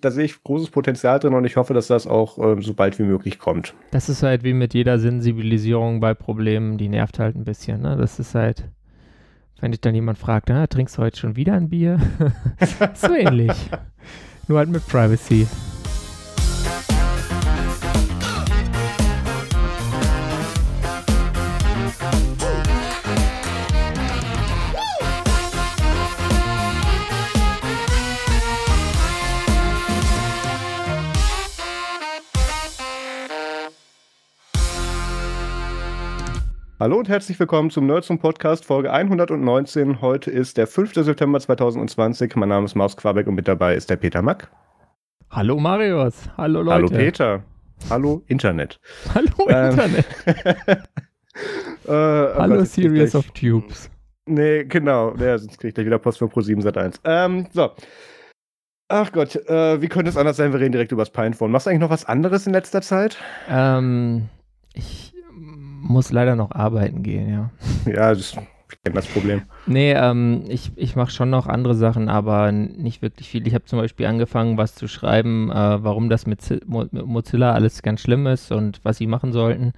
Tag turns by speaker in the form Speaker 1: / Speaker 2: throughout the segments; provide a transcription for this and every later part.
Speaker 1: da sehe ich großes Potenzial drin und ich hoffe, dass das auch äh, so bald wie möglich kommt.
Speaker 2: Das ist halt wie mit jeder Sensibilisierung bei Problemen, die nervt halt ein bisschen. Ne? Das ist halt, wenn dich dann jemand fragt, ah, trinkst du heute schon wieder ein Bier? so ähnlich. Nur halt mit Privacy.
Speaker 1: Hallo und herzlich willkommen zum Nerds und Podcast Folge 119. Heute ist der 5. September 2020. Mein Name ist Maus Quabeck und mit dabei ist der Peter Mack.
Speaker 2: Hallo Marius. Hallo Leute.
Speaker 1: Hallo Peter. Hallo Internet.
Speaker 2: Hallo ähm, Internet. äh, Hallo Series of Tubes.
Speaker 1: Nee, genau. Ja, sonst kriege ich gleich wieder Post von Pro7 Sat1. Ähm, so. Ach Gott, äh, wie könnte es anders sein? Wir reden direkt über das Pinephone. Machst du eigentlich noch was anderes in letzter Zeit?
Speaker 2: Ähm, ich muss leider noch arbeiten gehen, ja.
Speaker 1: Ja, das, ich kenne das Problem.
Speaker 2: Nee, ähm, ich, ich mache schon noch andere Sachen, aber nicht wirklich viel. Ich habe zum Beispiel angefangen, was zu schreiben, äh, warum das mit, mit, Mozilla alles ganz schlimm ist und was sie machen sollten.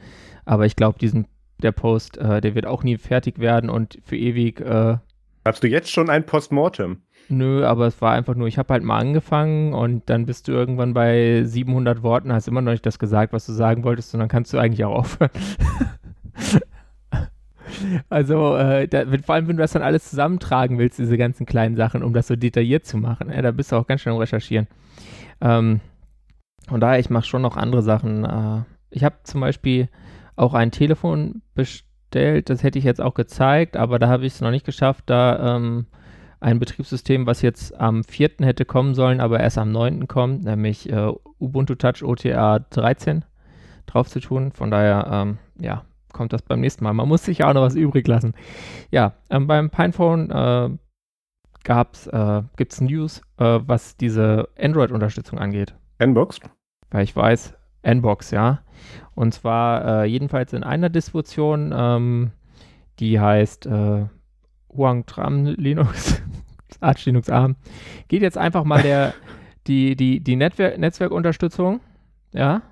Speaker 2: Aber ich glaube, diesen der Post, äh, der wird auch nie fertig werden und für ewig. Äh,
Speaker 1: Hast du jetzt schon ein Postmortem?
Speaker 2: Nö, aber es war einfach nur, ich habe halt mal angefangen und dann bist du irgendwann bei 700 Worten, hast immer noch nicht das gesagt, was du sagen wolltest und dann kannst du eigentlich auch aufhören. also, äh, da, vor allem, wenn du das dann alles zusammentragen willst, diese ganzen kleinen Sachen, um das so detailliert zu machen, äh, da bist du auch ganz schnell recherchieren. Ähm, von daher, ich mache schon noch andere Sachen. Äh, ich habe zum Beispiel auch ein Telefon bestellt, das hätte ich jetzt auch gezeigt, aber da habe ich es noch nicht geschafft, da ähm, ein Betriebssystem, was jetzt am 4. hätte kommen sollen, aber erst am 9. kommt, nämlich äh, Ubuntu Touch OTA 13 drauf zu tun. Von daher, ähm, ja, kommt das beim nächsten Mal. Man muss sich ja auch noch was übrig lassen. Ja, ähm, beim Pinephone äh, gab's, äh, gibt es News, äh, was diese Android-Unterstützung angeht.
Speaker 1: Nbox?
Speaker 2: Weil ich weiß, Nbox, ja. Und zwar äh, jedenfalls in einer Distribution, ähm, die heißt äh, Huang Tram Linux, Arch Linux ARM, geht jetzt einfach mal der, die, die, die Netzwer Netzwerkunterstützung. Ja,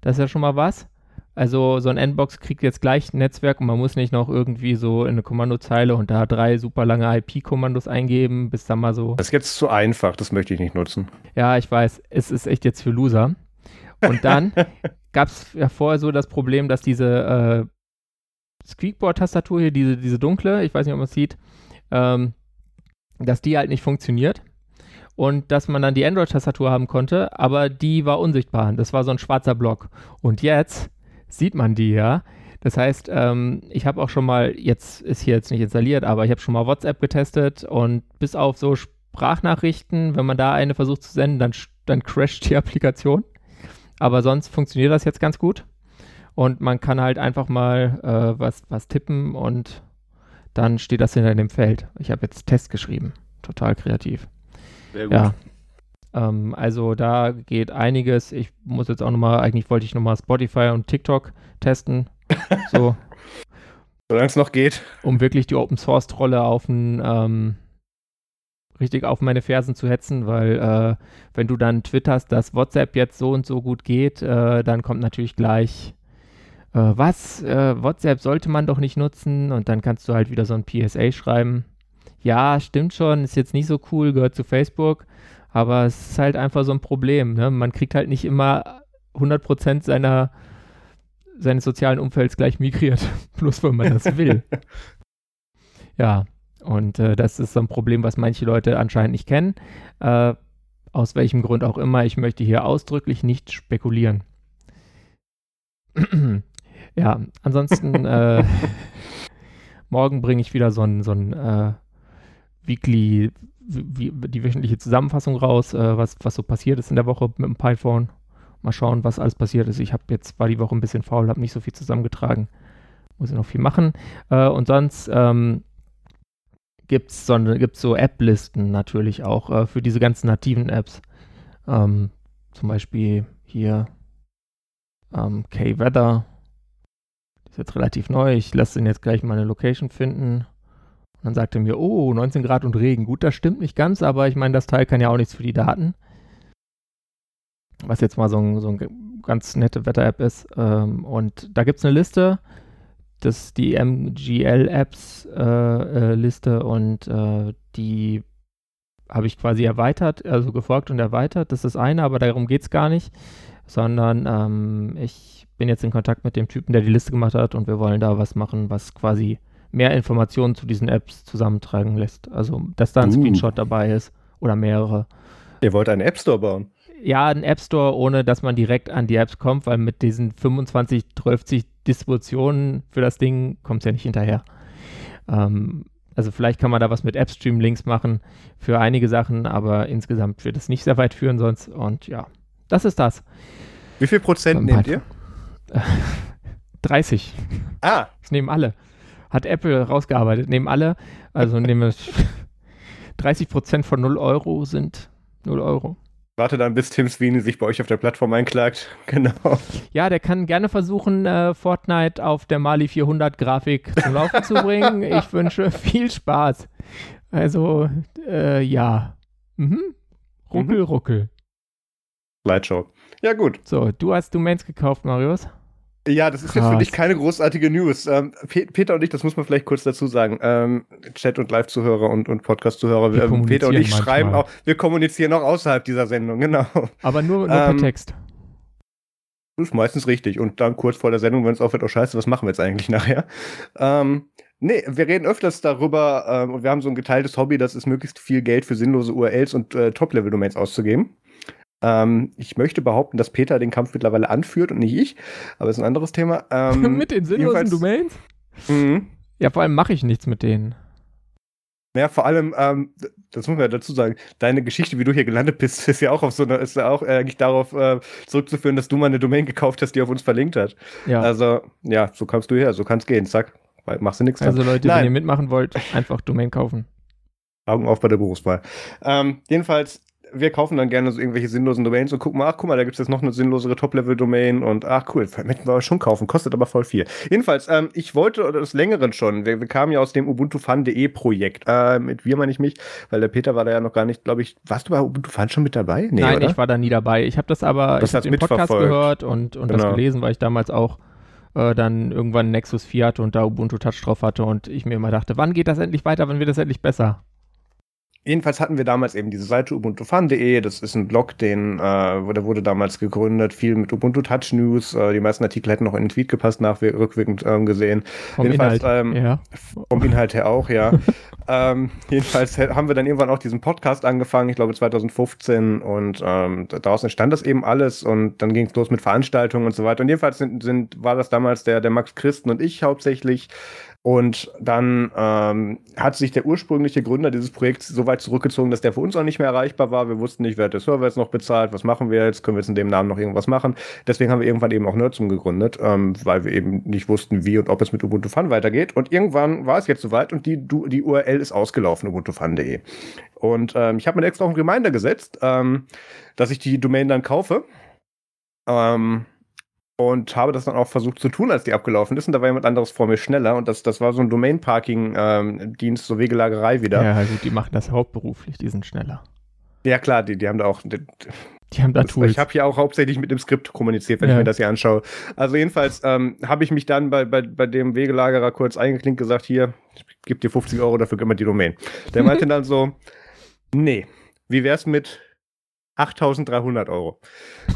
Speaker 2: das ist ja schon mal was. Also so ein Nbox kriegt jetzt gleich ein Netzwerk und man muss nicht noch irgendwie so in eine Kommandozeile und da drei super lange IP-Kommandos eingeben, bis dann mal so.
Speaker 1: Das ist jetzt zu einfach, das möchte ich nicht nutzen.
Speaker 2: Ja, ich weiß, es ist echt jetzt für Loser. Und dann gab es ja vorher so das Problem, dass diese äh, Squeakboard-Tastatur hier, diese, diese dunkle, ich weiß nicht, ob man es sieht, ähm, dass die halt nicht funktioniert. Und dass man dann die Android-Tastatur haben konnte, aber die war unsichtbar. Das war so ein schwarzer Block. Und jetzt sieht man die ja. Das heißt, ähm, ich habe auch schon mal, jetzt ist hier jetzt nicht installiert, aber ich habe schon mal WhatsApp getestet und bis auf so Sprachnachrichten, wenn man da eine versucht zu senden, dann, dann crasht die Applikation. Aber sonst funktioniert das jetzt ganz gut. Und man kann halt einfach mal äh, was, was tippen und dann steht das hinter dem Feld. Ich habe jetzt Test geschrieben. Total kreativ.
Speaker 1: Sehr gut. Ja.
Speaker 2: Ähm, also da geht einiges. Ich muss jetzt auch nochmal, eigentlich wollte ich nochmal Spotify und TikTok testen. So.
Speaker 1: Solange es noch geht.
Speaker 2: Um wirklich die Open Source Trolle auf ein, ähm, richtig auf meine Fersen zu hetzen, weil äh, wenn du dann twitterst, dass WhatsApp jetzt so und so gut geht, äh, dann kommt natürlich gleich äh, was, äh, WhatsApp sollte man doch nicht nutzen und dann kannst du halt wieder so ein PSA schreiben. Ja, stimmt schon, ist jetzt nicht so cool, gehört zu Facebook, aber es ist halt einfach so ein Problem. Ne? Man kriegt halt nicht immer 100% seiner, seines sozialen Umfelds gleich migriert, bloß wenn man das will. ja, und äh, das ist so ein Problem, was manche Leute anscheinend nicht kennen. Äh, aus welchem Grund auch immer, ich möchte hier ausdrücklich nicht spekulieren. Ja, ansonsten, äh, morgen bringe ich wieder so ein, so ein äh, Weekly, wie, die wöchentliche Zusammenfassung raus, äh, was, was so passiert ist in der Woche mit dem Python. Mal schauen, was alles passiert ist. Ich habe jetzt, war die Woche ein bisschen faul, habe nicht so viel zusammengetragen. Muss ich noch viel machen. Äh, und sonst ähm, gibt es so, gibt's so App-Listen natürlich auch äh, für diese ganzen nativen Apps. Ähm, zum Beispiel hier ähm, K-Weather ist jetzt relativ neu. Ich lasse ihn jetzt gleich meine Location finden. Dann sagt er mir, oh, 19 Grad und Regen. Gut, das stimmt nicht ganz, aber ich meine, das Teil kann ja auch nichts für die Daten. was jetzt mal so ein, so ein ganz nette Wetter-App ist. Ähm, und da gibt es eine Liste, das die MGL-Apps-Liste äh, äh, und äh, die habe ich quasi erweitert, also gefolgt und erweitert. Das ist eine, aber darum geht es gar nicht, sondern ähm, ich bin jetzt in Kontakt mit dem Typen, der die Liste gemacht hat und wir wollen da was machen, was quasi mehr Informationen zu diesen Apps zusammentragen lässt. Also, dass da ein uh. Screenshot dabei ist oder mehrere.
Speaker 1: Ihr wollt einen App Store bauen?
Speaker 2: Ja, einen App Store, ohne dass man direkt an die Apps kommt, weil mit diesen 25, 30 Distributionen für das Ding kommt es ja nicht hinterher. Ähm, also vielleicht kann man da was mit AppStream-Links machen für einige Sachen, aber insgesamt wird es nicht sehr weit führen sonst. Und ja, das ist das.
Speaker 1: Wie viel Prozent nehmt ihr?
Speaker 2: 30.
Speaker 1: Ah.
Speaker 2: Das nehmen alle. Hat Apple rausgearbeitet. Nehmen alle. Also nehmen 30 Prozent von 0 Euro sind 0 Euro.
Speaker 1: Warte dann, bis Tim Sweeney sich bei euch auf der Plattform einklagt. Genau.
Speaker 2: Ja, der kann gerne versuchen, äh, Fortnite auf der Mali 400 Grafik zum Laufen zu bringen. Ich wünsche viel Spaß. Also, äh, ja. Mhm. Ruckel, mhm. ruckel.
Speaker 1: Slideshow. Ja, gut.
Speaker 2: So, du hast Domains gekauft, Marius.
Speaker 1: Ja, das ist Krass. jetzt für dich keine großartige News. Ähm, Peter und ich, das muss man vielleicht kurz dazu sagen, ähm, Chat- und Live-Zuhörer und, und Podcast-Zuhörer, ähm, Peter und ich manchmal. schreiben auch, wir kommunizieren auch außerhalb dieser Sendung, genau.
Speaker 2: Aber nur, nur per ähm, Text.
Speaker 1: Das ist meistens richtig. Und dann kurz vor der Sendung, wenn es aufhört, oh scheiße, was machen wir jetzt eigentlich nachher? Ähm, nee, wir reden öfters darüber ähm, und wir haben so ein geteiltes Hobby, das ist möglichst viel Geld für sinnlose URLs und äh, Top-Level-Domains auszugeben. Ähm, ich möchte behaupten, dass Peter den Kampf mittlerweile anführt und nicht ich, aber ist ein anderes Thema.
Speaker 2: Ähm, mit den sinnlosen Domains? Mhm. Ja, vor allem mache ich nichts mit denen.
Speaker 1: Naja, vor allem, ähm, das muss man ja dazu sagen, deine Geschichte, wie du hier gelandet bist, ist ja auch auf so einer, ist ja auch eigentlich darauf äh, zurückzuführen, dass du mal eine Domain gekauft hast, die auf uns verlinkt hat. Ja. Also, ja, so kommst du her, so kannst gehen, zack, machst du nichts.
Speaker 2: Also Leute, Nein. wenn ihr mitmachen wollt, einfach Domain kaufen.
Speaker 1: Augen auf bei der Berufswahl. Ähm, jedenfalls, wir kaufen dann gerne so irgendwelche sinnlosen Domains und gucken mal, ach guck mal, da gibt es jetzt noch eine sinnlosere Top-Level-Domain und ach cool, möchten wir aber schon kaufen, kostet aber voll viel. Jedenfalls, ähm, ich wollte das längeren schon, wir, wir kamen ja aus dem ubuntu-fun.de Projekt, äh, mit wir meine ich mich, weil der Peter war da ja noch gar nicht, glaube ich, warst du bei Ubuntu Fun schon mit dabei?
Speaker 2: Nee, Nein, oder? ich war da nie dabei. Ich habe das aber das ich im Podcast gehört und, und genau. das gelesen, weil ich damals auch äh, dann irgendwann Nexus 4 hatte und da Ubuntu Touch drauf hatte und ich mir immer dachte, wann geht das endlich weiter, wann wird das endlich besser?
Speaker 1: Jedenfalls hatten wir damals eben diese Seite ubuntufun.de. Das ist ein Blog, den, äh, der wurde damals gegründet, viel mit Ubuntu Touch News. Äh, die meisten Artikel hätten noch in den Tweet gepasst, nach rückwirkend ähm, gesehen.
Speaker 2: Vom jedenfalls, Inhalt,
Speaker 1: ähm, ja. Vom Inhalt her auch, ja. ähm, jedenfalls haben wir dann irgendwann auch diesen Podcast angefangen, ich glaube 2015. Und ähm, daraus entstand das eben alles. Und dann ging es los mit Veranstaltungen und so weiter. Und jedenfalls sind, sind, war das damals der, der Max Christen und ich hauptsächlich. Und dann ähm, hat sich der ursprüngliche Gründer dieses Projekts so weit zurückgezogen, dass der für uns auch nicht mehr erreichbar war. Wir wussten nicht, wer hat der Server jetzt noch bezahlt, was machen wir jetzt, können wir jetzt in dem Namen noch irgendwas machen. Deswegen haben wir irgendwann eben auch Nerdsum gegründet, ähm, weil wir eben nicht wussten, wie und ob es mit Ubuntu Fun weitergeht. Und irgendwann war es jetzt soweit und die, die URL ist ausgelaufen, ubuntufun.de. Und ähm, ich habe mir extra auch einen Reminder gesetzt, ähm, dass ich die Domain dann kaufe. Ähm, und habe das dann auch versucht zu tun, als die abgelaufen ist. Und da war jemand anderes vor mir schneller. Und das, das war so ein Domain-Parking-Dienst, ähm, so Wegelagerei wieder.
Speaker 2: Ja, gut, die machen das hauptberuflich, die sind schneller.
Speaker 1: Ja, klar, die, die haben da auch. Die,
Speaker 2: die haben da das, Tools.
Speaker 1: Ich habe ja auch hauptsächlich mit dem Skript kommuniziert, wenn ja. ich mir das hier anschaue. Also jedenfalls ähm, habe ich mich dann bei, bei, bei dem Wegelagerer kurz eingeklinkt gesagt, hier, ich gebe dir 50 Euro, dafür immer die Domain. Der meinte dann so, nee, wie wär's mit 8300 Euro?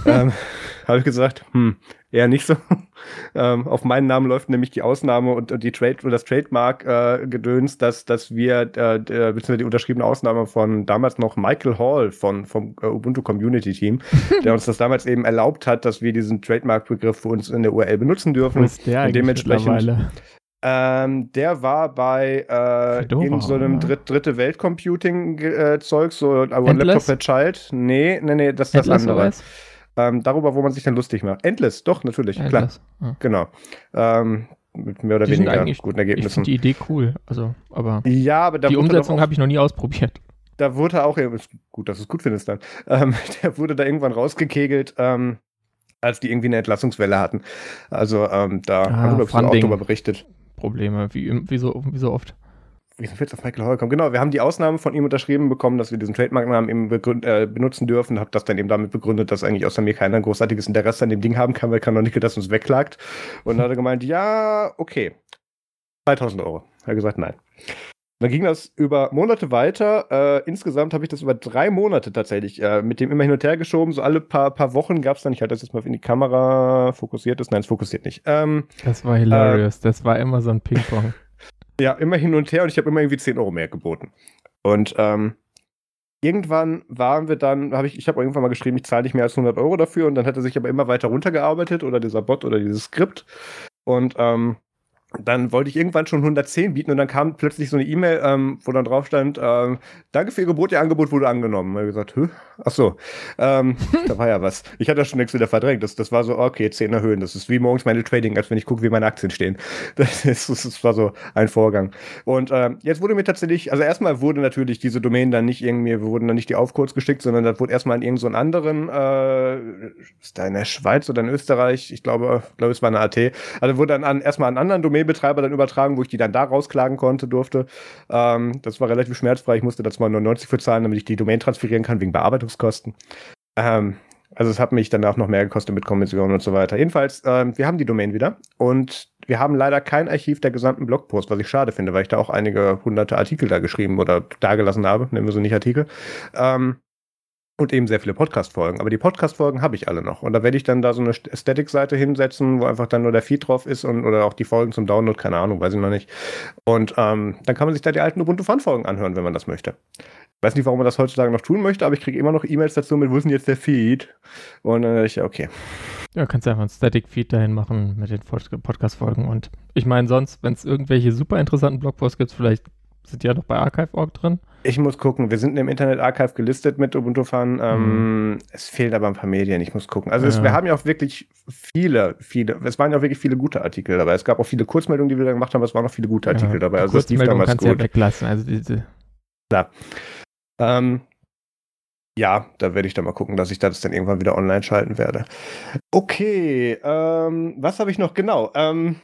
Speaker 1: ähm, habe ich gesagt, hm, eher nicht so. ähm, auf meinen Namen läuft nämlich die Ausnahme und, und die Trade und das Trademark-Gedöns, äh, dass, dass wir, äh, beziehungsweise die unterschriebene Ausnahme von damals noch Michael Hall von, vom äh, Ubuntu Community Team, der uns das damals eben erlaubt hat, dass wir diesen Trademark-Begriff für uns in der URL benutzen dürfen.
Speaker 2: Was ist der und dementsprechend.
Speaker 1: Ähm, der war bei äh, in so einem Dritt, dritte Welt-Computing-Zeug, äh, so One Laptop per Child. Nee, nee, nee, das ist das andere. Ähm, darüber, wo man sich dann lustig macht. Endless, doch, natürlich, Endless. klar. Ja. Genau. Ähm, mit mehr oder die weniger guten Ergebnissen. Ich
Speaker 2: finde die Idee cool. Also, aber
Speaker 1: ja, aber
Speaker 2: die Umsetzung habe ich noch nie ausprobiert.
Speaker 1: Da wurde auch, gut, dass du es gut findest dann, ähm, der wurde da irgendwann rausgekegelt, ähm, als die irgendwie eine Entlassungswelle hatten. Also ähm, da ah, haben wir, auch darüber berichtet.
Speaker 2: Probleme, wie, wie, so, wie so oft.
Speaker 1: wie sind wir jetzt auf Michael Heuer gekommen? Genau, wir haben die Ausnahme von ihm unterschrieben bekommen, dass wir diesen Trademark-Namen eben äh, benutzen dürfen. Habe das dann eben damit begründet, dass eigentlich außer mir keiner ein großartiges Interesse an dem Ding haben kann, weil Canonical das uns wegklagt. Und dann hat er gemeint, ja, okay. 2000 Euro. Er hat gesagt, nein. Dann ging das über Monate weiter. Äh, insgesamt habe ich das über drei Monate tatsächlich äh, mit dem immer hin und her geschoben. So alle paar, paar Wochen gab es dann, ich halte das jetzt mal in die Kamera, fokussiert ist. Nein, es fokussiert nicht. Ähm,
Speaker 2: das war hilarious. Äh, das war immer so ein Ping-Pong.
Speaker 1: ja, immer hin und her und ich habe immer irgendwie 10 Euro mehr geboten. Und ähm, irgendwann waren wir dann, habe ich, ich habe irgendwann mal geschrieben, ich zahle nicht mehr als 100 Euro dafür und dann hat er sich aber immer weiter runtergearbeitet oder dieser Bot oder dieses Skript. Und ähm, dann wollte ich irgendwann schon 110 bieten und dann kam plötzlich so eine E-Mail, ähm, wo dann drauf stand, ähm, danke für Ihr Gebot, Ihr Angebot wurde angenommen. Und ich gesagt, Hö? Ach so, ähm, da war ja was. Ich hatte das schon längst wieder verdrängt. Das, das war so, okay, 10 erhöhen. Das ist wie morgens meine Trading, als wenn ich gucke, wie meine Aktien stehen. Das, ist, das war so ein Vorgang. Und ähm, jetzt wurde mir tatsächlich, also erstmal wurde natürlich diese Domain dann nicht irgendwie, wurden dann nicht die Aufkurz geschickt, sondern das wurde erstmal an irgendeinen so anderen, äh, ist da in der Schweiz oder in Österreich, ich glaube, glaube es war eine AT, also wurde dann an, erstmal an anderen Domain Domainbetreiber dann übertragen, wo ich die dann da rausklagen konnte, durfte. Ähm, das war relativ schmerzfrei. Ich musste da 2,99 für zahlen, damit ich die Domain transferieren kann, wegen Bearbeitungskosten. Ähm, also es hat mich danach noch mehr gekostet mit Kommissionen und so weiter. Jedenfalls, ähm, wir haben die Domain wieder und wir haben leider kein Archiv der gesamten Blogpost, was ich schade finde, weil ich da auch einige hunderte Artikel da geschrieben oder dagelassen habe, nennen wir so nicht Artikel. Ähm, und eben sehr viele Podcast-Folgen. Aber die Podcast-Folgen habe ich alle noch. Und da werde ich dann da so eine Aesthetic-Seite hinsetzen, wo einfach dann nur der Feed drauf ist und oder auch die Folgen zum Download, keine Ahnung, weiß ich noch nicht. Und ähm, dann kann man sich da die alten Ubuntu Fun-Folgen anhören, wenn man das möchte. Weiß nicht, warum man das heutzutage noch tun möchte, aber ich kriege immer noch E-Mails dazu mit, wo ist denn jetzt der Feed? Und dann äh, ich, okay.
Speaker 2: Ja, kannst einfach einen Static-Feed dahin machen mit den Podcast-Folgen. Und ich meine, sonst, wenn es irgendwelche super interessanten Blogposts gibt, vielleicht sind die ja noch bei Archive.org drin.
Speaker 1: Ich muss gucken. Wir sind im Internet Archive gelistet mit Ubuntu. Ähm, mhm. Es fehlen aber ein paar Medien. Ich muss gucken. Also ja. es, wir haben ja auch wirklich viele, viele. Es waren ja auch wirklich viele gute Artikel dabei. Es gab auch viele Kurzmeldungen, die wir da gemacht haben. Es waren auch viele gute Artikel ja, dabei.
Speaker 2: Also das lief damals kannst gut. Ja weglassen. Also diese.
Speaker 1: Klar. Ähm, ja, da werde ich dann mal gucken, dass ich das dann irgendwann wieder online schalten werde. Okay, ähm, was habe ich noch genau? Ähm,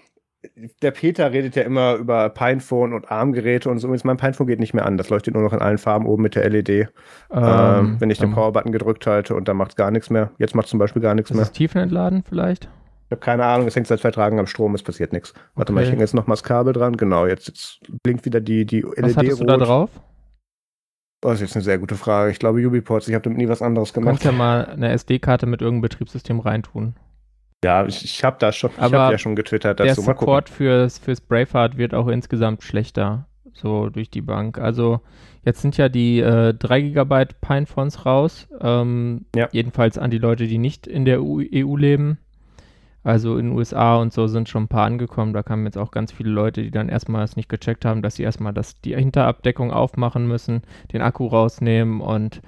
Speaker 1: der Peter redet ja immer über Pinephone und ARM-Geräte und so. Mein Pinephone geht nicht mehr an. Das leuchtet nur noch in allen Farben oben mit der LED. Ähm, ähm, wenn ich den Power-Button gedrückt halte und dann macht es gar nichts mehr. Jetzt macht es zum Beispiel gar nichts mehr. Ist
Speaker 2: es tiefenentladen vielleicht?
Speaker 1: Ich habe keine Ahnung, es hängt seit zwei Tagen am Strom, es passiert nichts. Warte mal, ich hänge jetzt noch mal das Kabel dran. Genau, jetzt, jetzt blinkt wieder die, die LED
Speaker 2: Was hattest rot. du da drauf?
Speaker 1: Das ist jetzt eine sehr gute Frage. Ich glaube Ubiports, ich habe damit nie was anderes gemacht.
Speaker 2: Kannst ja mal eine SD-Karte mit irgendeinem Betriebssystem reintun.
Speaker 1: Ja, ich, ich habe da schon,
Speaker 2: ich habe ja schon getwittert dazu. Der Support fürs, fürs Braveheart wird auch insgesamt schlechter, so durch die Bank. Also jetzt sind ja die äh, 3 GB Pinefonts raus, ähm, ja. jedenfalls an die Leute, die nicht in der EU, EU leben. Also in den USA und so sind schon ein paar angekommen. Da kamen jetzt auch ganz viele Leute, die dann erstmal das nicht gecheckt haben, dass sie erstmal das, die Hinterabdeckung aufmachen müssen, den Akku rausnehmen und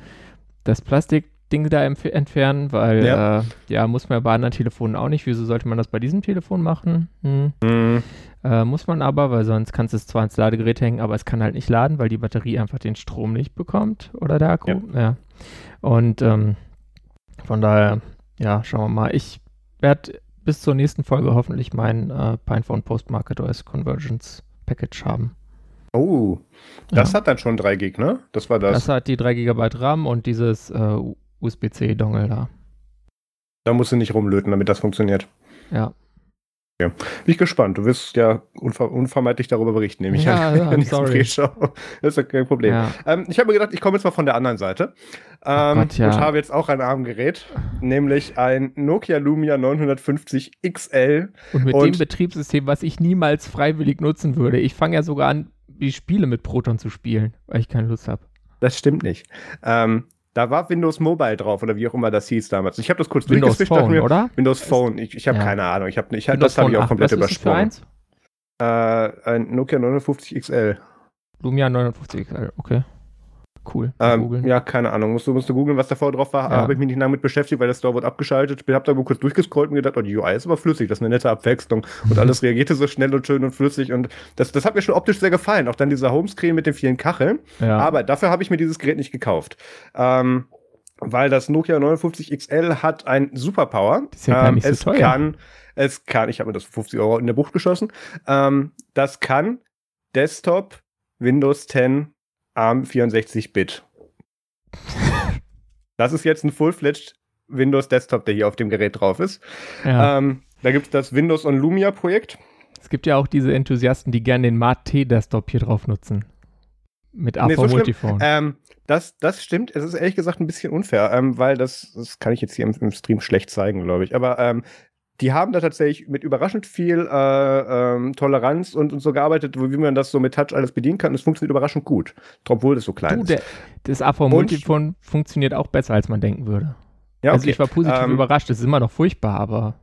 Speaker 2: das Plastik Dinge da entfernen, weil ja. Äh, ja. muss man ja bei anderen Telefonen auch nicht. Wieso sollte man das bei diesem Telefon machen? Hm. Mhm. Äh, muss man aber, weil sonst kannst du es zwar ins Ladegerät hängen, aber es kann halt nicht laden, weil die Batterie einfach den Strom nicht bekommt oder der Akku. Ja. ja. Und ähm, von daher, ja, schauen wir mal. Ich werde bis zur nächsten Folge hoffentlich mein äh, Pinephone Post Market OS Convergence Package haben.
Speaker 1: Oh, das ja. hat dann schon 3 Gig, ne? Das war das.
Speaker 2: Das hat die 3 GB RAM und dieses äh, USB-C-Dongle da.
Speaker 1: Da musst du nicht rumlöten, damit das funktioniert.
Speaker 2: Ja.
Speaker 1: Okay. Bin ich gespannt. Du wirst ja unver unvermeidlich darüber berichten, nehme ich
Speaker 2: ja, an. Ja, sorry.
Speaker 1: Das ist ja kein Problem. Ja. Ähm, ich habe mir gedacht, ich komme jetzt mal von der anderen Seite. Ähm, oh Gott, ja. Und habe jetzt auch ein ARM-Gerät, nämlich ein Nokia Lumia 950 XL.
Speaker 2: Und mit und dem Betriebssystem, was ich niemals freiwillig nutzen würde. Ich fange ja sogar an, die Spiele mit Proton zu spielen, weil ich keine Lust habe.
Speaker 1: Das stimmt nicht. Ähm, da war Windows Mobile drauf oder wie auch immer das hieß damals. Ich habe das kurz
Speaker 2: Windows Phone, mir,
Speaker 1: oder? Windows Phone. Ich, ich habe ja. keine Ahnung. Ich hab, ich, das habe ich auch komplett übersprungen. Äh, ein Nokia 950 XL.
Speaker 2: Lumia 950 XL, okay. Cool.
Speaker 1: Ähm, ja, keine Ahnung. Musst du, musst du googeln, was davor drauf war. Ja. Habe ich mich nicht damit beschäftigt, weil das Store wurde abgeschaltet. Ich habe da mal kurz durchgescrollt und gedacht, oh, die UI ist aber flüssig. Das ist eine nette Abwechslung. Und alles reagierte so schnell und schön und flüssig. Und das, das hat mir schon optisch sehr gefallen. Auch dann dieser Homescreen mit den vielen Kacheln. Ja. Aber dafür habe ich mir dieses Gerät nicht gekauft. Ähm, weil das Nokia 59 XL hat ein Superpower.
Speaker 2: Das ist ja gar nicht
Speaker 1: ähm, es
Speaker 2: so teuer.
Speaker 1: kann, es kann, ich habe mir das für 50 Euro in der Bucht geschossen. Ähm, das kann Desktop Windows 10 ARM 64-Bit. das ist jetzt ein full-fledged Windows Desktop, der hier auf dem Gerät drauf ist. Ja. Ähm, da gibt es das Windows on Lumia Projekt.
Speaker 2: Es gibt ja auch diese Enthusiasten, die gerne den Mate-Desktop hier drauf nutzen. Mit AV nee, so Multiphone.
Speaker 1: Ähm, das, das stimmt. Es ist ehrlich gesagt ein bisschen unfair, ähm, weil das, das kann ich jetzt hier im, im Stream schlecht zeigen, glaube ich. Aber ähm, die haben da tatsächlich mit überraschend viel äh, ähm, Toleranz und, und, so gearbeitet, wie man das so mit Touch alles bedienen kann. Es funktioniert überraschend gut, obwohl es so klein du, ist. Der,
Speaker 2: das AV Multiphone funktioniert auch besser, als man denken würde. Ja, also okay. Also ich war positiv ähm, überrascht. Es ist immer noch furchtbar, aber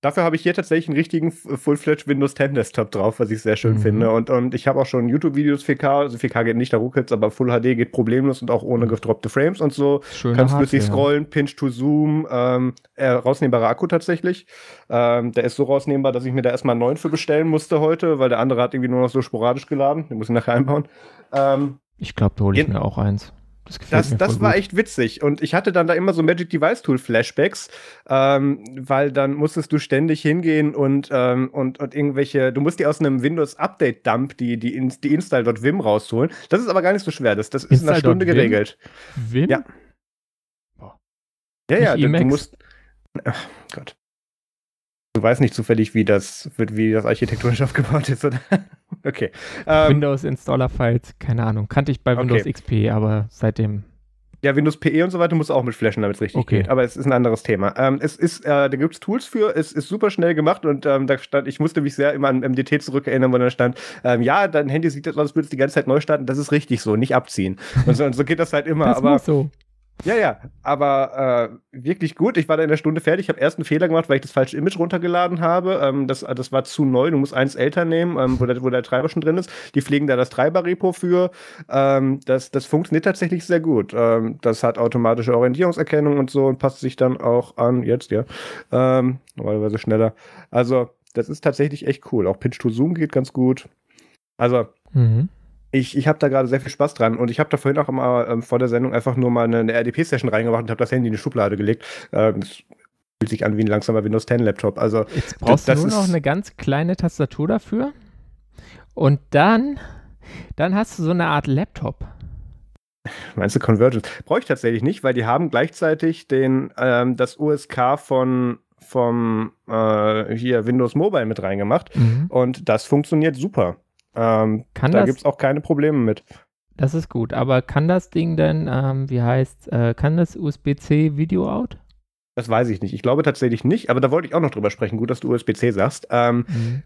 Speaker 1: Dafür habe ich hier tatsächlich einen richtigen Full-Fledged Windows 10 Desktop drauf, was ich sehr schön mhm. finde. Und, und ich habe auch schon YouTube-Videos 4K, also 4K geht nicht, da ruckelt aber Full HD geht problemlos und auch ohne mhm. gedroppte Frames und so. Schöne Kannst flüssig scrollen, Pinch to Zoom, ähm, äh, rausnehmbarer Akku tatsächlich. Ähm, der ist so rausnehmbar, dass ich mir da erstmal einen neuen für bestellen musste heute, weil der andere hat irgendwie nur noch so sporadisch geladen. Den muss ich nachher einbauen.
Speaker 2: Ähm, ich glaube, da hole ich mir auch eins.
Speaker 1: Das, das, das war echt witzig. Und ich hatte dann da immer so Magic Device Tool Flashbacks, ähm, weil dann musstest du ständig hingehen und, ähm, und, und irgendwelche, du musst die aus einem Windows Update Dump die, die, die Install.vim rausholen. Das ist aber gar nicht so schwer. Das, das ist in einer Stunde geregelt.
Speaker 2: Vim?
Speaker 1: Ja. Boah. Ja, ja, du, du musst. Ach Gott. Du weißt nicht zufällig, wie das, wie das architektonisch aufgebaut ist, oder? okay.
Speaker 2: Ähm, Windows Installer Files, keine Ahnung. Kannte ich bei Windows okay. XP, aber seitdem.
Speaker 1: Ja, Windows PE und so weiter muss auch mit flashen, damit es richtig okay. geht. Aber es ist ein anderes Thema. Ähm, es ist, äh, da gibt es Tools für, es ist super schnell gemacht und ähm, da stand, ich musste mich sehr immer an MDT zurückerinnern, wo da stand, ähm, ja, dein Handy sieht aus, als würde es die ganze Zeit neu starten. Das ist richtig so, nicht abziehen. Und so, und so geht das halt immer. Das aber so. Ja, ja, aber äh, wirklich gut. Ich war da in der Stunde fertig. Ich habe erst einen Fehler gemacht, weil ich das falsche Image runtergeladen habe. Ähm, das, das war zu neu. Du musst eins älter nehmen, ähm, wo, der, wo der Treiber schon drin ist. Die pflegen da das Treiber-Repo für. Ähm, das, das funktioniert tatsächlich sehr gut. Ähm, das hat automatische Orientierungserkennung und so und passt sich dann auch an. Jetzt, ja. Ähm, normalerweise schneller. Also, das ist tatsächlich echt cool. Auch Pitch to Zoom geht ganz gut. Also, mhm ich, ich habe da gerade sehr viel Spaß dran und ich habe da vorhin auch mal ähm, vor der Sendung einfach nur mal eine, eine RDP-Session reingemacht und habe das Handy in die Schublade gelegt. Ähm, fühlt sich an wie ein langsamer Windows 10 Laptop. Also
Speaker 2: jetzt brauchst das, du nur noch eine ganz kleine Tastatur dafür und dann, dann hast du so eine Art Laptop.
Speaker 1: Meinst du Convergence? Brauche ich tatsächlich nicht, weil die haben gleichzeitig den, ähm, das USK von vom äh, hier Windows Mobile mit reingemacht mhm. und das funktioniert super. Ähm, kann da gibt es auch keine Probleme mit.
Speaker 2: Das ist gut, aber kann das Ding denn, ähm, wie heißt, äh, kann das USB-C Video out?
Speaker 1: Das weiß ich nicht. Ich glaube tatsächlich nicht, aber da wollte ich auch noch drüber sprechen. Gut, dass du USB-C sagst. Ähm, mhm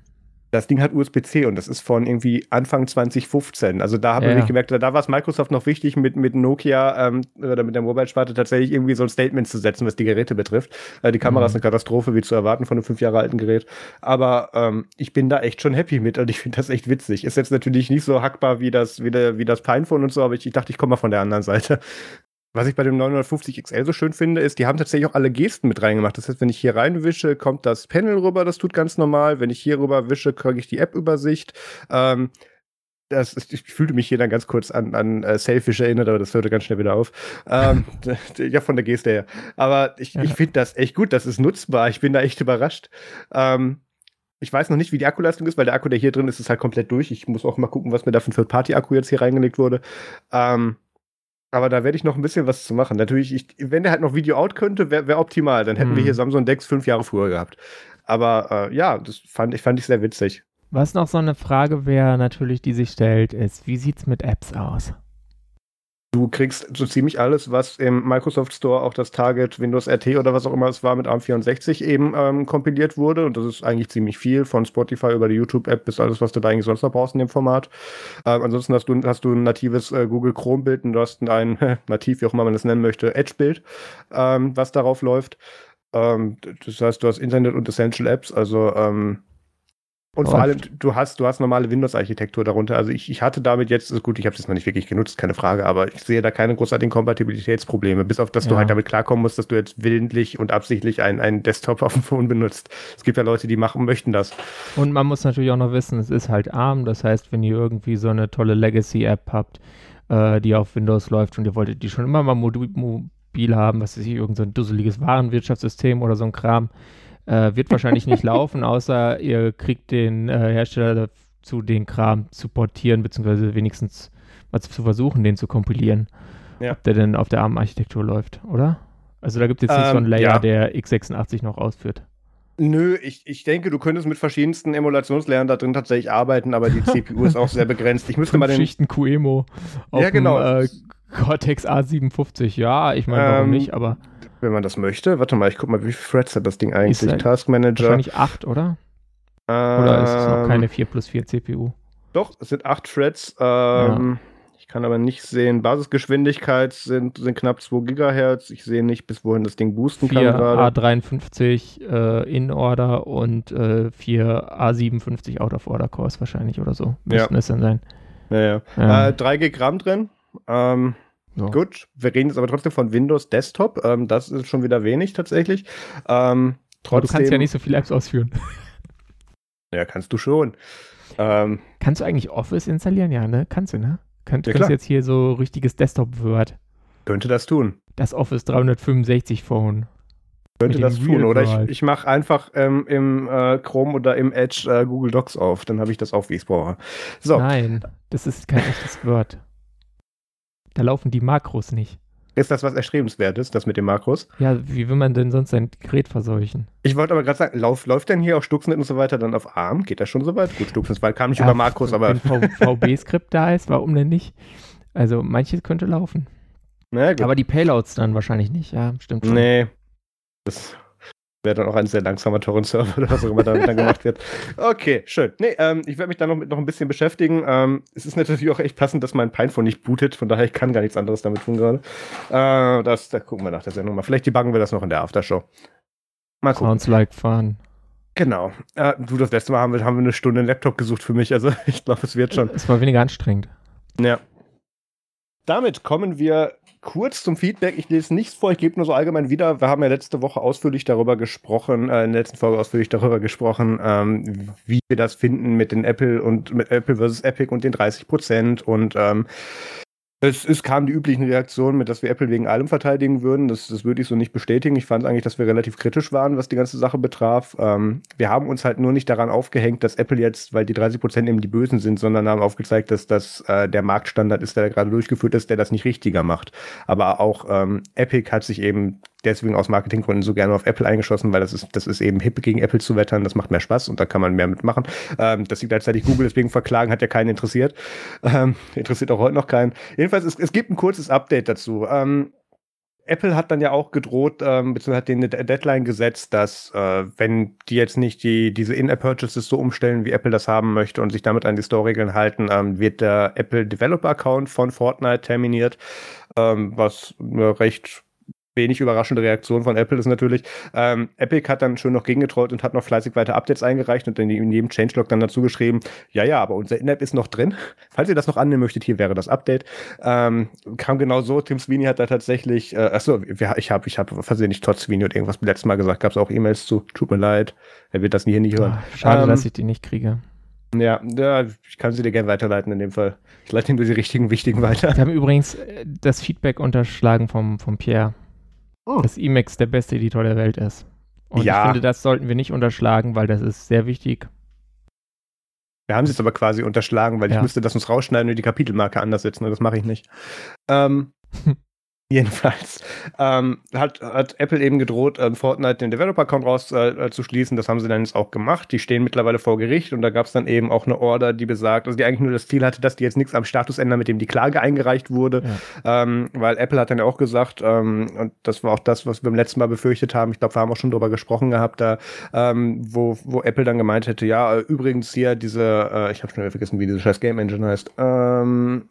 Speaker 1: das Ding hat USB-C und das ist von irgendwie Anfang 2015. Also da habe ja. ich gemerkt, da war es Microsoft noch wichtig, mit, mit Nokia ähm, oder mit der Mobile-Sparte tatsächlich irgendwie so ein Statement zu setzen, was die Geräte betrifft. Äh, die Kamera mhm. ist eine Katastrophe, wie zu erwarten von einem fünf Jahre alten Gerät. Aber ähm, ich bin da echt schon happy mit und ich finde das echt witzig. Ist jetzt natürlich nicht so hackbar wie das, wie, der, wie das Pinephone und so, aber ich, ich dachte, ich komme mal von der anderen Seite. Was ich bei dem 950 XL so schön finde, ist, die haben tatsächlich auch alle Gesten mit reingemacht. Das heißt, wenn ich hier reinwische, kommt das Panel rüber, das tut ganz normal. Wenn ich hier rüber wische, kriege ich die App-Übersicht. Ähm, das ist, ich fühlte mich hier dann ganz kurz an, an äh, Selfish erinnert, aber das hörte ganz schnell wieder auf. Ähm, ja, von der Geste her. Aber ich, ich finde das echt gut, das ist nutzbar. Ich bin da echt überrascht. Ähm, ich weiß noch nicht, wie die Akkuleistung ist, weil der Akku, der hier drin ist, ist halt komplett durch. Ich muss auch mal gucken, was mir da für ein Third-Party-Akku jetzt hier reingelegt wurde. Ähm, aber da werde ich noch ein bisschen was zu machen. Natürlich, ich, wenn der halt noch Video out könnte, wäre wär optimal. Dann hätten hm. wir hier Samsung Dex fünf Jahre früher gehabt. Aber äh, ja, das fand ich, fand ich sehr witzig.
Speaker 2: Was noch so eine Frage wäre natürlich, die sich stellt, ist, wie sieht es mit Apps aus?
Speaker 1: Du kriegst so ziemlich alles, was im Microsoft Store auch das Target Windows RT oder was auch immer es war mit ARM64 eben ähm, kompiliert wurde. Und das ist eigentlich ziemlich viel, von Spotify über die YouTube-App bis alles, was du da eigentlich sonst noch brauchst in dem Format. Ähm, ansonsten hast du, hast du ein natives äh, Google Chrome-Bild und du hast ein nativ, wie auch immer man das nennen möchte, Edge-Bild, ähm, was darauf läuft. Ähm, das heißt, du hast Internet und Essential Apps, also und vor allem, du hast, du hast normale Windows-Architektur darunter. Also ich, ich hatte damit jetzt, ist gut, ich habe es noch nicht wirklich genutzt, keine Frage, aber ich sehe da keine großartigen Kompatibilitätsprobleme, bis auf dass ja. du halt damit klarkommen musst, dass du jetzt willentlich und absichtlich einen Desktop auf dem Phone benutzt. Es gibt ja Leute, die machen, möchten das.
Speaker 2: Und man muss natürlich auch noch wissen, es ist halt ARM, das heißt, wenn ihr irgendwie so eine tolle Legacy-App habt, äh, die auf Windows läuft und ihr wolltet die schon immer mal mobil haben, was weiß ich, irgendein so dusseliges Warenwirtschaftssystem oder so ein Kram, äh, wird wahrscheinlich nicht laufen, außer ihr kriegt den äh, Hersteller zu den Kram zu portieren, beziehungsweise wenigstens mal zu versuchen, den zu kompilieren. Ja. Ob der denn auf der ARM-Architektur läuft, oder? Also da gibt es jetzt nicht so einen ähm, Layer, ja. der x86 noch ausführt.
Speaker 1: Nö, ich, ich denke, du könntest mit verschiedensten Emulationslernen da drin tatsächlich arbeiten, aber die CPU ist auch sehr begrenzt. Ich müsste mal den.
Speaker 2: Schichten QEMO
Speaker 1: auf ja, genau.
Speaker 2: Dem, äh, Cortex A57. Ja, ich meine, warum ähm, nicht, aber.
Speaker 1: Wenn man das möchte, warte mal, ich guck mal, wie viele Threads hat das Ding eigentlich? Ist Task Manager.
Speaker 2: Wahrscheinlich 8, oder? Ähm, oder ist es noch keine 4 plus 4 CPU?
Speaker 1: Doch, es sind 8 Threads. Ähm, ja. Ich kann aber nicht sehen, Basisgeschwindigkeit sind, sind knapp 2 Gigahertz. Ich sehe nicht, bis wohin das Ding boosten 4 kann
Speaker 2: gerade. A53 äh, in Order und äh, 4 A57 Out of Order Cores wahrscheinlich oder so. Müssten
Speaker 1: ja.
Speaker 2: es dann sein.
Speaker 1: Ja, ja. ja. Äh, 3 GB RAM drin. Ähm, so. Gut, wir reden jetzt aber trotzdem von Windows Desktop. Ähm, das ist schon wieder wenig tatsächlich. Ähm, trotzdem, aber
Speaker 2: du kannst ja nicht so viele Apps ausführen.
Speaker 1: Ja, kannst du schon.
Speaker 2: Ähm, kannst du eigentlich Office installieren? Ja, ne? Kannst du, ne? Könnt, ja, könntest jetzt hier so richtiges Desktop-Word.
Speaker 1: Könnte das tun.
Speaker 2: Das Office 365 Phone.
Speaker 1: Könnte das tun. Oder ich, ich mache einfach ähm, im äh, Chrome oder im Edge äh, Google Docs auf. Dann habe ich das auch, wie ich es brauche.
Speaker 2: So. Nein, das ist kein echtes Word. Da laufen die Makros nicht.
Speaker 1: Ist das was Erstrebenswertes, das mit den Makros?
Speaker 2: Ja, wie will man denn sonst sein Gerät verseuchen?
Speaker 1: Ich wollte aber gerade sagen, lauf, läuft denn hier auch Stuxnet und so weiter dann auf ARM? Geht das schon so weit? Gut, Stuxnet kam nicht ja, über Makros, aber.
Speaker 2: Wenn VB-Skript da ist, warum denn nicht? Also, manches könnte laufen. Na, aber die Payloads dann wahrscheinlich nicht, ja, stimmt
Speaker 1: schon. Nee. Das wäre dann auch ein sehr langsamer Torrent-Server oder was auch immer damit dann gemacht wird. Okay, schön. Nee, ähm, ich werde mich da noch mit noch ein bisschen beschäftigen. Ähm, es ist natürlich auch echt passend, dass mein Pinephone nicht bootet, von daher ich kann gar nichts anderes damit tun gerade. Äh, das, da gucken wir nach der Sendung mal. Vielleicht debuggen wir das noch in der Aftershow.
Speaker 2: Mal gucken. Sounds like fun.
Speaker 1: Genau. Äh, du, das letzte Mal haben wir, haben wir eine Stunde einen Laptop gesucht für mich, also ich glaube, es wird schon.
Speaker 2: Es war weniger anstrengend.
Speaker 1: Ja. Damit kommen wir kurz zum Feedback. Ich lese nichts vor, ich gebe nur so allgemein wieder. Wir haben ja letzte Woche ausführlich darüber gesprochen, äh, in der letzten Folge ausführlich darüber gesprochen, ähm, wie wir das finden mit den Apple und mit Apple versus Epic und den 30 Prozent und ähm, es, es kam die üblichen Reaktionen mit, dass wir Apple wegen allem verteidigen würden. Das, das würde ich so nicht bestätigen. Ich fand eigentlich, dass wir relativ kritisch waren, was die ganze Sache betraf. Ähm, wir haben uns halt nur nicht daran aufgehängt, dass Apple jetzt, weil die 30 Prozent eben die Bösen sind, sondern haben aufgezeigt, dass das äh, der Marktstandard ist, der gerade durchgeführt ist, der das nicht richtiger macht. Aber auch ähm, Epic hat sich eben deswegen aus Marketinggründen so gerne auf Apple eingeschossen, weil das ist, das ist eben hip gegen Apple zu wettern, das macht mehr Spaß und da kann man mehr mitmachen. Ähm, dass sie gleichzeitig Google deswegen verklagen, hat ja keinen interessiert. Ähm, interessiert auch heute noch keinen. Jedenfalls, es, es gibt ein kurzes Update dazu. Ähm, Apple hat dann ja auch gedroht, ähm, beziehungsweise hat den Deadline gesetzt, dass äh, wenn die jetzt nicht die, diese In-App-Purchases so umstellen, wie Apple das haben möchte und sich damit an die Store-Regeln halten, ähm, wird der Apple Developer-Account von Fortnite terminiert, ähm, was eine recht wenig überraschende Reaktion von Apple ist natürlich, ähm, Epic hat dann schön noch gegengetrollt und hat noch fleißig weiter Updates eingereicht und in jedem Changelog dann dazu geschrieben, ja, ja, aber unser In-App ist noch drin. Falls ihr das noch annehmen möchtet, hier wäre das Update. Ähm, kam genau so, Tim Sweeney hat da tatsächlich, äh, achso, ich habe ich hab versehentlich Todd Sweeney und irgendwas letztes Mal gesagt, gab es auch E-Mails zu, tut mir leid, er wird das hier nicht hören.
Speaker 2: Ach, schade, ähm, dass ich die nicht kriege.
Speaker 1: Ja, ja, ich kann sie dir gerne weiterleiten in dem Fall. Ich leite nur die richtigen, wichtigen weiter.
Speaker 2: Wir haben übrigens äh, das Feedback unterschlagen vom, vom Pierre oh. dass Emacs der beste Editor der Welt ist. Und ja. ich finde, das sollten wir nicht unterschlagen, weil das ist sehr wichtig.
Speaker 1: Wir haben es jetzt aber quasi unterschlagen, weil ja. ich müsste das uns rausschneiden und die Kapitelmarke anders setzen und das mache ich nicht. Ähm, Jedenfalls ähm, hat, hat Apple eben gedroht, ähm, Fortnite den Developer-Account rauszuschließen. Äh, das haben sie dann jetzt auch gemacht. Die stehen mittlerweile vor Gericht und da gab es dann eben auch eine Order, die besagt, also die eigentlich nur das Ziel hatte, dass die jetzt nichts am Status ändern, mit dem die Klage eingereicht wurde. Ja. Ähm, weil Apple hat dann ja auch gesagt, ähm, und das war auch das, was wir beim letzten Mal befürchtet haben, ich glaube, wir haben auch schon drüber gesprochen gehabt, da, ähm, wo, wo Apple dann gemeint hätte, ja, äh, übrigens hier diese, äh, ich habe schon vergessen, wie diese scheiß Game Engine heißt, ähm,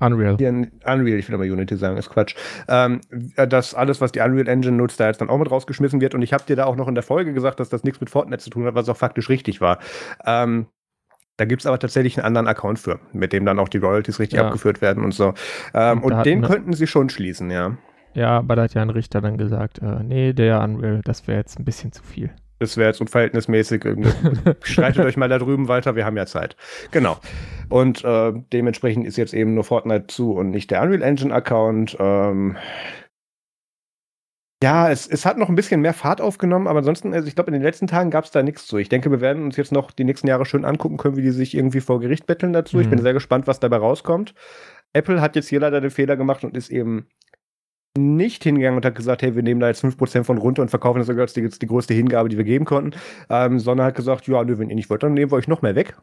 Speaker 2: Unreal.
Speaker 1: Unreal, ich will aber Unity sagen, ist Quatsch. Ähm, dass alles, was die Unreal Engine nutzt, da jetzt dann auch mit rausgeschmissen wird. Und ich habe dir da auch noch in der Folge gesagt, dass das nichts mit Fortnite zu tun hat, was auch faktisch richtig war. Ähm, da gibt es aber tatsächlich einen anderen Account für, mit dem dann auch die Royalties richtig ja. abgeführt werden und so. Ähm, und, und den könnten sie schon schließen, ja.
Speaker 2: Ja, aber da hat ja ein Richter dann gesagt, äh, nee, der Unreal, das wäre jetzt ein bisschen zu viel.
Speaker 1: Das wäre jetzt unverhältnismäßig. Streitet euch mal da drüben weiter, wir haben ja Zeit. Genau. Und äh, dementsprechend ist jetzt eben nur Fortnite zu und nicht der Unreal Engine Account. Ähm, Ja, es, es hat noch ein bisschen mehr Fahrt aufgenommen, aber ansonsten, also ich glaube, in den letzten Tagen gab es da nichts zu. Ich denke, wir werden uns jetzt noch die nächsten Jahre schön angucken können, wie die sich irgendwie vor Gericht betteln dazu. Mhm. Ich bin mhm. sehr gespannt, was dabei rauskommt. Apple hat jetzt hier leider den Fehler gemacht und ist eben nicht hingegangen und hat gesagt, hey, wir nehmen da jetzt 5% von runter und verkaufen das sogar als die, die größte Hingabe, die wir geben konnten, ähm, sondern hat gesagt, ja, nö, wenn ihr nicht wollt, dann nehmen wir euch noch mehr weg.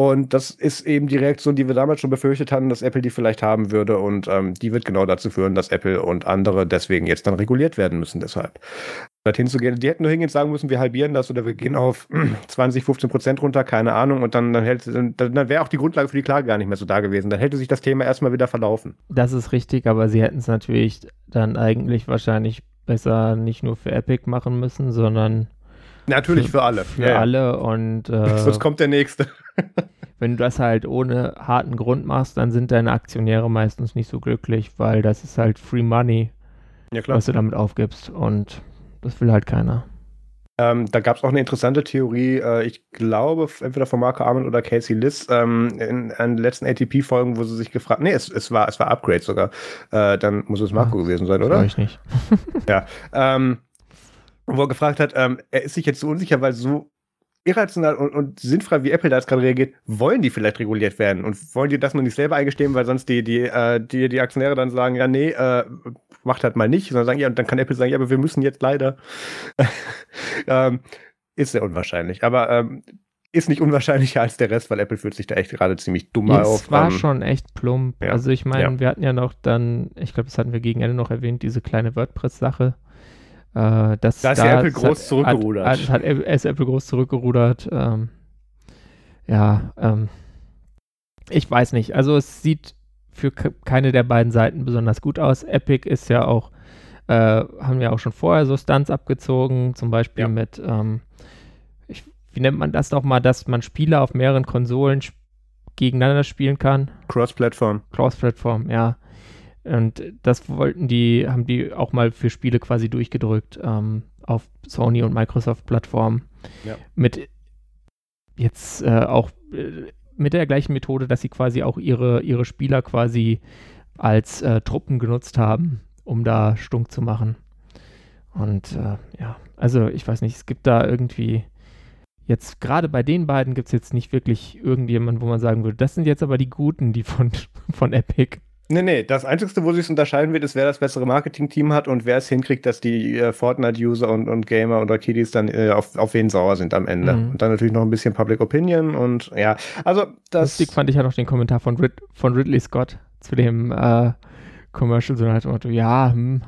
Speaker 1: Und das ist eben die Reaktion, die wir damals schon befürchtet hatten, dass Apple die vielleicht haben würde. Und ähm, die wird genau dazu führen, dass Apple und andere deswegen jetzt dann reguliert werden müssen deshalb. Statt hinzugehen, die hätten nur hingehen sagen müssen, wir halbieren das oder wir gehen auf 20, 15 Prozent runter, keine Ahnung. Und dann, dann, dann, dann wäre auch die Grundlage für die Klage gar nicht mehr so da gewesen. Dann hätte sich das Thema erstmal wieder verlaufen.
Speaker 2: Das ist richtig, aber sie hätten es natürlich dann eigentlich wahrscheinlich besser nicht nur für Epic machen müssen, sondern
Speaker 1: Natürlich für, für alle.
Speaker 2: Für ja, alle und
Speaker 1: äh, sonst kommt der nächste.
Speaker 2: Wenn du das halt ohne harten Grund machst, dann sind deine Aktionäre meistens nicht so glücklich, weil das ist halt Free Money, ja, was du damit aufgibst und das will halt keiner.
Speaker 1: Ähm, da gab es auch eine interessante Theorie, äh, ich glaube, entweder von Marco Arment oder Casey Liss, ähm, in, in den letzten ATP-Folgen, wo sie sich gefragt, nee, es, es, war, es war Upgrade sogar. Äh, dann muss es Marco ja, gewesen sein, oder?
Speaker 2: Ich nicht.
Speaker 1: ja. Ähm, wo er gefragt hat, ähm, er ist sich jetzt so unsicher, weil so irrational und, und sinnfrei, wie Apple da jetzt gerade reagiert, wollen die vielleicht reguliert werden und wollen die das nur nicht selber eingestehen, weil sonst die, die, äh, die, die Aktionäre dann sagen, ja, nee, äh, macht halt mal nicht, sondern sagen, ja, und dann kann Apple sagen, ja, aber wir müssen jetzt leider. ähm, ist sehr unwahrscheinlich. Aber ähm, ist nicht unwahrscheinlicher als der Rest, weil Apple fühlt sich da echt gerade ziemlich dumm
Speaker 2: Jetzt auf. Es war ähm, schon echt plump. Ja, also ich meine, ja. wir hatten ja noch dann, ich glaube, das hatten wir gegen Ende noch erwähnt, diese kleine WordPress-Sache. Äh, das,
Speaker 1: da ist da, Apple groß hat, zurückgerudert.
Speaker 2: Hat, hat, hat, ist Apple groß zurückgerudert. Ähm, ja, ähm, ich weiß nicht. Also es sieht für keine der beiden Seiten besonders gut aus. Epic ist ja auch, äh, haben ja auch schon vorher so Stunts abgezogen, zum Beispiel ja. mit, ähm, ich, wie nennt man das nochmal, dass man Spiele auf mehreren Konsolen sp gegeneinander spielen kann?
Speaker 1: Cross-Plattform.
Speaker 2: Cross-Plattform, ja. Und das wollten die, haben die auch mal für Spiele quasi durchgedrückt ähm, auf Sony und Microsoft-Plattformen. Ja. Mit jetzt äh, auch äh, mit der gleichen Methode, dass sie quasi auch ihre, ihre Spieler quasi als äh, Truppen genutzt haben, um da stunk zu machen. Und äh, ja, also ich weiß nicht, es gibt da irgendwie jetzt gerade bei den beiden gibt es jetzt nicht wirklich irgendjemanden, wo man sagen würde, das sind jetzt aber die Guten, die von, von Epic.
Speaker 1: Nee, nee, das Einzige, wo sich unterscheiden wird, ist, wer das bessere Marketing-Team hat und wer es hinkriegt, dass die äh, Fortnite-User und, und Gamer oder Kiddies dann äh, auf, auf wen sauer sind am Ende. Mhm. Und dann natürlich noch ein bisschen Public Opinion und ja, also das.
Speaker 2: Lustig fand ich ja noch den Kommentar von, Rid von Ridley Scott zu dem äh, Commercial, so halt Motto, ja, hm,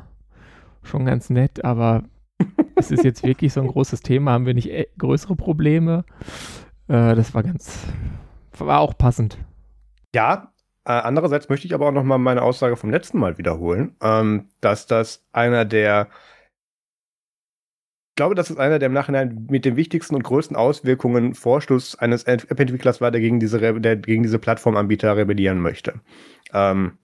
Speaker 2: schon ganz nett, aber ist es jetzt wirklich so ein großes Thema? Haben wir nicht äh, größere Probleme? Äh, das war ganz, war auch passend.
Speaker 1: Ja, äh, andererseits möchte ich aber auch noch mal meine Aussage vom letzten Mal wiederholen, ähm, dass das einer der ich glaube, das ist einer der im Nachhinein mit den wichtigsten und größten Auswirkungen Vorstoß eines App-Entwicklers war, der gegen diese, der gegen diese Plattformanbieter rebellieren möchte. Ähm,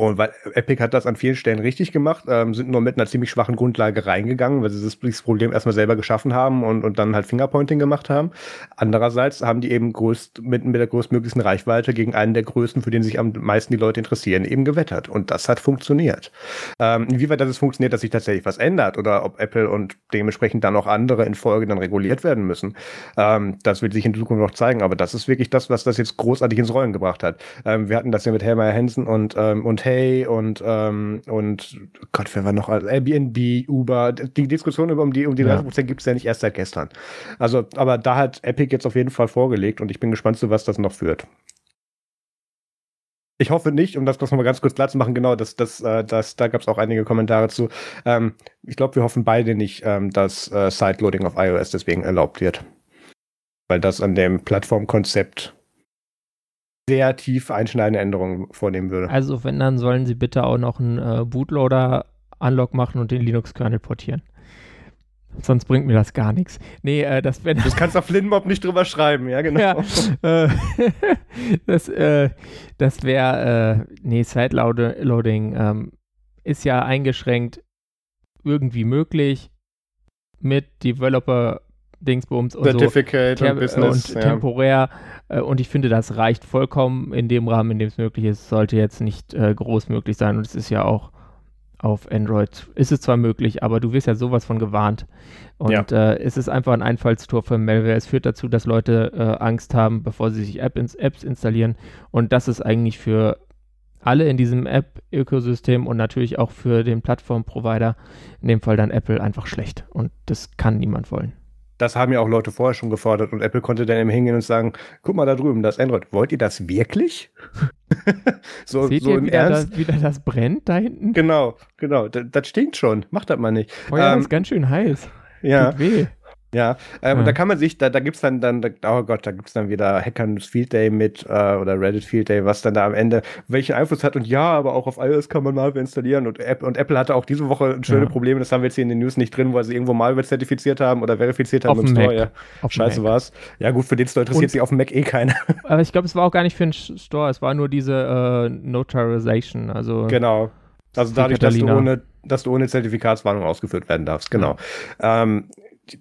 Speaker 1: und weil Epic hat das an vielen Stellen richtig gemacht, ähm, sind nur mit einer ziemlich schwachen Grundlage reingegangen, weil sie das, Problem erstmal selber geschaffen haben und, und dann halt Fingerpointing gemacht haben. Andererseits haben die eben größt, mit, mit der größtmöglichen Reichweite gegen einen der größten, für den sich am meisten die Leute interessieren, eben gewettert. Und das hat funktioniert. Ähm, inwieweit das funktioniert, dass sich tatsächlich was ändert oder ob Apple und dementsprechend dann auch andere in Folge dann reguliert werden müssen, ähm, das wird sich in Zukunft noch zeigen. Aber das ist wirklich das, was das jetzt großartig ins Rollen gebracht hat. Ähm, wir hatten das ja mit Helmer Hansen und, ähm, und Pay und, ähm, und Gott, wer war noch? Airbnb, Uber. Die Diskussion um die, um die 30% ja. gibt es ja nicht erst seit gestern. Also, aber da hat Epic jetzt auf jeden Fall vorgelegt und ich bin gespannt, zu was das noch führt. Ich hoffe nicht, um das, das nochmal ganz kurz klar zu machen, genau, das, das, äh, das, da gab es auch einige Kommentare zu. Ähm, ich glaube, wir hoffen beide nicht, ähm, dass äh, Sideloading auf iOS deswegen erlaubt wird. Weil das an dem Plattformkonzept sehr tief einschneidende Änderungen vornehmen würde.
Speaker 2: Also wenn, dann sollen sie bitte auch noch einen äh, Bootloader-Unlock machen und den Linux-Kernel portieren. Sonst bringt mir das gar nichts. Nee, äh, das wäre.
Speaker 1: Das kannst du auf Linmob nicht drüber schreiben, ja, genau. Ja, äh,
Speaker 2: das äh, das wäre. Äh, nee, Sideloading ähm, ist ja eingeschränkt irgendwie möglich mit Developer Dingsbums und
Speaker 1: Certificate
Speaker 2: so.
Speaker 1: und Business.
Speaker 2: Und ja. temporär. Äh, und ich finde, das reicht vollkommen in dem Rahmen, in dem es möglich ist. Sollte jetzt nicht äh, groß möglich sein. Und es ist ja auch auf Android ist es zwar möglich, aber du wirst ja sowas von gewarnt. Und ja. äh, es ist einfach ein Einfallstor für Malware. Es führt dazu, dass Leute äh, Angst haben, bevor sie sich App ins Apps installieren. Und das ist eigentlich für alle in diesem App-Ökosystem und natürlich auch für den Plattform-Provider, in dem Fall dann Apple, einfach schlecht. Und das kann niemand wollen.
Speaker 1: Das haben ja auch Leute vorher schon gefordert und Apple konnte dann eben hingehen und sagen, guck mal da drüben, das Android. Wollt ihr das wirklich?
Speaker 2: so, Seht so ihr, im wieder Ernst? Da, wieder das brennt da hinten?
Speaker 1: Genau, genau. Das, das stinkt schon. Macht das mal nicht.
Speaker 2: Feuer ähm, ist ganz schön heiß.
Speaker 1: Ja. Tut weh. Ja, ähm, ja. und da kann man sich, da, da gibt's dann, dann, oh Gott, da gibt's dann wieder Hackern Field Day mit äh, oder Reddit Field Day, was dann da am Ende welchen Einfluss hat und ja, aber auch auf iOS kann man Malware installieren und, App, und Apple hatte auch diese Woche schöne ja. Probleme, das haben wir jetzt hier in den News nicht drin, weil sie irgendwo Malware zertifiziert haben oder verifiziert haben
Speaker 2: auf im Store. Ja.
Speaker 1: Auf Scheiße war's. Ja gut, für den Store interessiert und, sich auf dem Mac eh keiner.
Speaker 2: Aber ich glaube, es war auch gar nicht für den Store, es war nur diese äh, Notarization, also
Speaker 1: Genau. Also dadurch, dass du, ohne, dass du ohne Zertifikatswarnung ausgeführt werden darfst, genau. Ja. Ähm,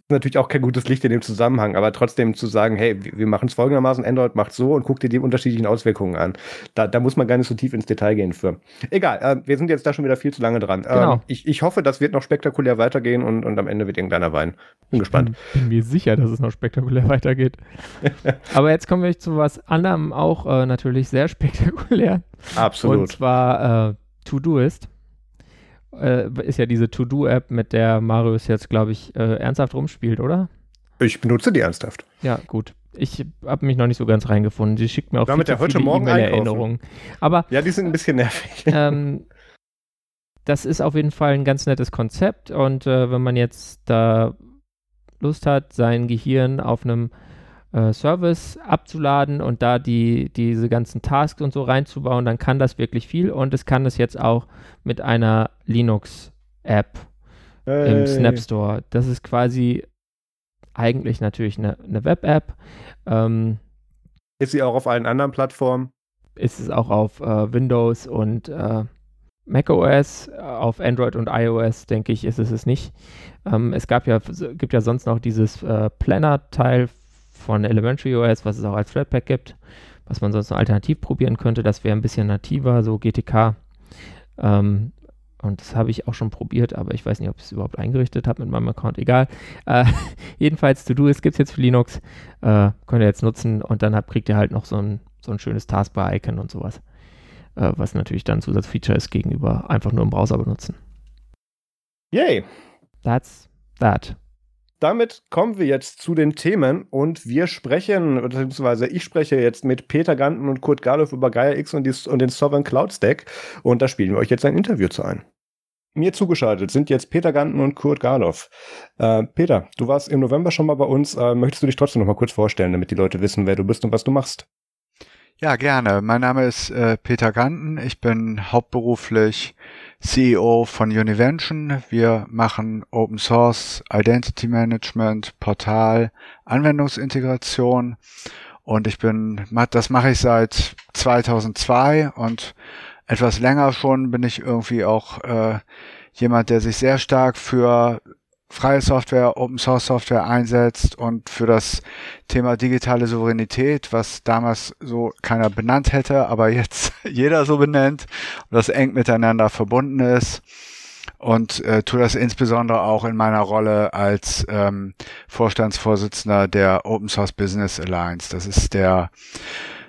Speaker 1: natürlich auch kein gutes Licht in dem Zusammenhang, aber trotzdem zu sagen, hey, wir machen es folgendermaßen, Android macht so und guck dir die unterschiedlichen Auswirkungen an. Da, da muss man gar nicht so tief ins Detail gehen für. Egal, äh, wir sind jetzt da schon wieder viel zu lange dran. Genau. Ähm, ich, ich hoffe, das wird noch spektakulär weitergehen und, und am Ende wird irgendeiner weinen. Bin gespannt.
Speaker 2: Ich bin mir sicher, dass es noch spektakulär weitergeht. aber jetzt kommen wir zu was anderem, auch äh, natürlich sehr spektakulär.
Speaker 1: Absolut.
Speaker 2: Und zwar äh, To-Doist äh, ist ja diese To-Do-App, mit der Marius jetzt, glaube ich, äh, ernsthaft rumspielt, oder?
Speaker 1: Ich benutze die ernsthaft.
Speaker 2: Ja, gut. Ich habe mich noch nicht so ganz reingefunden. Sie schickt mir auch
Speaker 1: Damit
Speaker 2: viel
Speaker 1: heute Morgen
Speaker 2: Erinnerungen. Aber
Speaker 1: ja, die sind ein bisschen nervig.
Speaker 2: Ähm, das ist auf jeden Fall ein ganz nettes Konzept und äh, wenn man jetzt da Lust hat, sein Gehirn auf einem äh, Service abzuladen und da die, diese ganzen Tasks und so reinzubauen, dann kann das wirklich viel und es kann das jetzt auch mit einer Linux-App hey. im Snap Store. Das ist quasi eigentlich natürlich eine, eine Web-App. Ähm,
Speaker 1: ist sie auch auf allen anderen Plattformen?
Speaker 2: Ist es auch auf äh, Windows und äh, macOS, auf Android und iOS, denke ich, ist es es nicht. Ähm, es gab ja, gibt ja sonst noch dieses äh, Planner-Teil von Elementary OS, was es auch als Flatpak gibt, was man sonst alternativ probieren könnte. Das wäre ein bisschen nativer, so GTK. Ähm, und das habe ich auch schon probiert, aber ich weiß nicht, ob ich es überhaupt eingerichtet habe mit meinem Account. Egal. Äh, jedenfalls, To-Do ist gibt es jetzt für Linux. Äh, könnt ihr jetzt nutzen und dann habt, kriegt ihr halt noch so ein, so ein schönes Taskbar-Icon und sowas. Äh, was natürlich dann ein Zusatzfeature ist gegenüber einfach nur im Browser benutzen.
Speaker 1: Yay!
Speaker 2: That's that
Speaker 1: damit kommen wir jetzt zu den Themen und wir sprechen, beziehungsweise ich spreche jetzt mit Peter Ganten und Kurt Garloff über Gaia X und, die, und den Sovereign Cloud Stack und da spielen wir euch jetzt ein Interview zu ein. Mir zugeschaltet sind jetzt Peter Ganten und Kurt Garloff. Äh, Peter, du warst im November schon mal bei uns. Äh, möchtest du dich trotzdem noch mal kurz vorstellen, damit die Leute wissen, wer du bist und was du machst?
Speaker 3: Ja, gerne. Mein Name ist äh, Peter Ganten. Ich bin hauptberuflich CEO von Univention. Wir machen Open Source, Identity Management, Portal, Anwendungsintegration. Und ich bin, das mache ich seit 2002 und etwas länger schon bin ich irgendwie auch äh, jemand, der sich sehr stark für freie Software, Open Source Software einsetzt und für das Thema digitale Souveränität, was damals so keiner benannt hätte, aber jetzt jeder so benennt und das eng miteinander verbunden ist. Und äh, tue das insbesondere auch in meiner Rolle als ähm, Vorstandsvorsitzender der Open Source Business Alliance. Das ist der,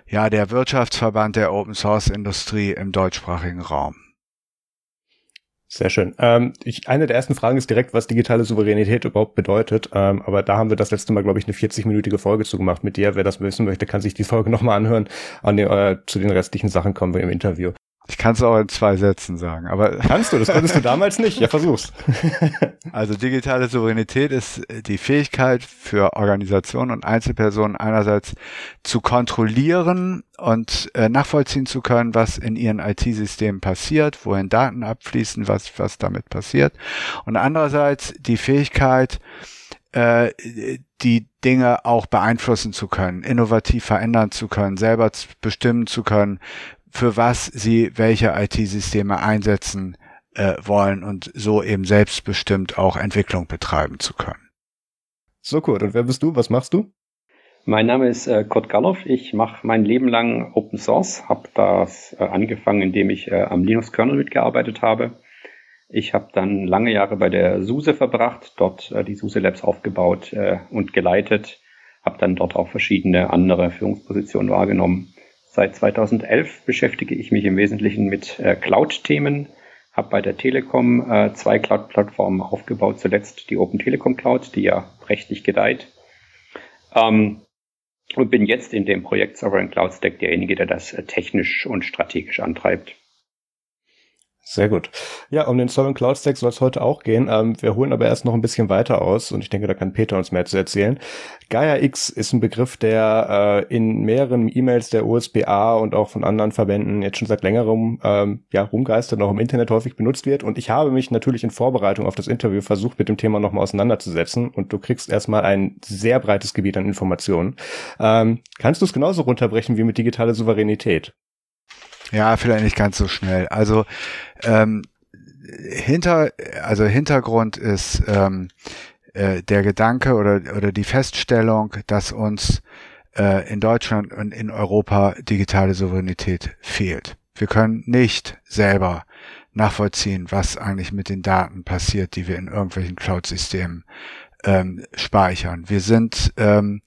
Speaker 3: ja, der Wirtschaftsverband der Open Source Industrie im deutschsprachigen Raum.
Speaker 1: Sehr schön. Ähm, ich, eine der ersten Fragen ist direkt, was digitale Souveränität überhaupt bedeutet. Ähm, aber da haben wir das letzte Mal, glaube ich, eine 40-minütige Folge zugemacht mit dir. Wer das wissen möchte, kann sich die Folge nochmal anhören. An den, äh, zu den restlichen Sachen kommen wir im Interview.
Speaker 3: Ich kann es auch in zwei Sätzen sagen, aber.
Speaker 1: Kannst du, das konntest du damals nicht. Ja, versuch's.
Speaker 3: also digitale Souveränität ist die Fähigkeit für Organisationen und Einzelpersonen einerseits zu kontrollieren und äh, nachvollziehen zu können, was in ihren IT-Systemen passiert, wohin Daten abfließen, was, was damit passiert. Und andererseits die Fähigkeit, äh, die Dinge auch beeinflussen zu können, innovativ verändern zu können, selber bestimmen zu können, für was sie welche IT-Systeme einsetzen äh, wollen und so eben selbstbestimmt auch Entwicklung betreiben zu können.
Speaker 1: So gut. Und wer bist du? Was machst du?
Speaker 4: Mein Name ist äh, Kurt Galloff. Ich mache mein Leben lang Open Source, habe das äh, angefangen, indem ich äh, am Linux-Kernel mitgearbeitet habe. Ich habe dann lange Jahre bei der SUSE verbracht, dort äh, die SUSE Labs aufgebaut äh, und geleitet, habe dann dort auch verschiedene andere Führungspositionen wahrgenommen. Seit 2011 beschäftige ich mich im Wesentlichen mit äh, Cloud-Themen, habe bei der Telekom äh, zwei Cloud-Plattformen aufgebaut, zuletzt die Open Telekom Cloud, die ja prächtig gedeiht. Ähm, und bin jetzt in dem Projekt Sovereign Cloud Stack derjenige, der das äh, technisch und strategisch antreibt.
Speaker 1: Sehr gut. Ja, um den Sovereign Cloud Stack soll es heute auch gehen. Ähm, wir holen aber erst noch ein bisschen weiter aus und ich denke, da kann Peter uns mehr zu erzählen. Gaia X ist ein Begriff, der äh, in mehreren E-Mails der USBA und auch von anderen Verbänden jetzt schon seit längerem ähm, ja, rumgeistert, auch im Internet häufig benutzt wird. Und ich habe mich natürlich in Vorbereitung auf das Interview versucht, mit dem Thema nochmal auseinanderzusetzen. Und du kriegst erstmal ein sehr breites Gebiet an Informationen. Ähm, kannst du es genauso runterbrechen wie mit digitaler Souveränität?
Speaker 3: Ja, vielleicht nicht ganz so schnell. Also ähm, hinter, also Hintergrund ist ähm, äh, der Gedanke oder oder die Feststellung, dass uns äh, in Deutschland und in Europa digitale Souveränität fehlt. Wir können nicht selber nachvollziehen, was eigentlich mit den Daten passiert, die wir in irgendwelchen Cloud-Systemen ähm, speichern. Wir sind ähm,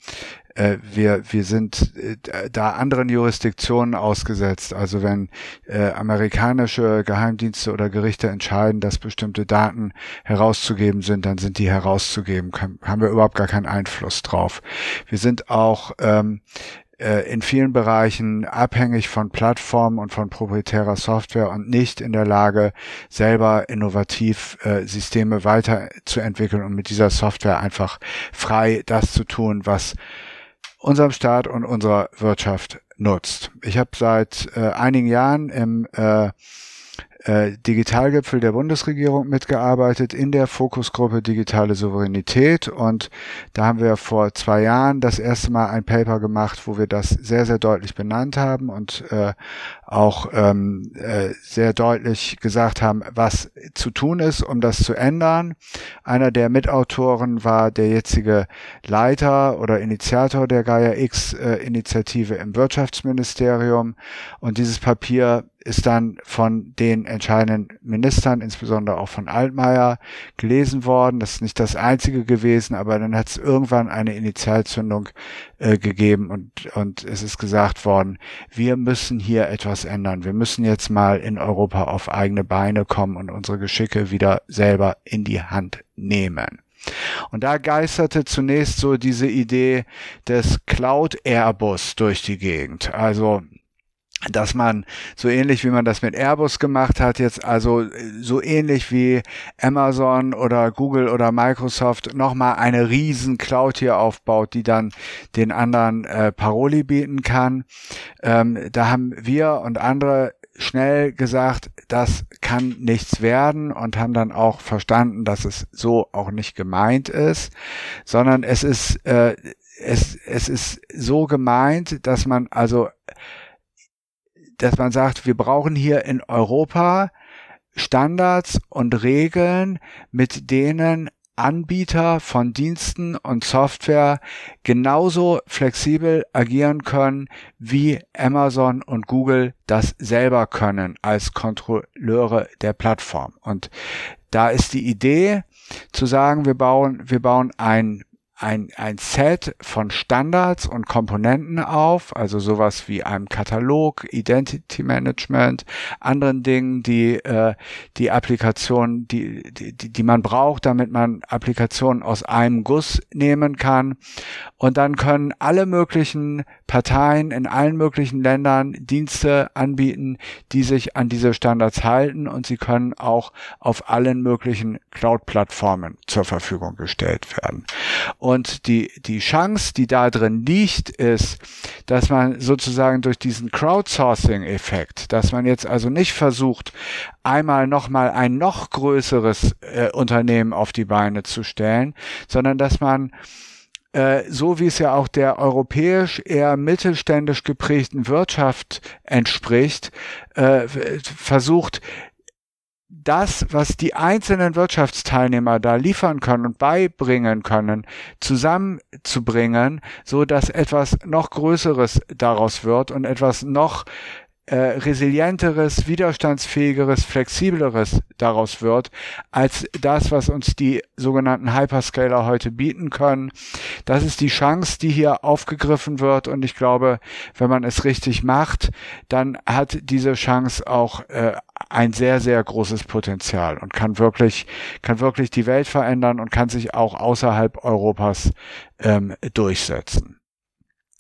Speaker 3: äh, wir, wir sind äh, da anderen Jurisdiktionen ausgesetzt. Also wenn äh, amerikanische Geheimdienste oder Gerichte entscheiden, dass bestimmte Daten herauszugeben sind, dann sind die herauszugeben. Kann, haben wir überhaupt gar keinen Einfluss drauf. Wir sind auch ähm, äh, in vielen Bereichen abhängig von Plattformen und von proprietärer Software und nicht in der Lage, selber innovativ äh, Systeme weiterzuentwickeln und mit dieser Software einfach frei das zu tun, was unserem Staat und unserer Wirtschaft nutzt. Ich habe seit äh, einigen Jahren im äh, äh, Digitalgipfel der Bundesregierung mitgearbeitet in der Fokusgruppe Digitale Souveränität und da haben wir vor zwei Jahren das erste Mal ein Paper gemacht, wo wir das sehr, sehr deutlich benannt haben und äh, auch ähm, äh, sehr deutlich gesagt haben, was zu tun ist, um das zu ändern. Einer der Mitautoren war der jetzige Leiter oder Initiator der Gaia X äh, im Wirtschaftsministerium und dieses Papier ist dann von den entscheidenden Ministern, insbesondere auch von Altmaier, gelesen worden. Das ist nicht das einzige gewesen, aber dann hat es irgendwann eine Initialzündung äh, gegeben und, und es ist gesagt worden, wir müssen hier etwas ändern. Wir müssen jetzt mal in Europa auf eigene Beine kommen und unsere Geschicke wieder selber in die Hand nehmen. Und da geisterte zunächst so diese Idee des Cloud Airbus durch die Gegend. Also dass man so ähnlich wie man das mit Airbus gemacht hat, jetzt also so ähnlich wie Amazon oder Google oder Microsoft nochmal eine riesen Cloud hier aufbaut, die dann den anderen äh, Paroli bieten kann. Ähm, da haben wir und andere schnell gesagt, das kann nichts werden und haben dann auch verstanden, dass es so auch nicht gemeint ist, sondern es ist äh, es, es ist so gemeint, dass man also dass man sagt, wir brauchen hier in Europa Standards und Regeln, mit denen Anbieter von Diensten und Software genauso flexibel agieren können, wie Amazon und Google das selber können als Kontrolleure der Plattform. Und da ist die Idee zu sagen, wir bauen, wir bauen ein ein, ein Set von Standards und Komponenten auf, also sowas wie einem Katalog, Identity Management, anderen Dingen, die äh, die Applikation, die, die, die man braucht, damit man Applikationen aus einem Guss nehmen kann. Und dann können alle möglichen Parteien in allen möglichen Ländern Dienste anbieten, die sich an diese Standards halten und sie können auch auf allen möglichen Cloud-Plattformen zur Verfügung gestellt werden. Und die, die Chance, die da drin liegt, ist, dass man sozusagen durch diesen Crowdsourcing-Effekt, dass man jetzt also nicht versucht, einmal nochmal ein noch größeres äh, Unternehmen auf die Beine zu stellen, sondern dass man äh, so wie es ja auch der europäisch eher mittelständisch geprägten Wirtschaft entspricht, äh, versucht, das, was die einzelnen Wirtschaftsteilnehmer da liefern können und beibringen können, zusammenzubringen, so dass etwas noch Größeres daraus wird und etwas noch äh, resilienteres, widerstandsfähigeres, flexibleres daraus wird, als das, was uns die sogenannten Hyperscaler heute bieten können. Das ist die Chance, die hier aufgegriffen wird und ich glaube, wenn man es richtig macht, dann hat diese Chance auch äh, ein sehr, sehr großes Potenzial und kann wirklich, kann wirklich die Welt verändern und kann sich auch außerhalb Europas ähm, durchsetzen.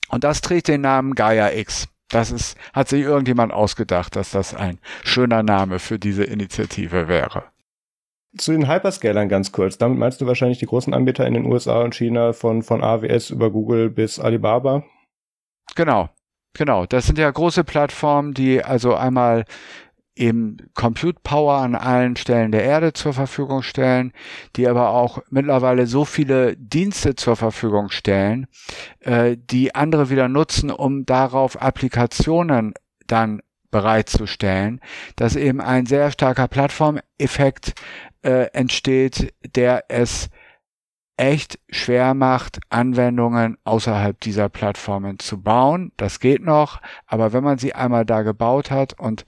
Speaker 3: Und das trägt den Namen Gaia X. Das ist, hat sich irgendjemand ausgedacht, dass das ein schöner Name für diese Initiative wäre.
Speaker 1: Zu den Hyperscalern ganz kurz. Damit meinst du wahrscheinlich die großen Anbieter in den USA und China von, von AWS über Google bis Alibaba?
Speaker 3: Genau. Genau. Das sind ja große Plattformen, die also einmal eben Compute Power an allen Stellen der Erde zur Verfügung stellen, die aber auch mittlerweile so viele Dienste zur Verfügung stellen, äh, die andere wieder nutzen, um darauf Applikationen dann bereitzustellen, dass eben ein sehr starker Plattformeffekt äh, entsteht, der es echt schwer macht, Anwendungen außerhalb dieser Plattformen zu bauen. Das geht noch, aber wenn man sie einmal da gebaut hat und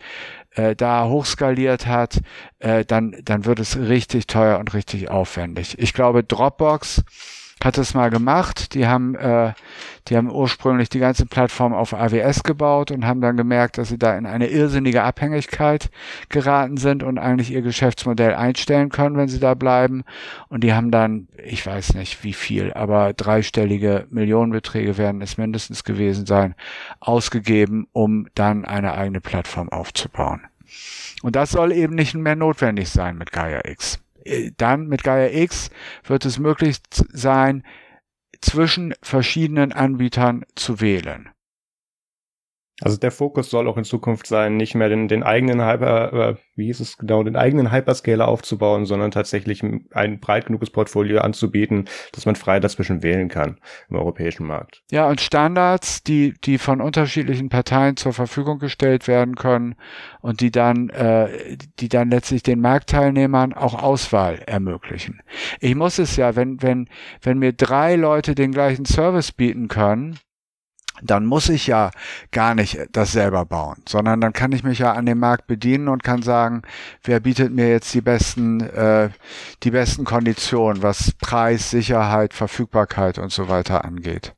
Speaker 3: äh, da hochskaliert hat, äh, dann, dann wird es richtig teuer und richtig aufwendig. Ich glaube, Dropbox hat es mal gemacht. Die haben, äh, die haben ursprünglich die ganze Plattform auf AWS gebaut und haben dann gemerkt, dass sie da in eine irrsinnige Abhängigkeit geraten sind und eigentlich ihr Geschäftsmodell einstellen können, wenn sie da bleiben. Und die haben dann, ich weiß nicht wie viel, aber dreistellige Millionenbeträge werden es mindestens gewesen sein, ausgegeben, um dann eine eigene Plattform aufzubauen. Und das soll eben nicht mehr notwendig sein mit Gaia X. Dann mit Gaia X wird es möglich sein, zwischen verschiedenen Anbietern zu wählen.
Speaker 1: Also der Fokus soll auch in Zukunft sein, nicht mehr den, den eigenen Hyper, äh, wie hieß es genau, den eigenen Hyperscaler aufzubauen, sondern tatsächlich ein breit genuges Portfolio anzubieten, dass man frei dazwischen wählen kann im europäischen Markt.
Speaker 3: Ja, und Standards, die, die von unterschiedlichen Parteien zur Verfügung gestellt werden können und die dann, äh, die dann letztlich den Marktteilnehmern auch Auswahl ermöglichen. Ich muss es ja, wenn, wenn, wenn mir drei Leute den gleichen Service bieten können, dann muss ich ja gar nicht das selber bauen, sondern dann kann ich mich ja an dem Markt bedienen und kann sagen, wer bietet mir jetzt die besten, äh, die besten Konditionen, was Preis, Sicherheit, Verfügbarkeit und so weiter angeht.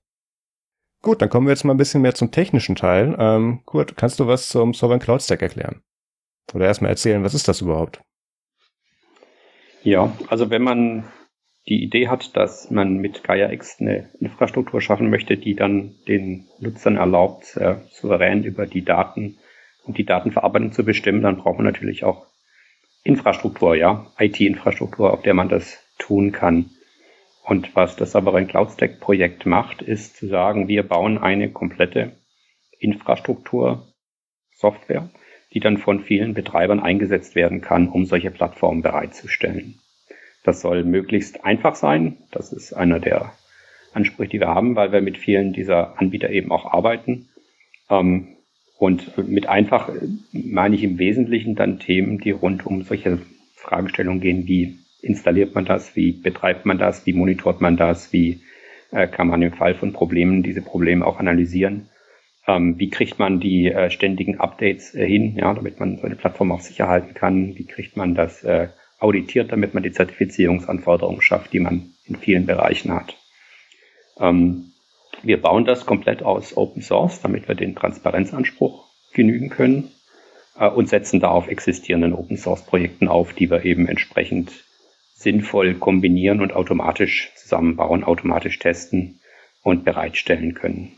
Speaker 1: Gut, dann kommen wir jetzt mal ein bisschen mehr zum technischen Teil. Ähm, Kurt, kannst du was zum Sovereign Cloud Stack erklären? Oder erstmal erzählen, was ist das überhaupt?
Speaker 4: Ja, also wenn man die Idee hat, dass man mit Gaia X eine Infrastruktur schaffen möchte, die dann den Nutzern erlaubt, äh, souverän über die Daten und die Datenverarbeitung zu bestimmen, dann braucht man natürlich auch Infrastruktur, ja, IT-Infrastruktur, auf der man das tun kann. Und was das aber ein Cloud Stack Projekt macht, ist zu sagen, wir bauen eine komplette Infrastruktur, Software, die dann von vielen Betreibern eingesetzt werden kann, um solche Plattformen bereitzustellen. Das soll möglichst einfach sein. Das ist einer der Ansprüche, die wir haben, weil wir mit vielen dieser Anbieter eben auch arbeiten. Ähm, und mit einfach meine ich im Wesentlichen dann Themen, die rund um solche Fragestellungen gehen, wie installiert man das, wie betreibt man das, wie monitort man das, wie äh, kann man im Fall von Problemen diese Probleme auch analysieren. Ähm, wie kriegt man die äh, ständigen Updates äh, hin, ja, damit man so eine Plattform auch sicher halten kann? Wie kriegt man das äh, auditiert, damit man die Zertifizierungsanforderungen schafft, die man in vielen Bereichen hat. Ähm, wir bauen das komplett aus Open Source, damit wir den Transparenzanspruch genügen können äh, und setzen da auf existierenden Open Source Projekten auf, die wir eben entsprechend sinnvoll kombinieren und automatisch zusammenbauen, automatisch testen und bereitstellen können.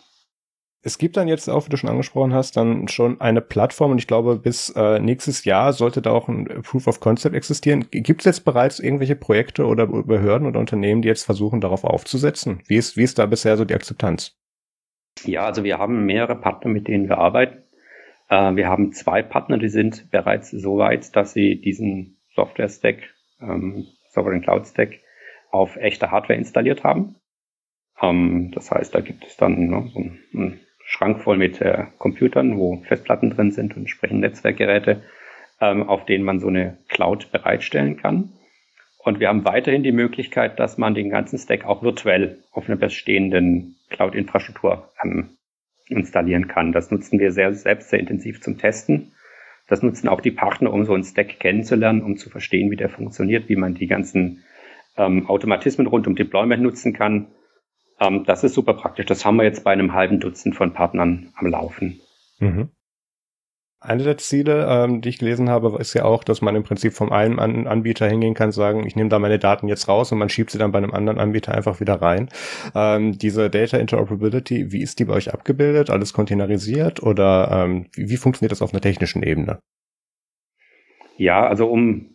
Speaker 1: Es gibt dann jetzt auch, wie du schon angesprochen hast, dann schon eine Plattform und ich glaube, bis äh, nächstes Jahr sollte da auch ein Proof of Concept existieren. Gibt es jetzt bereits irgendwelche Projekte oder Behörden oder Unternehmen, die jetzt versuchen, darauf aufzusetzen? Wie ist, wie ist da bisher so die Akzeptanz?
Speaker 4: Ja, also wir haben mehrere Partner, mit denen wir arbeiten. Äh, wir haben zwei Partner, die sind bereits so weit, dass sie diesen Software-Stack, ähm, Sovereign Cloud Stack, auf echter Hardware installiert haben. Ähm, das heißt, da gibt es dann ne, so ein, ein Schrank voll mit äh, Computern, wo Festplatten drin sind und entsprechend Netzwerkgeräte, ähm, auf denen man so eine Cloud bereitstellen kann. Und wir haben weiterhin die Möglichkeit, dass man den ganzen Stack auch virtuell auf einer bestehenden Cloud-Infrastruktur ähm, installieren kann. Das nutzen wir sehr, selbst sehr intensiv zum Testen. Das nutzen auch die Partner, um so einen Stack kennenzulernen, um zu verstehen, wie der funktioniert, wie man die ganzen ähm, Automatismen rund um Deployment nutzen kann. Ähm, das ist super praktisch. Das haben wir jetzt bei einem halben Dutzend von Partnern am Laufen. Mhm.
Speaker 1: Eine der Ziele, ähm, die ich gelesen habe, ist ja auch, dass man im Prinzip vom einen An Anbieter hingehen kann, sagen, ich nehme da meine Daten jetzt raus und man schiebt sie dann bei einem anderen Anbieter einfach wieder rein. Ähm, diese Data Interoperability, wie ist die bei euch abgebildet? Alles containerisiert oder ähm, wie, wie funktioniert das auf einer technischen Ebene?
Speaker 4: Ja, also um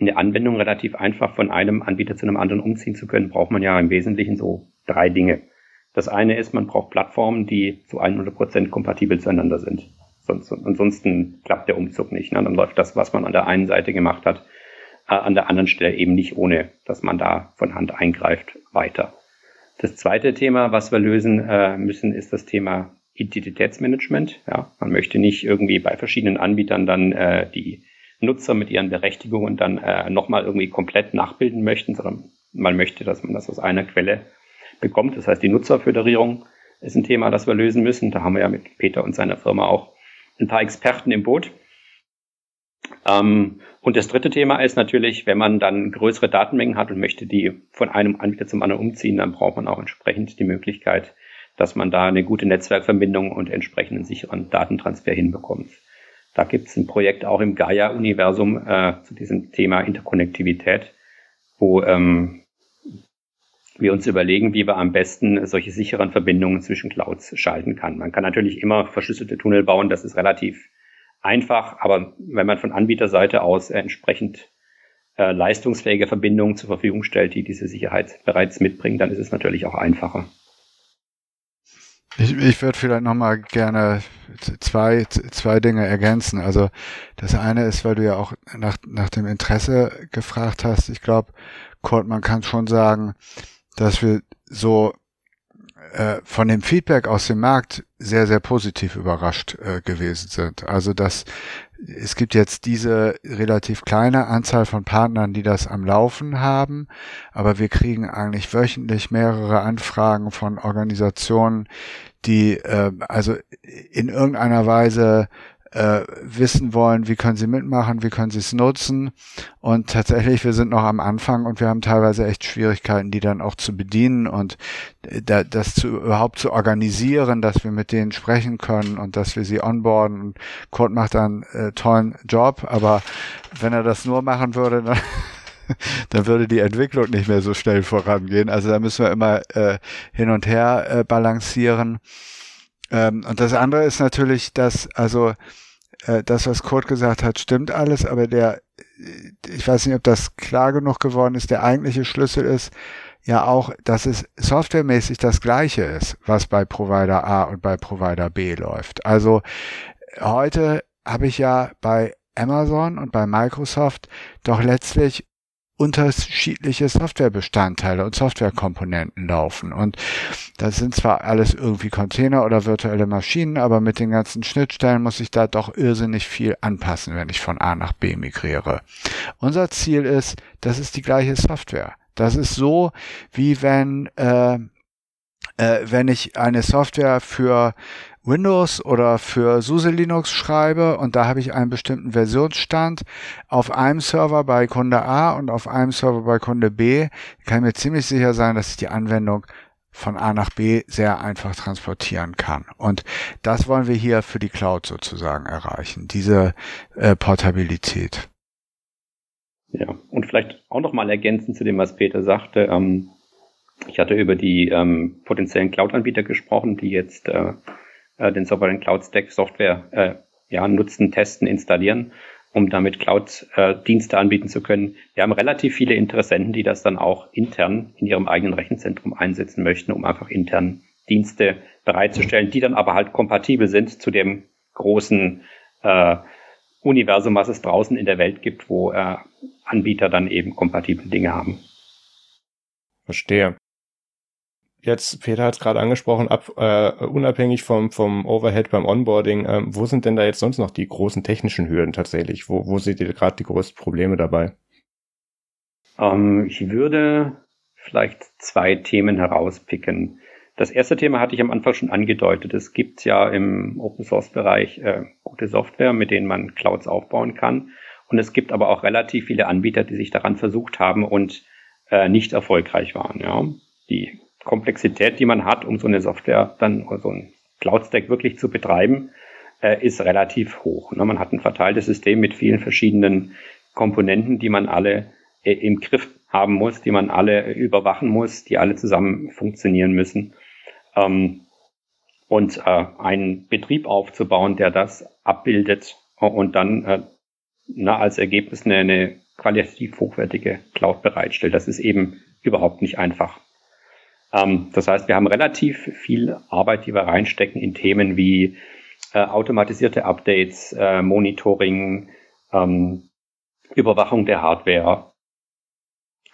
Speaker 4: eine Anwendung relativ einfach von einem Anbieter zu einem anderen umziehen zu können, braucht man ja im Wesentlichen so drei Dinge. Das eine ist, man braucht Plattformen, die zu 100% kompatibel zueinander sind. Sonst, ansonsten klappt der Umzug nicht. Ne? Dann läuft das, was man an der einen Seite gemacht hat, äh, an der anderen Stelle eben nicht, ohne dass man da von Hand eingreift, weiter. Das zweite Thema, was wir lösen äh, müssen, ist das Thema Identitätsmanagement. Ja, man möchte nicht irgendwie bei verschiedenen Anbietern dann äh, die Nutzer mit ihren Berechtigungen dann äh, nochmal irgendwie komplett nachbilden möchten, sondern man möchte, dass man das aus einer Quelle bekommt. Das heißt, die Nutzerföderierung ist ein Thema, das wir lösen müssen. Da haben wir ja mit Peter und seiner Firma auch ein paar Experten im Boot. Ähm, und das dritte Thema ist natürlich, wenn man dann größere Datenmengen hat und möchte die von einem Anbieter zum anderen umziehen, dann braucht man auch entsprechend die Möglichkeit, dass man da eine gute Netzwerkverbindung und entsprechenden sicheren Datentransfer hinbekommt. Da gibt es ein Projekt auch im Gaia-Universum äh, zu diesem Thema Interkonnektivität, wo ähm, wir uns überlegen, wie wir am besten solche sicheren Verbindungen zwischen Clouds schalten kann. Man kann natürlich immer verschlüsselte Tunnel bauen, das ist relativ einfach, aber wenn man von Anbieterseite aus entsprechend äh, leistungsfähige Verbindungen zur Verfügung stellt, die diese Sicherheit bereits mitbringen, dann ist es natürlich auch einfacher.
Speaker 3: Ich, ich würde vielleicht nochmal gerne zwei, zwei Dinge ergänzen. Also das eine ist, weil du ja auch nach, nach dem Interesse gefragt hast. Ich glaube, Kurt, man kann schon sagen, dass wir so äh, von dem Feedback aus dem Markt sehr, sehr positiv überrascht äh, gewesen sind. Also dass es gibt jetzt diese relativ kleine Anzahl von Partnern, die das am Laufen haben, aber wir kriegen eigentlich wöchentlich mehrere Anfragen von Organisationen, die äh, also in irgendeiner Weise äh, wissen wollen, wie können sie mitmachen, wie können sie es nutzen. Und tatsächlich, wir sind noch am Anfang und wir haben teilweise echt Schwierigkeiten, die dann auch zu bedienen und äh, da, das zu, überhaupt zu organisieren, dass wir mit denen sprechen können und dass wir sie onboarden. Und Kurt macht dann äh, tollen Job, aber wenn er das nur machen würde, dann dann würde die Entwicklung nicht mehr so schnell vorangehen. Also da müssen wir immer äh, hin und her äh, balancieren. Ähm, und das andere ist natürlich, dass, also äh, das, was Kurt gesagt hat, stimmt alles, aber der, äh, ich weiß nicht, ob das klar genug geworden ist, der eigentliche Schlüssel ist ja auch, dass es softwaremäßig das gleiche ist, was bei Provider A und bei Provider B läuft. Also heute habe ich ja bei Amazon und bei Microsoft doch letztlich unterschiedliche Softwarebestandteile und Softwarekomponenten laufen. Und das sind zwar alles irgendwie Container oder virtuelle Maschinen, aber mit den ganzen Schnittstellen muss ich da doch irrsinnig viel anpassen, wenn ich von A nach B migriere. Unser Ziel ist, das ist die gleiche Software. Das ist so, wie wenn, äh, äh, wenn ich eine Software für Windows oder für SUSE Linux schreibe und da habe ich einen bestimmten Versionsstand auf einem Server bei Kunde A und auf einem Server bei Kunde B, kann ich mir ziemlich sicher sein, dass ich die Anwendung von A nach B sehr einfach transportieren kann. Und das wollen wir hier für die Cloud sozusagen erreichen, diese äh, Portabilität.
Speaker 4: Ja, und vielleicht auch nochmal ergänzend zu dem, was Peter sagte. Ähm, ich hatte über die ähm, potenziellen Cloud-Anbieter gesprochen, die jetzt äh, äh, den Sovereign Cloud Stack Software äh, ja, nutzen, testen, installieren, um damit Cloud-Dienste anbieten zu können. Wir haben relativ viele Interessenten, die das dann auch intern in ihrem eigenen Rechenzentrum einsetzen möchten, um einfach intern Dienste bereitzustellen, die dann aber halt kompatibel sind zu dem großen äh, Universum, was es draußen in der Welt gibt, wo äh, Anbieter dann eben kompatible Dinge haben.
Speaker 1: Verstehe jetzt, Peter hat es gerade angesprochen, ab, äh, unabhängig vom, vom Overhead beim Onboarding, äh, wo sind denn da jetzt sonst noch die großen technischen Hürden tatsächlich? Wo, wo seht ihr gerade die größten Probleme dabei?
Speaker 4: Ähm, ich würde vielleicht zwei Themen herauspicken. Das erste Thema hatte ich am Anfang schon angedeutet. Es gibt ja im Open Source Bereich äh, gute Software, mit denen man Clouds aufbauen kann. Und es gibt aber auch relativ viele Anbieter, die sich daran versucht haben und äh, nicht erfolgreich waren. Ja. Die Komplexität, die man hat, um so eine Software dann, so ein Cloud Stack wirklich zu betreiben, äh, ist relativ hoch. Ne? Man hat ein verteiltes System mit vielen verschiedenen Komponenten, die man alle äh, im Griff haben muss, die man alle überwachen muss, die alle zusammen funktionieren müssen. Ähm, und äh, einen Betrieb aufzubauen, der das abbildet und dann äh, na, als Ergebnis eine, eine qualitativ hochwertige Cloud bereitstellt. Das ist eben überhaupt nicht einfach. Ähm, das heißt, wir haben relativ viel Arbeit, die wir reinstecken in Themen wie äh, automatisierte Updates, äh, Monitoring, ähm, Überwachung der Hardware,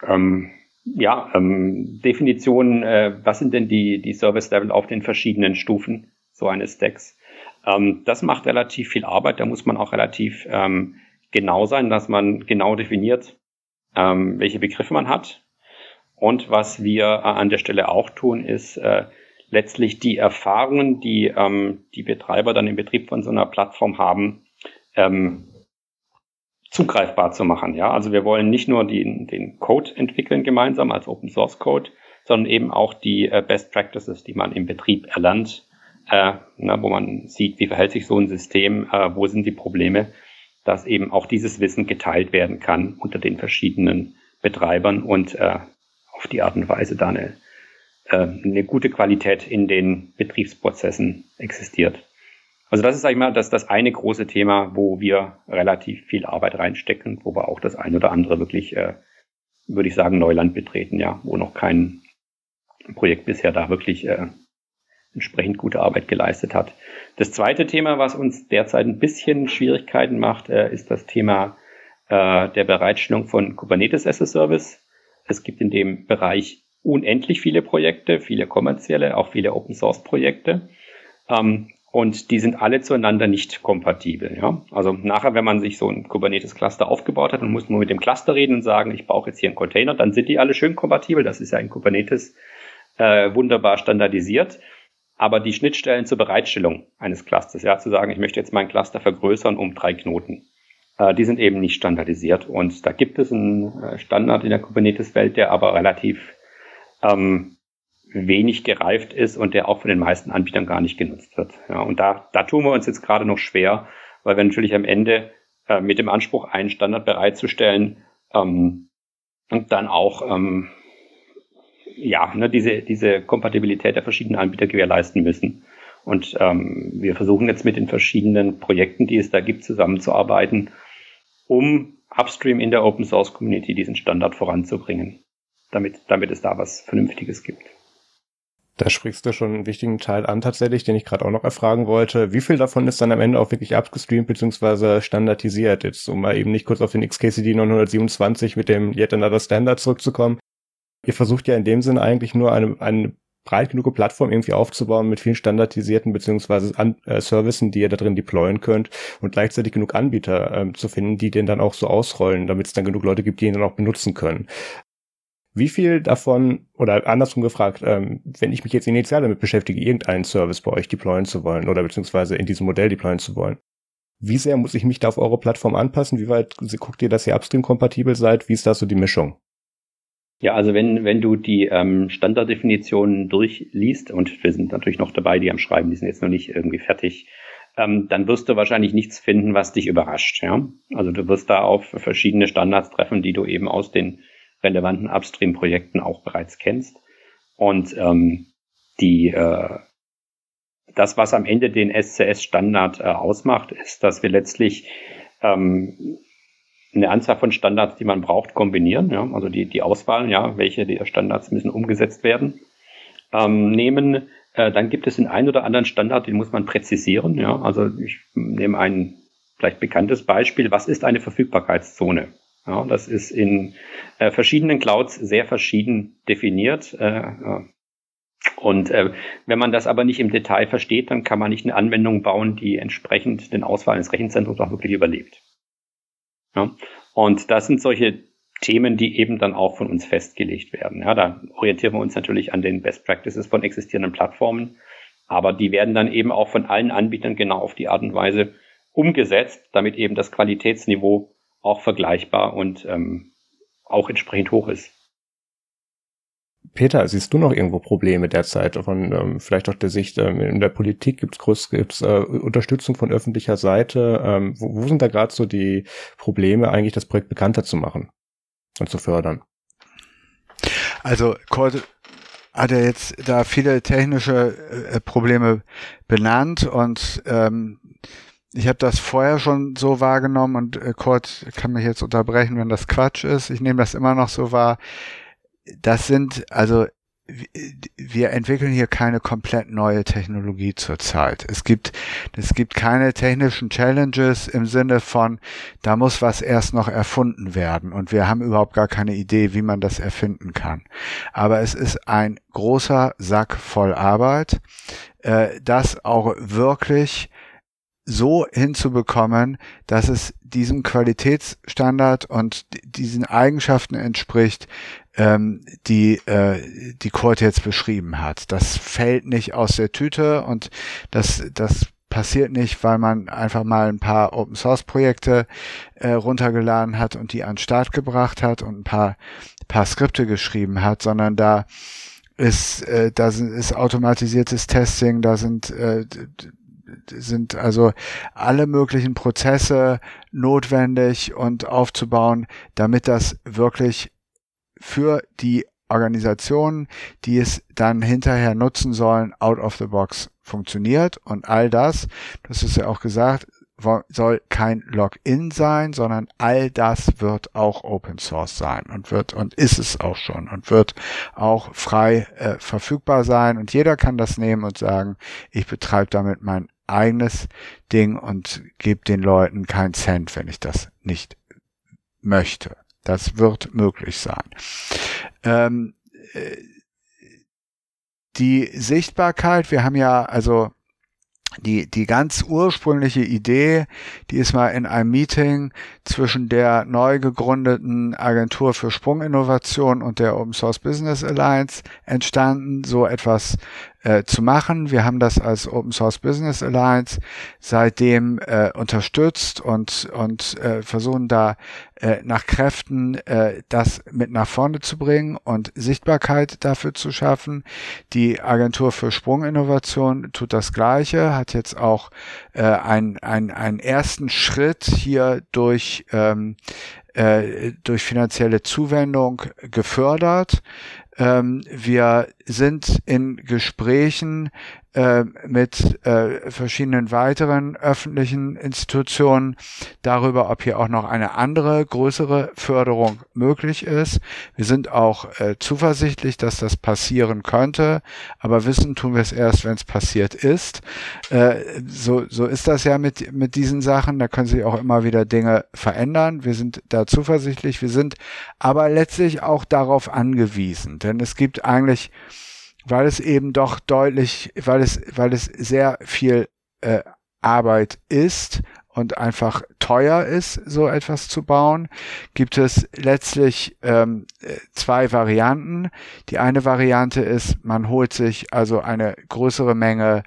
Speaker 4: ähm, ja, ähm, Definition, äh, was sind denn die, die Service-Level auf den verschiedenen Stufen so eines Stacks? Ähm, das macht relativ viel Arbeit, da muss man auch relativ ähm, genau sein, dass man genau definiert, welche Begriffe man hat. Und was wir äh, an der Stelle auch tun, ist äh, letztlich die Erfahrungen, die ähm, die Betreiber dann im Betrieb von so einer Plattform haben, ähm, zugreifbar zu machen. Ja, also wir wollen nicht nur den, den Code entwickeln gemeinsam als Open Source Code, sondern eben auch die äh, Best Practices, die man im Betrieb erlernt, äh, na, wo man sieht, wie verhält sich so ein System, äh, wo sind die Probleme, dass eben auch dieses Wissen geteilt werden kann unter den verschiedenen Betreibern und äh, auf die Art und Weise da eine, äh, eine gute Qualität in den Betriebsprozessen existiert. Also das ist, sag ich mal, das, das eine große Thema, wo wir relativ viel Arbeit reinstecken, wo wir auch das eine oder andere wirklich, äh, würde ich sagen, Neuland betreten, ja, wo noch kein Projekt bisher da wirklich äh, entsprechend gute Arbeit geleistet hat. Das zweite Thema, was uns derzeit ein bisschen Schwierigkeiten macht, äh, ist das Thema äh, der Bereitstellung von Kubernetes as a Service. Es gibt in dem Bereich unendlich viele Projekte, viele kommerzielle, auch viele Open Source Projekte. Ähm, und die sind alle zueinander nicht kompatibel. Ja? Also nachher, wenn man sich so ein Kubernetes-Cluster aufgebaut hat und muss nur mit dem Cluster reden und sagen, ich brauche jetzt hier einen Container, dann sind die alle schön kompatibel. Das ist ja in Kubernetes äh, wunderbar standardisiert. Aber die Schnittstellen zur Bereitstellung eines Clusters, ja, zu sagen, ich möchte jetzt meinen Cluster vergrößern um drei Knoten, die sind eben nicht standardisiert. Und da gibt es einen äh, Standard in der Kubernetes-Welt, der aber relativ ähm, wenig gereift ist und der auch von den meisten Anbietern gar nicht genutzt wird. Ja, und da, da tun wir uns jetzt gerade noch schwer, weil wir natürlich am Ende äh, mit dem Anspruch, einen Standard bereitzustellen, ähm, und dann auch ähm, ja, ne, diese, diese Kompatibilität der verschiedenen Anbieter gewährleisten müssen. Und ähm, wir versuchen jetzt mit den verschiedenen Projekten, die es da gibt, zusammenzuarbeiten, um upstream in der Open Source Community diesen Standard voranzubringen, damit, damit es da was Vernünftiges gibt.
Speaker 1: Da sprichst du schon einen wichtigen Teil an tatsächlich, den ich gerade auch noch erfragen wollte. Wie viel davon ist dann am Ende auch wirklich abgestreamt bzw. standardisiert? Jetzt, um mal eben nicht kurz auf den XKCD 927 mit dem Yet Another Standard zurückzukommen. Ihr versucht ja in dem Sinne eigentlich nur eine, eine breit genug Plattform irgendwie aufzubauen mit vielen standardisierten beziehungsweise an, äh, Services, die ihr da drin deployen könnt und gleichzeitig genug Anbieter ähm, zu finden, die den dann auch so ausrollen, damit es dann genug Leute gibt, die ihn dann auch benutzen können. Wie viel davon, oder andersrum gefragt, ähm, wenn ich mich jetzt initial damit beschäftige, irgendeinen Service bei euch deployen zu wollen oder beziehungsweise in diesem Modell deployen zu wollen, wie sehr muss ich mich da auf eure Plattform anpassen? Wie weit guckt ihr, dass ihr upstream-kompatibel seid? Wie ist da so die Mischung?
Speaker 4: Ja, also wenn, wenn du die ähm, Standarddefinitionen durchliest, und wir sind natürlich noch dabei, die am Schreiben, die sind jetzt noch nicht irgendwie fertig, ähm, dann wirst du wahrscheinlich nichts finden, was dich überrascht. Ja? Also du wirst da auf verschiedene Standards treffen, die du eben aus den relevanten Upstream-Projekten auch bereits kennst. Und ähm, die äh, das, was am Ende den SCS-Standard äh, ausmacht, ist, dass wir letztlich ähm, eine Anzahl von Standards, die man braucht, kombinieren. Ja? Also die, die Auswahl, ja, welche der Standards müssen umgesetzt werden, ähm, nehmen. Äh, dann gibt es den einen oder anderen Standard, den muss man präzisieren. Ja? Also ich nehme ein vielleicht bekanntes Beispiel. Was ist eine Verfügbarkeitszone? Ja, das ist in äh, verschiedenen Clouds sehr verschieden definiert. Äh, und äh, wenn man das aber nicht im Detail versteht, dann kann man nicht eine Anwendung bauen, die entsprechend den Auswahl des Rechenzentrums auch wirklich überlebt. Ja? Und das sind solche Themen, die eben dann auch von uns festgelegt werden. Ja, da orientieren wir uns natürlich an den Best Practices von existierenden Plattformen, aber die werden dann eben auch von allen Anbietern genau auf die Art und Weise umgesetzt, damit eben das Qualitätsniveau auch vergleichbar und ähm, auch entsprechend hoch ist.
Speaker 1: Peter, siehst du noch irgendwo Probleme derzeit von ähm, vielleicht auch der Sicht ähm, in der Politik gibt es gibt's, äh, Unterstützung von öffentlicher Seite? Ähm, wo, wo sind da gerade so die Probleme, eigentlich das Projekt bekannter zu machen und zu fördern?
Speaker 3: Also Kurt hat er jetzt da viele technische äh, Probleme benannt und ähm, ich habe das vorher schon so wahrgenommen und äh, Kurt kann mich jetzt unterbrechen, wenn das Quatsch ist. Ich nehme das immer noch so wahr das sind, also wir entwickeln hier keine komplett neue Technologie zurzeit. Es gibt, es gibt keine technischen Challenges im Sinne von, da muss was erst noch erfunden werden und wir haben überhaupt gar keine Idee, wie man das erfinden kann. Aber es ist ein großer Sack voll Arbeit, äh, das auch wirklich so hinzubekommen, dass es diesem Qualitätsstandard und diesen Eigenschaften entspricht, ähm, die äh, die Kurt jetzt beschrieben hat. Das fällt nicht aus der Tüte und das das passiert nicht, weil man einfach mal ein paar Open Source Projekte äh, runtergeladen hat und die an den Start gebracht hat und ein paar paar Skripte geschrieben hat, sondern da ist äh, da sind, ist automatisiertes Testing, da sind äh, sind also alle möglichen Prozesse notwendig und aufzubauen, damit das wirklich für die Organisationen, die es dann hinterher nutzen sollen, out of the box funktioniert. Und all das, das ist ja auch gesagt, soll kein Login sein, sondern all das wird auch Open Source sein und wird und ist es auch schon und wird auch frei äh, verfügbar sein und jeder kann das nehmen und sagen, ich betreibe damit mein eigenes Ding und gebe den Leuten keinen Cent, wenn ich das nicht möchte. Das wird möglich sein. Ähm, äh, die Sichtbarkeit, wir haben ja also die, die ganz ursprüngliche Idee, die ist mal in einem Meeting zwischen der neu gegründeten Agentur für Sprunginnovation und der Open Source Business Alliance entstanden, so etwas äh, zu machen. Wir haben das als Open Source Business Alliance seitdem äh, unterstützt und, und äh, versuchen da äh, nach Kräften äh, das mit nach vorne zu bringen und Sichtbarkeit dafür zu schaffen. Die Agentur für Sprunginnovation tut das Gleiche, hat jetzt auch äh, einen, einen, ersten Schritt hier durch ähm, äh, durch finanzielle Zuwendung gefördert. Ähm, wir sind in Gesprächen äh, mit äh, verschiedenen weiteren öffentlichen Institutionen darüber, ob hier auch noch eine andere, größere Förderung möglich ist. Wir sind auch äh, zuversichtlich, dass das passieren könnte, aber wissen tun wir es erst, wenn es passiert ist. Äh, so, so ist das ja mit, mit diesen Sachen. Da können sich auch immer wieder Dinge verändern. Wir sind da zuversichtlich. Wir sind aber letztlich auch darauf angewiesen, denn es gibt eigentlich weil es eben doch deutlich, weil es, weil es sehr viel äh, Arbeit ist und einfach teuer ist, so etwas zu bauen, gibt es letztlich ähm, zwei Varianten. Die eine Variante ist, man holt sich also eine größere Menge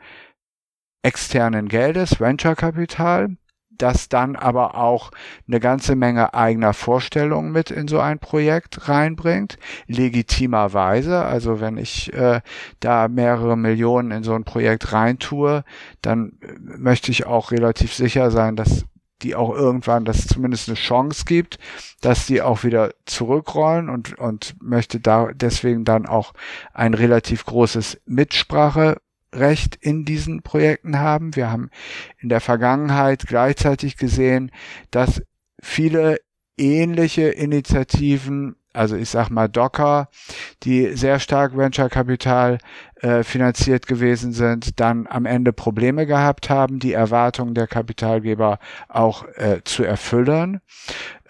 Speaker 3: externen Geldes, Venture-Kapital, das dann aber auch eine ganze Menge eigener Vorstellungen mit in so ein Projekt reinbringt, legitimerweise. Also wenn ich äh, da mehrere Millionen in so ein Projekt reintue, dann äh, möchte ich auch relativ sicher sein, dass die auch irgendwann, dass es zumindest eine Chance gibt, dass die auch wieder zurückrollen und, und möchte da deswegen dann auch ein relativ großes Mitsprache Recht in diesen Projekten haben. Wir haben in der Vergangenheit gleichzeitig gesehen, dass viele ähnliche Initiativen, also ich sag mal Docker, die sehr stark Venture Capital äh, finanziert gewesen sind, dann am Ende Probleme gehabt haben, die Erwartungen der Kapitalgeber auch äh, zu erfüllen.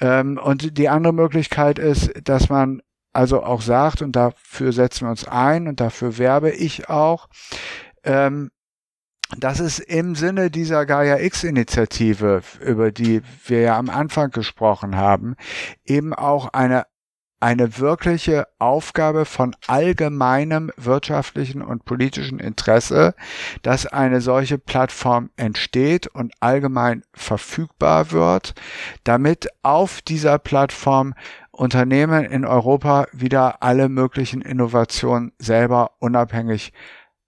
Speaker 3: Ähm, und die andere Möglichkeit ist, dass man also auch sagt, und dafür setzen wir uns ein und dafür werbe ich auch, ähm, dass es im Sinne dieser Gaia X-Initiative, über die wir ja am Anfang gesprochen haben, eben auch eine eine wirkliche Aufgabe von allgemeinem wirtschaftlichen und politischen Interesse, dass eine solche Plattform entsteht und allgemein verfügbar wird, damit auf dieser Plattform Unternehmen in Europa wieder alle möglichen Innovationen selber unabhängig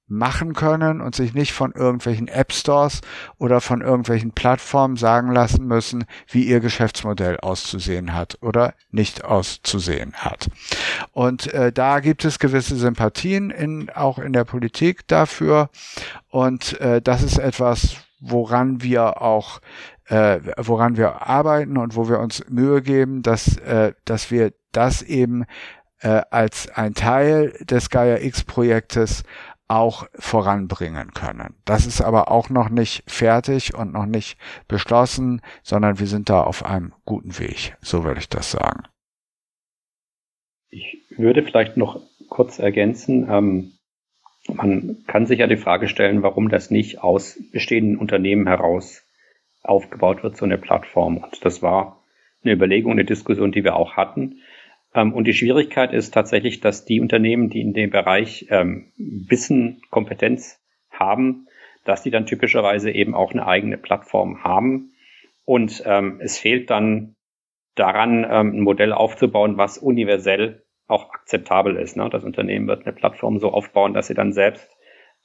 Speaker 3: machen können und sich nicht von irgendwelchen App Stores oder von irgendwelchen Plattformen sagen lassen müssen, wie ihr Geschäftsmodell auszusehen hat oder nicht auszusehen hat. Und äh, da gibt es gewisse Sympathien in, auch in der Politik dafür. Und äh, das ist etwas, woran wir auch äh, woran wir arbeiten und wo wir uns Mühe geben, dass, äh, dass wir das eben äh, als ein Teil des Gaia X Projektes auch voranbringen können. Das ist aber auch noch nicht fertig und noch nicht beschlossen, sondern wir sind da auf einem guten Weg. So würde ich das sagen.
Speaker 4: Ich würde vielleicht noch kurz ergänzen. Ähm, man kann sich ja die Frage stellen, warum das nicht aus bestehenden Unternehmen heraus aufgebaut wird, so eine Plattform. Und das war eine Überlegung, eine Diskussion, die wir auch hatten. Ähm, und die Schwierigkeit ist tatsächlich, dass die Unternehmen, die in dem Bereich ähm, Wissen, Kompetenz haben, dass die dann typischerweise eben auch eine eigene Plattform haben. Und ähm, es fehlt dann daran, ein Modell aufzubauen, was universell auch akzeptabel ist. Ne? Das Unternehmen wird eine Plattform so aufbauen, dass sie dann selbst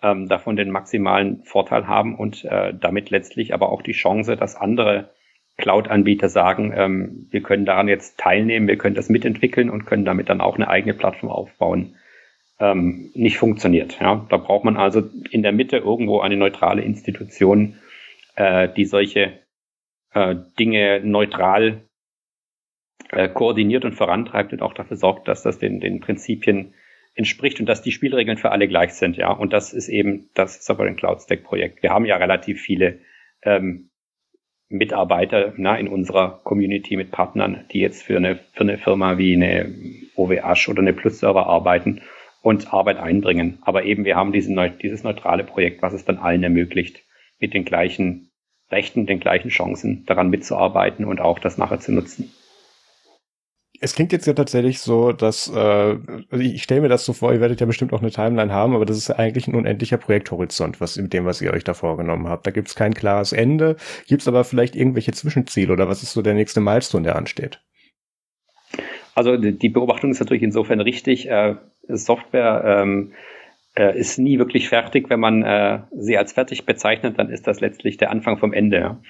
Speaker 4: davon den maximalen Vorteil haben und äh, damit letztlich aber auch die Chance, dass andere Cloud-Anbieter sagen, ähm, wir können daran jetzt teilnehmen, wir können das mitentwickeln und können damit dann auch eine eigene Plattform aufbauen, ähm, nicht funktioniert. Ja? Da braucht man also in der Mitte irgendwo eine neutrale Institution, äh, die solche äh, Dinge neutral äh, koordiniert und vorantreibt und auch dafür sorgt, dass das den, den Prinzipien entspricht und dass die Spielregeln für alle gleich sind. Ja, und das ist eben das Sovereign Cloud Stack Projekt. Wir haben ja relativ viele ähm, Mitarbeiter na, in unserer Community mit Partnern, die jetzt für eine, für eine Firma wie eine OWH oder eine Plus-Server arbeiten und Arbeit einbringen. Aber eben, wir haben diesen, dieses neutrale Projekt, was es dann allen ermöglicht, mit den gleichen Rechten, den gleichen Chancen daran mitzuarbeiten und auch das nachher zu nutzen
Speaker 1: es klingt jetzt ja tatsächlich so, dass, äh, also ich stelle mir das so vor, ihr werdet ja bestimmt auch eine Timeline haben, aber das ist ja eigentlich ein unendlicher Projekthorizont, was mit dem, was ihr euch da vorgenommen habt. Da gibt's kein klares Ende, gibt's aber vielleicht irgendwelche Zwischenziele oder was ist so der nächste Milestone, der ansteht?
Speaker 4: Also die Beobachtung ist natürlich insofern richtig. Äh, Software ähm, äh, ist nie wirklich fertig. Wenn man äh, sie als fertig bezeichnet, dann ist das letztlich der Anfang vom Ende. Ja.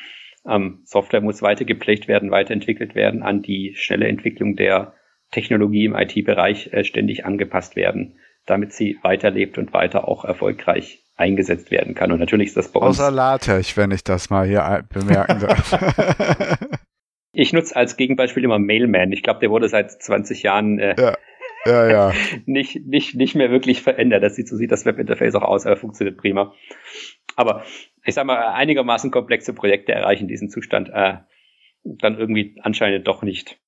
Speaker 4: Ähm, Software muss weitergepflegt werden, weiterentwickelt werden, an die schnelle Entwicklung der Technologie im IT-Bereich äh, ständig angepasst werden, damit sie weiterlebt und weiter auch erfolgreich eingesetzt werden kann. Und natürlich ist das
Speaker 3: bei uns. Außer LaTeX, wenn ich das mal hier bemerken darf.
Speaker 4: ich nutze als Gegenbeispiel immer Mailman. Ich glaube, der wurde seit 20 Jahren äh,
Speaker 3: ja. Ja, ja.
Speaker 4: nicht, nicht, nicht mehr wirklich verändert. Das sieht, so sieht das Webinterface auch aus, aber funktioniert prima. Aber ich sag mal, einigermaßen komplexe Projekte erreichen diesen Zustand äh, dann irgendwie anscheinend doch nicht.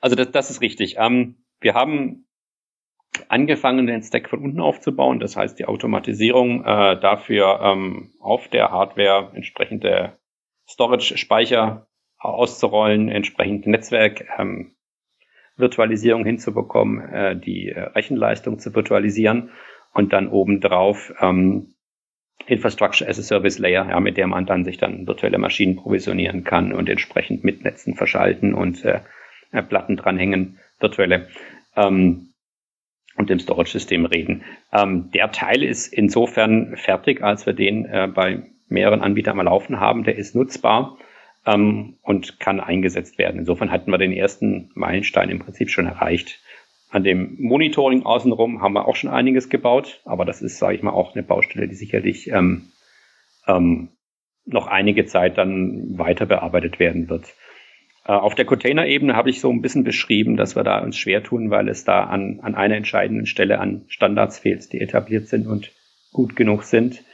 Speaker 4: Also das, das ist richtig. Ähm, wir haben angefangen, den Stack von unten aufzubauen. Das heißt, die Automatisierung äh, dafür ähm, auf der Hardware entsprechende Storage-Speicher auszurollen, entsprechend Netzwerk, ähm, Virtualisierung hinzubekommen, äh, die äh, Rechenleistung zu virtualisieren und dann obendrauf ähm, Infrastructure as a Service Layer, ja, mit der man dann sich dann virtuelle Maschinen provisionieren kann und entsprechend mit Netzen verschalten und äh, äh, Platten dranhängen, virtuelle, ähm, und dem Storage-System reden. Ähm, der Teil ist insofern fertig, als wir den äh, bei mehreren Anbietern mal laufen haben. Der ist nutzbar ähm, und kann eingesetzt werden. Insofern hatten wir den ersten Meilenstein im Prinzip schon erreicht. An dem Monitoring außenrum haben wir auch schon einiges gebaut, aber das ist, sage ich mal, auch eine Baustelle, die sicherlich ähm, ähm, noch einige Zeit dann weiter bearbeitet werden wird. Äh, auf der Container-Ebene habe ich so ein bisschen beschrieben, dass wir da uns schwer tun, weil es da an, an einer entscheidenden Stelle an Standards fehlt, die etabliert sind und gut genug sind.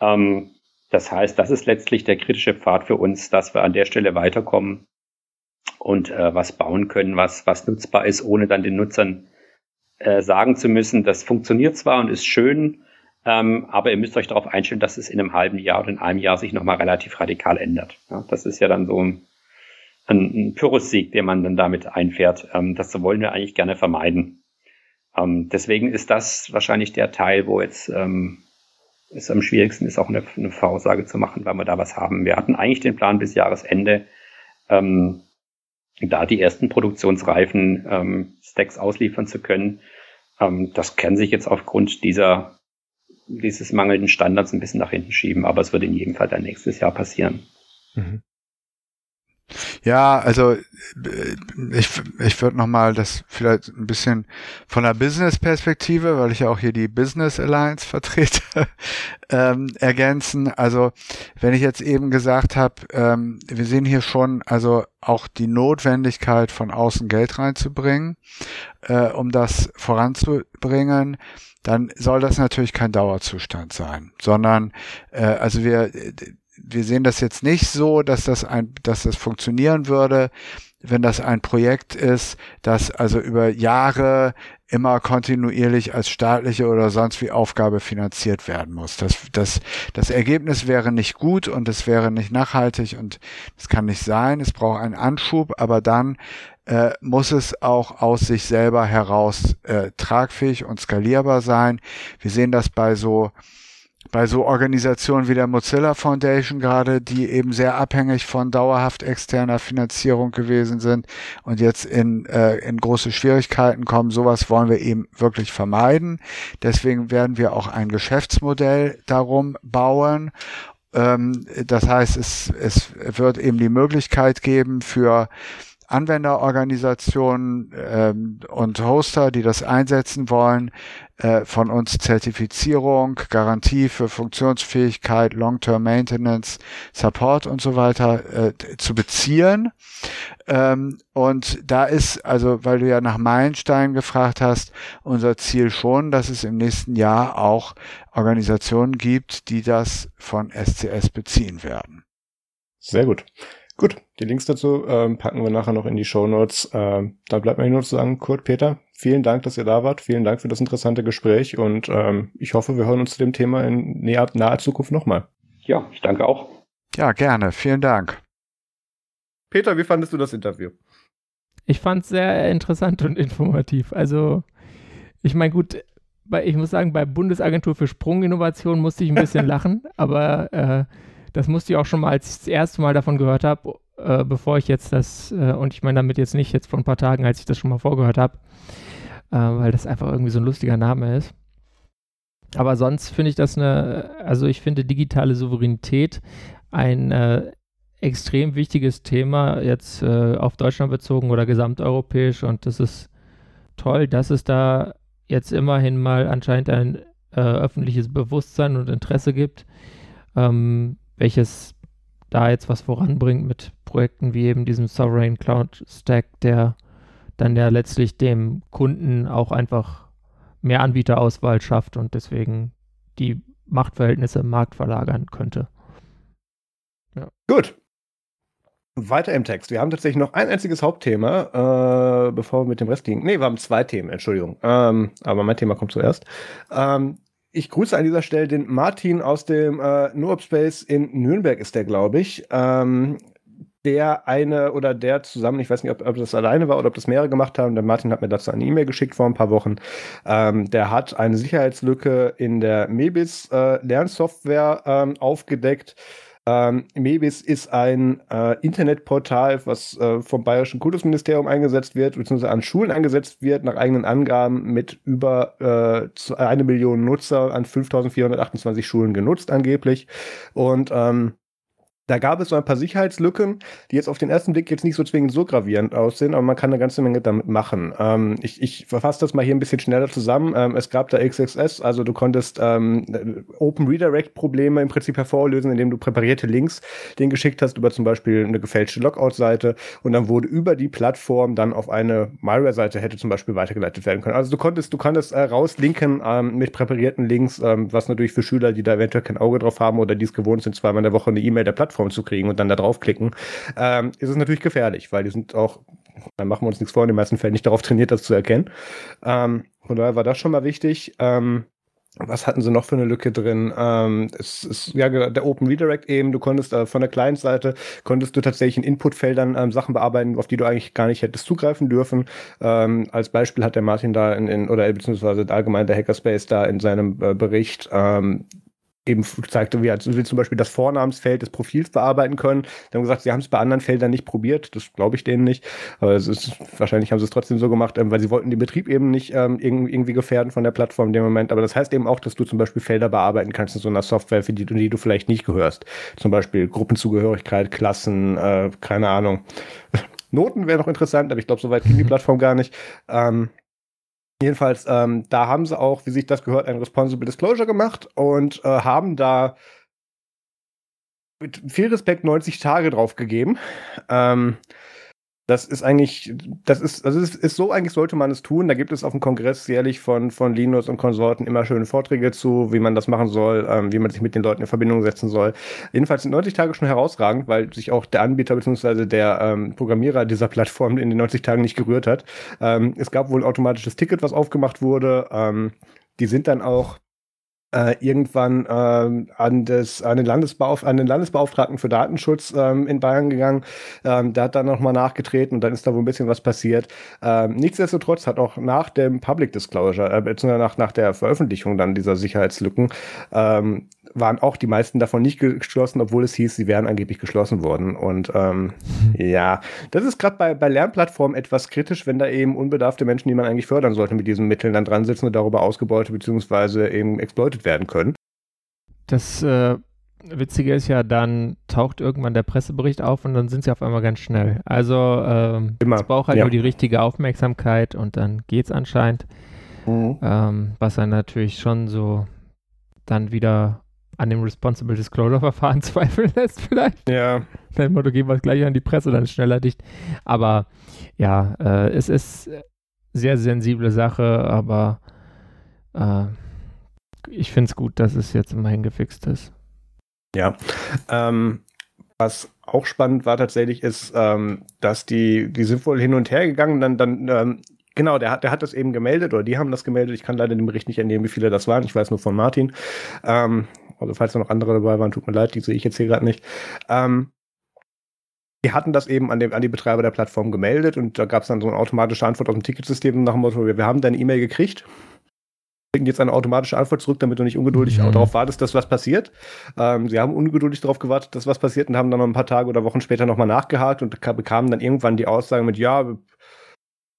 Speaker 4: Ähm, das heißt, das ist letztlich der kritische Pfad für uns, dass wir an der Stelle weiterkommen und äh, was bauen können, was, was nutzbar ist, ohne dann den Nutzern äh, sagen zu müssen, das funktioniert zwar und ist schön, ähm, aber ihr müsst euch darauf einstellen, dass es in einem halben Jahr oder in einem Jahr sich nochmal relativ radikal ändert. Ja, das ist ja dann so ein, ein Pyrrhussieg, den man dann damit einfährt. Ähm, das wollen wir eigentlich gerne vermeiden. Ähm, deswegen ist das wahrscheinlich der Teil, wo jetzt ähm, es am schwierigsten ist, auch eine, eine Voraussage zu machen, weil wir da was haben. Wir hatten eigentlich den Plan bis Jahresende, ähm, da die ersten produktionsreifen ähm, Stacks ausliefern zu können. Ähm, das kann sich jetzt aufgrund dieser, dieses mangelnden Standards ein bisschen nach hinten schieben, aber es wird in jedem Fall dann nächstes Jahr passieren. Mhm.
Speaker 3: Ja, also äh, ich, ich würde nochmal das vielleicht ein bisschen von der Business-Perspektive, weil ich ja auch hier die Business Alliance vertrete, ähm, ergänzen. Also wenn ich jetzt eben gesagt habe, ähm, wir sehen hier schon also auch die Notwendigkeit von außen Geld reinzubringen, äh, um das voranzubringen dann soll das natürlich kein Dauerzustand sein, sondern äh, also wir wir sehen das jetzt nicht so, dass das ein, dass das funktionieren würde, wenn das ein Projekt ist, das also über Jahre immer kontinuierlich als staatliche oder sonst wie Aufgabe finanziert werden muss. Das, das, das Ergebnis wäre nicht gut und es wäre nicht nachhaltig und es kann nicht sein. Es braucht einen Anschub, aber dann äh, muss es auch aus sich selber heraus äh, tragfähig und skalierbar sein. Wir sehen das bei so bei so Organisationen wie der Mozilla Foundation gerade, die eben sehr abhängig von dauerhaft externer Finanzierung gewesen sind und jetzt in, äh, in große Schwierigkeiten kommen. Sowas wollen wir eben wirklich vermeiden. Deswegen werden wir auch ein Geschäftsmodell darum bauen. Ähm, das heißt, es, es wird eben die Möglichkeit geben für Anwenderorganisationen ähm, und Hoster, die das einsetzen wollen, äh, von uns Zertifizierung, Garantie für Funktionsfähigkeit, Long-Term Maintenance, Support und so weiter äh, zu beziehen. Ähm, und da ist, also weil du ja nach Meilenstein gefragt hast, unser Ziel schon, dass es im nächsten Jahr auch Organisationen gibt, die das von SCS beziehen werden.
Speaker 1: Sehr gut. Gut, die Links dazu ähm, packen wir nachher noch in die Show Notes. Ähm, da bleibt mir nur zu sagen, Kurt, Peter, vielen Dank, dass ihr da wart. Vielen Dank für das interessante Gespräch und ähm, ich hoffe, wir hören uns zu dem Thema in naher, naher Zukunft nochmal.
Speaker 4: Ja, ich danke auch.
Speaker 3: Ja, gerne. Vielen Dank.
Speaker 1: Peter, wie fandest du das Interview?
Speaker 2: Ich fand es sehr interessant und informativ. Also, ich meine, gut, bei, ich muss sagen, bei Bundesagentur für Sprunginnovation musste ich ein bisschen lachen, aber äh, das musste ich auch schon mal, als ich das erste Mal davon gehört habe, äh, bevor ich jetzt das, äh, und ich meine damit jetzt nicht jetzt vor ein paar Tagen, als ich das schon mal vorgehört habe, äh, weil das einfach irgendwie so ein lustiger Name ist. Aber sonst finde ich das eine, also ich finde digitale Souveränität ein äh, extrem wichtiges Thema, jetzt äh, auf Deutschland bezogen oder gesamteuropäisch und das ist toll, dass es da jetzt immerhin mal anscheinend ein äh, öffentliches Bewusstsein und Interesse gibt. Ähm, welches da jetzt was voranbringt mit Projekten wie eben diesem Sovereign Cloud Stack, der dann ja letztlich dem Kunden auch einfach mehr Anbieterauswahl schafft und deswegen die Machtverhältnisse im Markt verlagern könnte.
Speaker 1: Ja. Gut. Weiter im Text. Wir haben tatsächlich noch ein einziges Hauptthema, äh, bevor wir mit dem Rest gehen. Nee, wir haben zwei Themen, Entschuldigung. Ähm, aber mein Thema kommt zuerst. Ähm, ich grüße an dieser Stelle den Martin aus dem äh, Noob Space in Nürnberg ist der, glaube ich. Ähm, der eine oder der zusammen, ich weiß nicht, ob, ob das alleine war oder ob das mehrere gemacht haben. Der Martin hat mir dazu eine E-Mail geschickt vor ein paar Wochen. Ähm, der hat eine Sicherheitslücke in der Mebis äh, Lernsoftware ähm, aufgedeckt ähm, Mebis ist ein äh, Internetportal, was äh, vom Bayerischen Kultusministerium eingesetzt wird, beziehungsweise an Schulen eingesetzt wird, nach eigenen Angaben mit über äh, eine Million Nutzer an 5428 Schulen genutzt angeblich. Und ähm, da gab es so ein paar Sicherheitslücken, die jetzt auf den ersten Blick jetzt nicht so zwingend so gravierend aussehen, aber man kann eine ganze Menge damit machen. Ähm, ich, ich verfasse das mal hier ein bisschen schneller zusammen. Ähm, es gab da XXS, also du konntest ähm, Open Redirect Probleme im Prinzip hervorlösen, indem du präparierte Links den geschickt hast über zum Beispiel eine gefälschte Logout-Seite und dann wurde über die Plattform dann auf eine Malware-Seite hätte zum Beispiel weitergeleitet werden können. Also du konntest, du konntest äh, rauslinken ähm, mit präparierten Links, ähm, was natürlich für Schüler, die da eventuell kein Auge drauf haben oder die es gewohnt sind, zweimal in der Woche eine E-Mail der Plattform Plattform zu kriegen und dann da draufklicken, ähm, ist es natürlich gefährlich, weil die sind auch, dann machen wir uns nichts vor, in den meisten Fällen nicht darauf trainiert, das zu erkennen. Ähm, von daher war das schon mal wichtig. Ähm, was hatten sie noch für eine Lücke drin? Ähm, es ist ja der Open Redirect eben. Du konntest äh, von der Client-Seite konntest du tatsächlich in Inputfeldern ähm, Sachen bearbeiten, auf die du eigentlich gar nicht hättest zugreifen dürfen. Ähm, als Beispiel hat der Martin da in, in oder beziehungsweise allgemein der Hackerspace da in seinem äh, Bericht ähm, eben zeigte, wie sie zum Beispiel das Vornamensfeld des Profils bearbeiten können. Die haben gesagt, sie haben es bei anderen Feldern nicht probiert. Das glaube ich denen nicht. Aber es ist, wahrscheinlich haben sie es trotzdem so gemacht, ähm, weil sie wollten den Betrieb eben nicht ähm, irgendwie gefährden von der Plattform in dem Moment. Aber das heißt eben auch, dass du zum Beispiel Felder bearbeiten kannst in so einer Software, für die, die du vielleicht nicht gehörst. Zum Beispiel Gruppenzugehörigkeit, Klassen, äh, keine Ahnung. Noten wäre noch interessant, aber ich glaube, soweit ging die Plattform gar nicht. Ähm, Jedenfalls, ähm, da haben sie auch, wie sich das gehört, ein Responsible Disclosure gemacht und äh, haben da mit viel Respekt 90 Tage drauf gegeben. Ähm, das ist eigentlich, das ist, also es ist so, eigentlich sollte man es tun. Da gibt es auf dem Kongress jährlich von, von Linus und Konsorten immer schöne Vorträge zu, wie man das machen soll, ähm, wie man sich mit den Leuten in Verbindung setzen soll. Jedenfalls sind 90 Tage schon herausragend, weil sich auch der Anbieter bzw. der ähm, Programmierer dieser Plattform in den 90 Tagen nicht gerührt hat. Ähm, es gab wohl ein automatisches Ticket, was aufgemacht wurde. Ähm, die sind dann auch äh, irgendwann ähm, an, das, an, den Landesbeauf an den Landesbeauftragten für Datenschutz ähm, in Bayern gegangen. Ähm, der hat dann nochmal nachgetreten und dann ist da wohl ein bisschen was passiert. Ähm, nichtsdestotrotz hat auch nach dem Public Disclosure, äh, beziehungsweise nach, nach der Veröffentlichung dann dieser Sicherheitslücken, ähm, waren auch die meisten davon nicht geschlossen, obwohl es hieß, sie wären angeblich geschlossen worden. Und ähm, mhm. ja, das ist gerade bei, bei Lernplattformen etwas kritisch, wenn da eben unbedarfte Menschen, die man eigentlich fördern sollte, mit diesen Mitteln dann dran sitzen und darüber ausgebeutet bzw. eben exploitet werden können.
Speaker 2: Das äh, Witzige ist ja, dann taucht irgendwann der Pressebericht auf und dann sind sie auf einmal ganz schnell. Also ähm, es braucht halt ja. nur die richtige Aufmerksamkeit und dann geht es anscheinend. Mhm. Ähm, was dann natürlich schon so dann wieder an dem Responsible Disclosure Verfahren zweifeln lässt vielleicht.
Speaker 1: Ja.
Speaker 2: Dein Motto, gehen wir gleich an die Presse, dann ist schneller dicht. Aber ja, äh, es ist sehr sensible Sache, aber äh, ich finde es gut, dass es jetzt immerhin gefixt ist.
Speaker 1: Ja. Ähm, was auch spannend war tatsächlich, ist, ähm, dass die, die sind wohl hin und her gegangen, dann, dann ähm, Genau, der hat, der hat das eben gemeldet oder die haben das gemeldet. Ich kann leider den Bericht nicht entnehmen, wie viele das waren. Ich weiß nur von Martin. Ähm, also falls da noch andere dabei waren, tut mir leid, die sehe ich jetzt hier gerade nicht. Ähm, die hatten das eben an, dem, an die Betreiber der Plattform gemeldet und da gab es dann so eine automatische Antwort aus dem Ticketsystem nach dem Motto, wir, wir haben deine E-Mail gekriegt, kriegen jetzt eine automatische Antwort zurück, damit du nicht ungeduldig mhm. darauf wartest, dass was passiert. Ähm, sie haben ungeduldig darauf gewartet, dass was passiert und haben dann noch ein paar Tage oder Wochen später nochmal nachgehakt und bekamen dann irgendwann die Aussage mit, ja,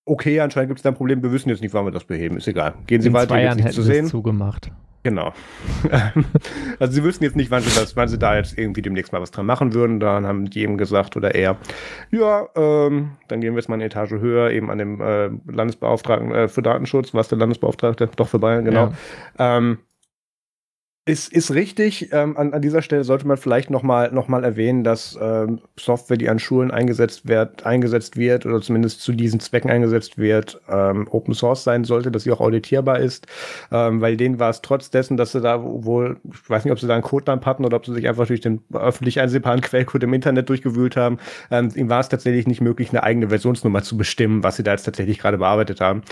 Speaker 1: okay, anscheinend gibt es da ein Problem, wir wissen jetzt nicht, wann wir das beheben, ist egal. Gehen Sie In weiter,
Speaker 2: zwei Jahren hätten zu sehen. zugemacht.
Speaker 1: Genau. also sie wüssten jetzt nicht, wann sie das, wann sie da jetzt irgendwie demnächst mal was dran machen würden. Dann haben die eben gesagt oder er, ja, ähm, dann gehen wir jetzt mal eine Etage höher, eben an dem äh, Landesbeauftragten äh, für Datenschutz, was der Landesbeauftragte, doch für Bayern, genau. Ja. Ähm, ist, ist richtig. Ähm, an, an dieser Stelle sollte man vielleicht nochmal noch mal erwähnen, dass ähm, Software, die an Schulen eingesetzt wird, eingesetzt wird oder zumindest zu diesen Zwecken eingesetzt wird, ähm, Open Source sein sollte, dass sie auch auditierbar ist. Ähm, weil denen war es trotz dessen, dass sie da wohl, ich weiß nicht, ob sie da einen Codenamen hatten oder ob sie sich einfach durch den öffentlich einsehbaren Quellcode im Internet durchgewühlt haben, ähm, ihm war es tatsächlich nicht möglich, eine eigene Versionsnummer zu bestimmen, was sie da jetzt tatsächlich gerade bearbeitet haben.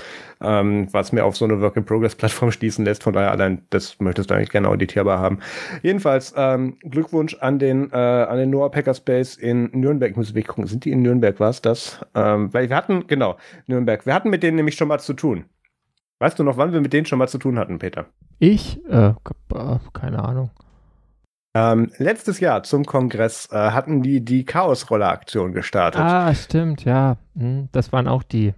Speaker 1: Ähm, was mir auf so eine Work-in-Progress-Plattform schließen lässt. Von daher allein, das möchtest du eigentlich gerne auditieren editierbar haben. Jedenfalls ähm, Glückwunsch an den äh, an den Noah Packerspace in Nürnberg. Ich muss wirklich gucken, sind die in Nürnberg? War es das? Ähm, weil wir hatten genau Nürnberg. Wir hatten mit denen nämlich schon mal zu tun. Weißt du noch, wann wir mit denen schon mal zu tun hatten, Peter?
Speaker 2: Ich? Äh, keine Ahnung.
Speaker 1: Ähm, letztes Jahr zum Kongress äh, hatten die die Chaos-Roller-Aktion gestartet.
Speaker 2: Ah, stimmt, ja. Hm, das waren auch die.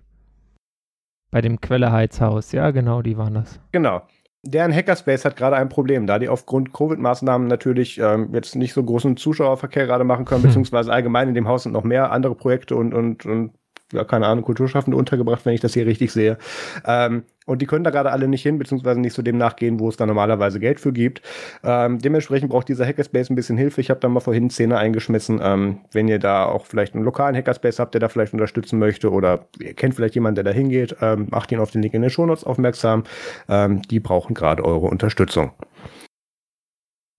Speaker 2: Bei dem Quelleheizhaus, ja, genau, die waren das.
Speaker 1: Genau deren Hackerspace hat gerade ein Problem, da die aufgrund Covid-Maßnahmen natürlich ähm, jetzt nicht so großen Zuschauerverkehr gerade machen können, hm. beziehungsweise allgemein in dem Haus sind noch mehr andere Projekte und, und, und ja, keine Ahnung, Kulturschaffende untergebracht, wenn ich das hier richtig sehe. Ähm, und die können da gerade alle nicht hin, beziehungsweise nicht so dem nachgehen, wo es da normalerweise Geld für gibt. Ähm, dementsprechend braucht dieser Hackerspace ein bisschen Hilfe. Ich habe da mal vorhin Szene eingeschmissen. Ähm, wenn ihr da auch vielleicht einen lokalen Hackerspace habt, der da vielleicht unterstützen möchte oder ihr kennt vielleicht jemanden, der da hingeht, ähm, macht ihn auf den Link in den Shownotes aufmerksam. Ähm, die brauchen gerade eure Unterstützung.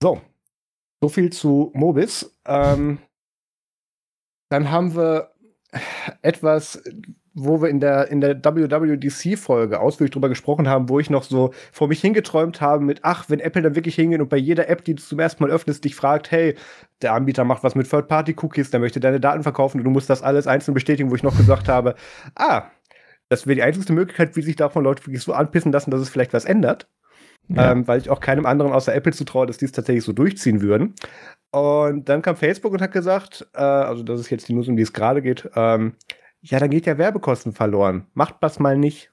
Speaker 1: So, so viel zu Mobis. Ähm, dann haben wir etwas, wo wir in der, in der WWDC-Folge ausführlich drüber gesprochen haben, wo ich noch so vor mich hingeträumt habe mit, ach, wenn Apple dann wirklich hingeht und bei jeder App, die du zum ersten Mal öffnest, dich fragt, hey, der Anbieter macht was mit Third-Party-Cookies, der möchte deine Daten verkaufen und du musst das alles einzeln bestätigen, wo ich noch gesagt habe, ah, das wäre die einzige Möglichkeit, wie sich davon Leute wirklich so anpissen lassen, dass es vielleicht was ändert. Ja. Ähm, weil ich auch keinem anderen außer Apple zutraue, dass die es tatsächlich so durchziehen würden. Und dann kam Facebook und hat gesagt, äh, also das ist jetzt die News, um die es gerade geht, ähm, ja, da geht ja Werbekosten verloren. Macht das mal nicht.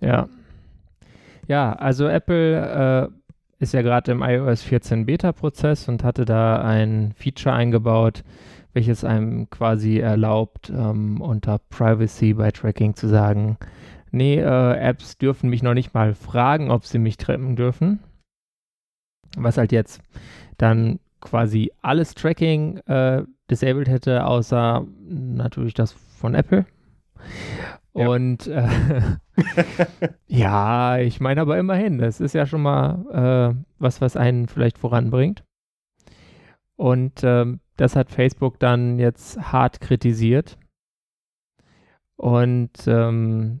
Speaker 2: Ja. Ja, also Apple äh, ist ja gerade im iOS 14 Beta-Prozess und hatte da ein Feature eingebaut, welches einem quasi erlaubt, ähm, unter Privacy bei Tracking zu sagen, nee, äh, Apps dürfen mich noch nicht mal fragen, ob sie mich tracken dürfen. Was halt jetzt dann quasi alles Tracking äh, disabled hätte, außer natürlich das von Apple. Ja. Und äh, ja, ich meine aber immerhin, das ist ja schon mal äh, was, was einen vielleicht voranbringt. Und ähm, das hat Facebook dann jetzt hart kritisiert. Und ähm,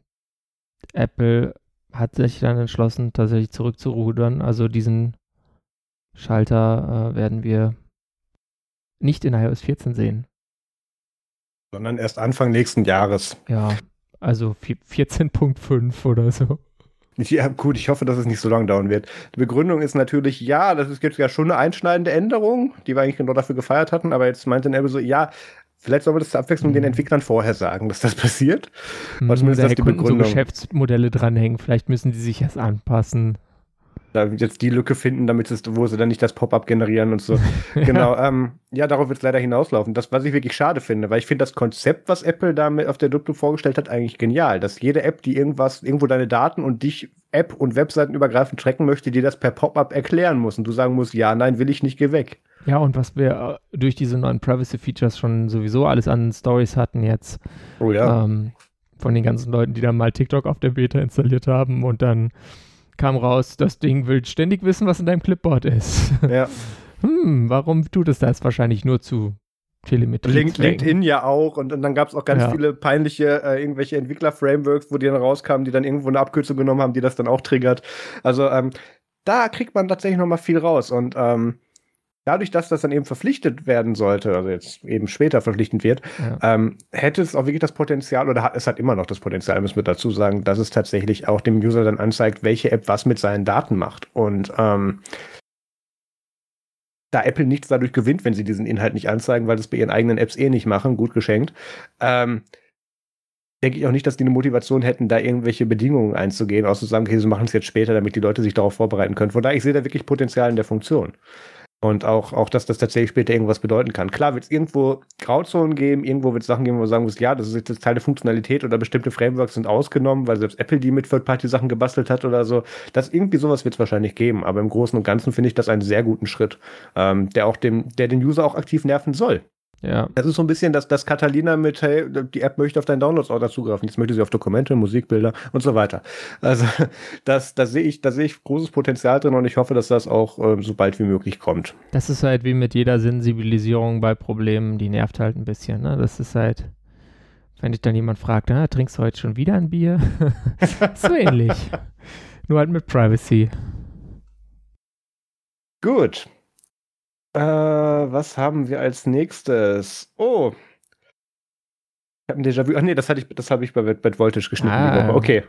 Speaker 2: Apple hat sich dann entschlossen, tatsächlich zurückzurudern. Also diesen Schalter äh, werden wir nicht in iOS 14 sehen.
Speaker 1: Sondern erst Anfang nächsten Jahres.
Speaker 2: Ja, also 14.5 oder so.
Speaker 1: Ja, gut, ich hoffe, dass es nicht so lange dauern wird. Die Begründung ist natürlich, ja, das ist jetzt ja schon eine einschneidende Änderung, die wir eigentlich genau dafür gefeiert hatten, aber jetzt meinte Apple so, ja, vielleicht sollen wir das zur Abwechslung den mhm. Entwicklern vorher sagen, dass das passiert.
Speaker 2: Hm, zumindest da das die Begründung. so Geschäftsmodelle dranhängen, vielleicht müssen die sich erst anpassen
Speaker 1: da jetzt die Lücke finden, damit es, wo sie dann nicht das Pop-up generieren und so. genau. Ähm, ja, darauf wird es leider hinauslaufen. Das, was ich wirklich schade finde, weil ich finde das Konzept, was Apple da mit auf der Duplo vorgestellt hat, eigentlich genial. Dass jede App, die irgendwas, irgendwo deine Daten und dich App- und Webseiten übergreifend tracken möchte, dir das per Pop-up erklären muss und du sagen musst, ja, nein, will ich nicht, geh weg.
Speaker 2: Ja, und was wir äh, durch diese neuen Privacy-Features schon sowieso alles an Stories hatten jetzt.
Speaker 1: Oh ja. Ähm,
Speaker 2: von den ganzen Leuten, die dann mal TikTok auf der Beta installiert haben und dann kam raus, das Ding will ständig wissen, was in deinem Clipboard ist.
Speaker 1: Ja.
Speaker 2: hm, warum tut es das? Wahrscheinlich nur zu Telemetrie.
Speaker 1: Link, LinkedIn ja auch und, und dann gab es auch ganz ja. viele peinliche äh, irgendwelche Entwickler-Frameworks, wo die dann rauskamen, die dann irgendwo eine Abkürzung genommen haben, die das dann auch triggert. Also ähm, da kriegt man tatsächlich noch mal viel raus und ähm, dadurch, dass das dann eben verpflichtet werden sollte, also jetzt eben später verpflichtend wird, ja. ähm, hätte es auch wirklich das Potenzial, oder hat, es hat immer noch das Potenzial, müssen wir dazu sagen, dass es tatsächlich auch dem User dann anzeigt, welche App was mit seinen Daten macht. Und ähm, da Apple nichts dadurch gewinnt, wenn sie diesen Inhalt nicht anzeigen, weil das bei ihren eigenen Apps eh nicht machen, gut geschenkt, ähm, denke ich auch nicht, dass die eine Motivation hätten, da irgendwelche Bedingungen einzugehen, außer zu sagen, okay, sie machen es jetzt später, damit die Leute sich darauf vorbereiten können. Von daher, ich sehe da wirklich Potenzial in der Funktion. Und auch, auch, dass das tatsächlich später irgendwas bedeuten kann. Klar wird es irgendwo Grauzonen geben, irgendwo wird es Sachen geben, wo man sagen muss, ja, das ist jetzt Teil der Funktionalität oder bestimmte Frameworks sind ausgenommen, weil selbst Apple die mit Third-Party-Sachen gebastelt hat oder so. Das irgendwie sowas wird es wahrscheinlich geben. Aber im Großen und Ganzen finde ich das einen sehr guten Schritt, ähm, der auch dem, der den User auch aktiv nerven soll.
Speaker 2: Ja.
Speaker 1: Das ist so ein bisschen das, das Catalina mit, hey, die App möchte auf deinen Downloads-Order zugreifen. Jetzt möchte sie auf Dokumente, Musikbilder und so weiter. Also, das, da sehe ich, da sehe ich großes Potenzial drin und ich hoffe, dass das auch äh, so bald wie möglich kommt.
Speaker 2: Das ist halt wie mit jeder Sensibilisierung bei Problemen, die nervt halt ein bisschen, ne? Das ist halt, wenn dich dann jemand fragt, ah, trinkst du heute schon wieder ein Bier? so ähnlich. Nur halt mit Privacy.
Speaker 1: Gut. Äh, was haben wir als nächstes? Oh. Ich habe ein Déjà-vu. Ach nee, das, hatte ich, das habe ich bei Bad Voltage geschnitten ah, die Woche. Okay.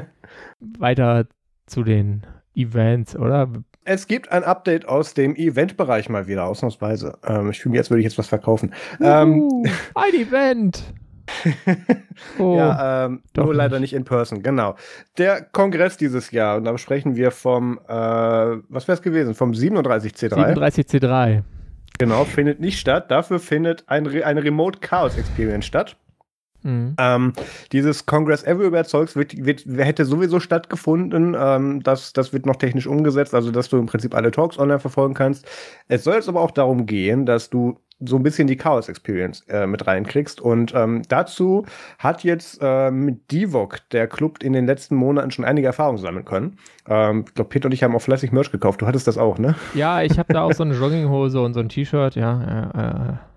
Speaker 2: Weiter zu den Events, oder?
Speaker 1: Es gibt ein Update aus dem Event-Bereich mal wieder, ausnahmsweise. Ähm, ich fühle mich, als würde ich jetzt was verkaufen.
Speaker 2: Uh, ähm, ein Event!
Speaker 1: oh, ja, ähm, nur nicht. leider nicht in person, genau. Der Kongress dieses Jahr, und da sprechen wir vom, äh, was wäre es gewesen, vom 37C3.
Speaker 2: 37C3.
Speaker 1: Genau, findet nicht statt. Dafür findet ein, eine Remote Chaos Experience statt. Mhm. Ähm, dieses Congress Everywhere Zeugs wird, wird, hätte sowieso stattgefunden. Ähm, das, das wird noch technisch umgesetzt, also dass du im Prinzip alle Talks online verfolgen kannst. Es soll jetzt aber auch darum gehen, dass du so ein bisschen die Chaos Experience äh, mit reinkriegst. Und ähm, dazu hat jetzt äh, mit Divok der Club in den letzten Monaten schon einige Erfahrungen sammeln können. Ähm, ich glaube, Peter und ich haben auch fleißig Merch gekauft. Du hattest das auch, ne?
Speaker 2: Ja, ich habe da auch so eine Jogginghose und so ein T-Shirt, ja. Äh,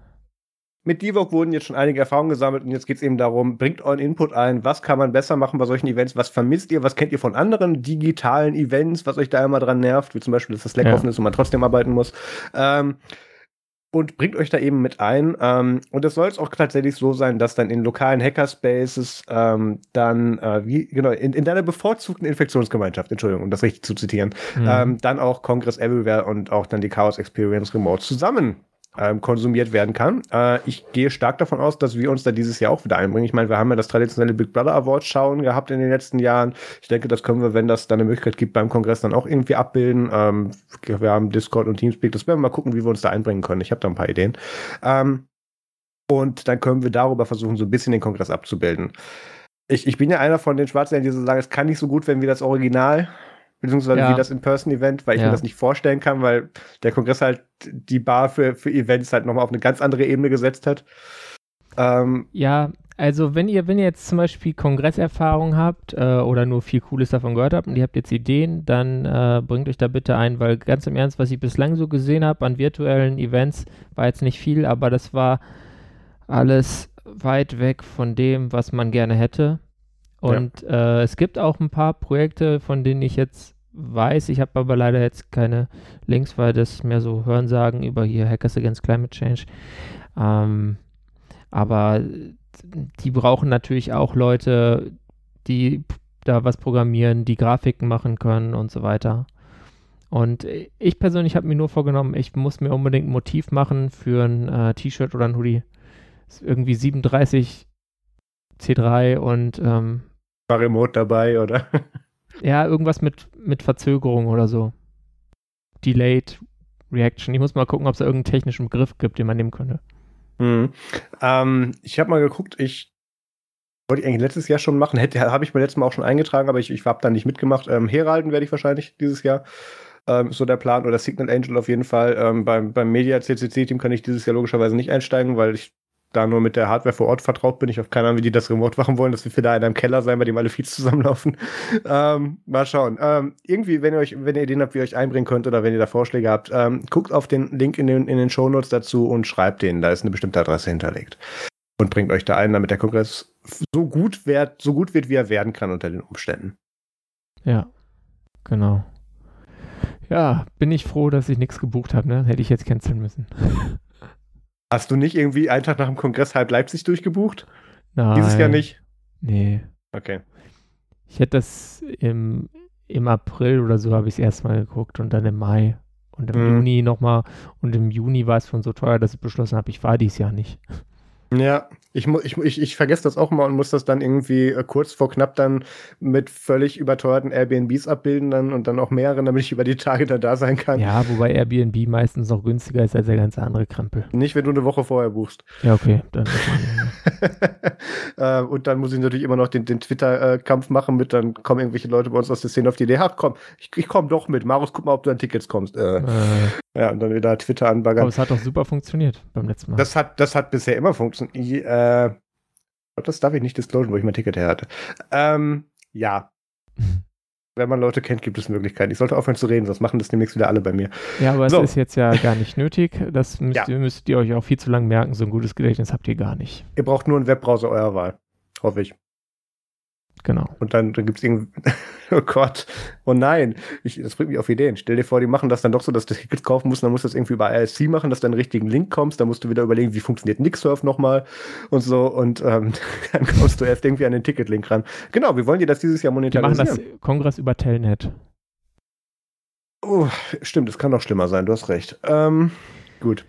Speaker 1: mit Divok wurden jetzt schon einige Erfahrungen gesammelt und jetzt geht es eben darum, bringt euren Input ein, was kann man besser machen bei solchen Events, was vermisst ihr, was kennt ihr von anderen digitalen Events, was euch da immer dran nervt, wie zum Beispiel, dass das Slack ja. offen ist und man trotzdem arbeiten muss. Ähm, und bringt euch da eben mit ein. Ähm, und es soll es auch tatsächlich so sein, dass dann in lokalen Hackerspaces ähm, dann, äh, wie, genau, in, in deiner bevorzugten Infektionsgemeinschaft, Entschuldigung, um das richtig zu zitieren, mhm. ähm, dann auch Congress Everywhere und auch dann die Chaos Experience Remote zusammen ähm, konsumiert werden kann. Äh, ich gehe stark davon aus, dass wir uns da dieses Jahr auch wieder einbringen. Ich meine, wir haben ja das traditionelle Big Brother Awards schauen gehabt in den letzten Jahren. Ich denke, das können wir, wenn das dann eine Möglichkeit gibt, beim Kongress dann auch irgendwie abbilden. Ähm, wir haben Discord und Teamspeak. Das werden wir mal gucken, wie wir uns da einbringen können. Ich habe da ein paar Ideen. Ähm, und dann können wir darüber versuchen, so ein bisschen den Kongress abzubilden. Ich, ich bin ja einer von den Schwarzen, die so sagen, es kann nicht so gut werden wie das Original beziehungsweise ja. wie das In-Person-Event, weil ich ja. mir das nicht vorstellen kann, weil der Kongress halt die Bar für, für Events halt nochmal auf eine ganz andere Ebene gesetzt hat.
Speaker 2: Ähm, ja, also wenn ihr, wenn ihr jetzt zum Beispiel Kongresserfahrung habt äh, oder nur viel Cooles davon gehört habt und ihr habt jetzt Ideen, dann äh, bringt euch da bitte ein, weil ganz im Ernst, was ich bislang so gesehen habe an virtuellen Events, war jetzt nicht viel, aber das war alles weit weg von dem, was man gerne hätte. Und ja. äh, es gibt auch ein paar Projekte, von denen ich jetzt weiß. Ich habe aber leider jetzt keine Links, weil das mehr so Hörensagen über hier Hackers Against Climate Change. Ähm, aber die brauchen natürlich auch Leute, die da was programmieren, die Grafiken machen können und so weiter. Und ich persönlich habe mir nur vorgenommen, ich muss mir unbedingt ein Motiv machen für ein äh, T-Shirt oder ein Hoodie. ist irgendwie 37 C3 und ähm,
Speaker 1: war Remote dabei, oder?
Speaker 2: Ja, irgendwas mit, mit Verzögerung oder so. Delayed Reaction. Ich muss mal gucken, ob es da irgendeinen technischen Begriff gibt, den man nehmen könnte.
Speaker 1: Mhm. Ähm, ich habe mal geguckt, ich wollte ich eigentlich letztes Jahr schon machen, hätte habe ich mir letztes Mal auch schon eingetragen, aber ich, ich habe da nicht mitgemacht. Ähm, Heralden werde ich wahrscheinlich dieses Jahr. Ähm, so der Plan oder Signal Angel auf jeden Fall. Ähm, beim, beim Media CCC Team kann ich dieses Jahr logischerweise nicht einsteigen, weil ich da nur mit der Hardware vor Ort vertraut bin. Ich habe keine Ahnung, wie die das remote machen wollen, dass wir da in einem Keller sein, bei dem alle Feeds zusammenlaufen. Ähm, mal schauen. Ähm, irgendwie, wenn ihr euch, wenn ihr Ideen habt, wie ihr euch einbringen könnt oder wenn ihr da Vorschläge habt, ähm, guckt auf den Link in den, in den Shownotes dazu und schreibt denen. Da ist eine bestimmte Adresse hinterlegt. Und bringt euch da ein, damit der Kongress so gut wird, so gut wird, wie er werden kann unter den Umständen.
Speaker 2: Ja, genau. Ja, bin ich froh, dass ich nichts gebucht habe, ne? Hätte ich jetzt canceln müssen.
Speaker 1: Hast du nicht irgendwie einen Tag nach dem Kongress halb Leipzig durchgebucht?
Speaker 2: Nein.
Speaker 1: Dieses Jahr nicht?
Speaker 2: Nee.
Speaker 1: Okay.
Speaker 2: Ich hätte das im, im April oder so habe ich es erstmal geguckt und dann im Mai und im mhm. Juni nochmal. Und im Juni war es schon so teuer, dass ich beschlossen habe, ich fahre dieses Jahr nicht.
Speaker 1: Ja, ich, ich, ich, ich vergesse das auch mal und muss das dann irgendwie äh, kurz vor knapp dann mit völlig überteuerten Airbnbs abbilden dann und dann auch mehreren, damit ich über die Tage dann da sein kann.
Speaker 2: Ja, wobei Airbnb meistens noch günstiger ist als der ganze andere Krempel.
Speaker 1: Nicht, wenn du eine Woche vorher buchst.
Speaker 2: Ja, okay. Dann
Speaker 1: äh, und dann muss ich natürlich immer noch den, den Twitter-Kampf machen mit, dann kommen irgendwelche Leute bei uns aus der Szene auf die Idee, ach komm, ich, ich komme doch mit. Marus, guck mal, ob du an Tickets kommst. Äh, äh. Ja, und dann wieder Twitter anbaggern. Aber
Speaker 2: es hat doch super funktioniert beim letzten Mal.
Speaker 1: Das hat, das hat bisher immer funktioniert. Äh, das darf ich nicht disclosen, wo ich mein Ticket her hatte. Ähm, ja. Wenn man Leute kennt, gibt es Möglichkeiten. Ich sollte aufhören zu reden, sonst machen das demnächst wieder alle bei mir.
Speaker 2: Ja, aber so. es ist jetzt ja gar nicht nötig. Das müsst, ja. ihr, müsst ihr euch auch viel zu lang merken. So ein gutes Gedächtnis habt ihr gar nicht.
Speaker 1: Ihr braucht nur einen Webbrowser eurer Wahl. Hoffe ich.
Speaker 2: Genau.
Speaker 1: Und dann, dann gibt es irgendwie, oh Gott, oh nein, ich, das bringt mich auf Ideen. Stell dir vor, die machen das dann doch so, dass du Tickets kaufen musst, dann musst du das irgendwie über ISC machen, dass du einen richtigen Link kommst, dann musst du wieder überlegen, wie funktioniert Nixsurf nochmal und so und ähm, dann kommst du erst irgendwie an den Ticketlink ran. Genau, wir wollen dir das dieses Jahr monetarisieren.
Speaker 2: Wir machen das Kongress über Telnet.
Speaker 1: Oh, stimmt, es kann noch schlimmer sein, du hast recht. Ähm, gut.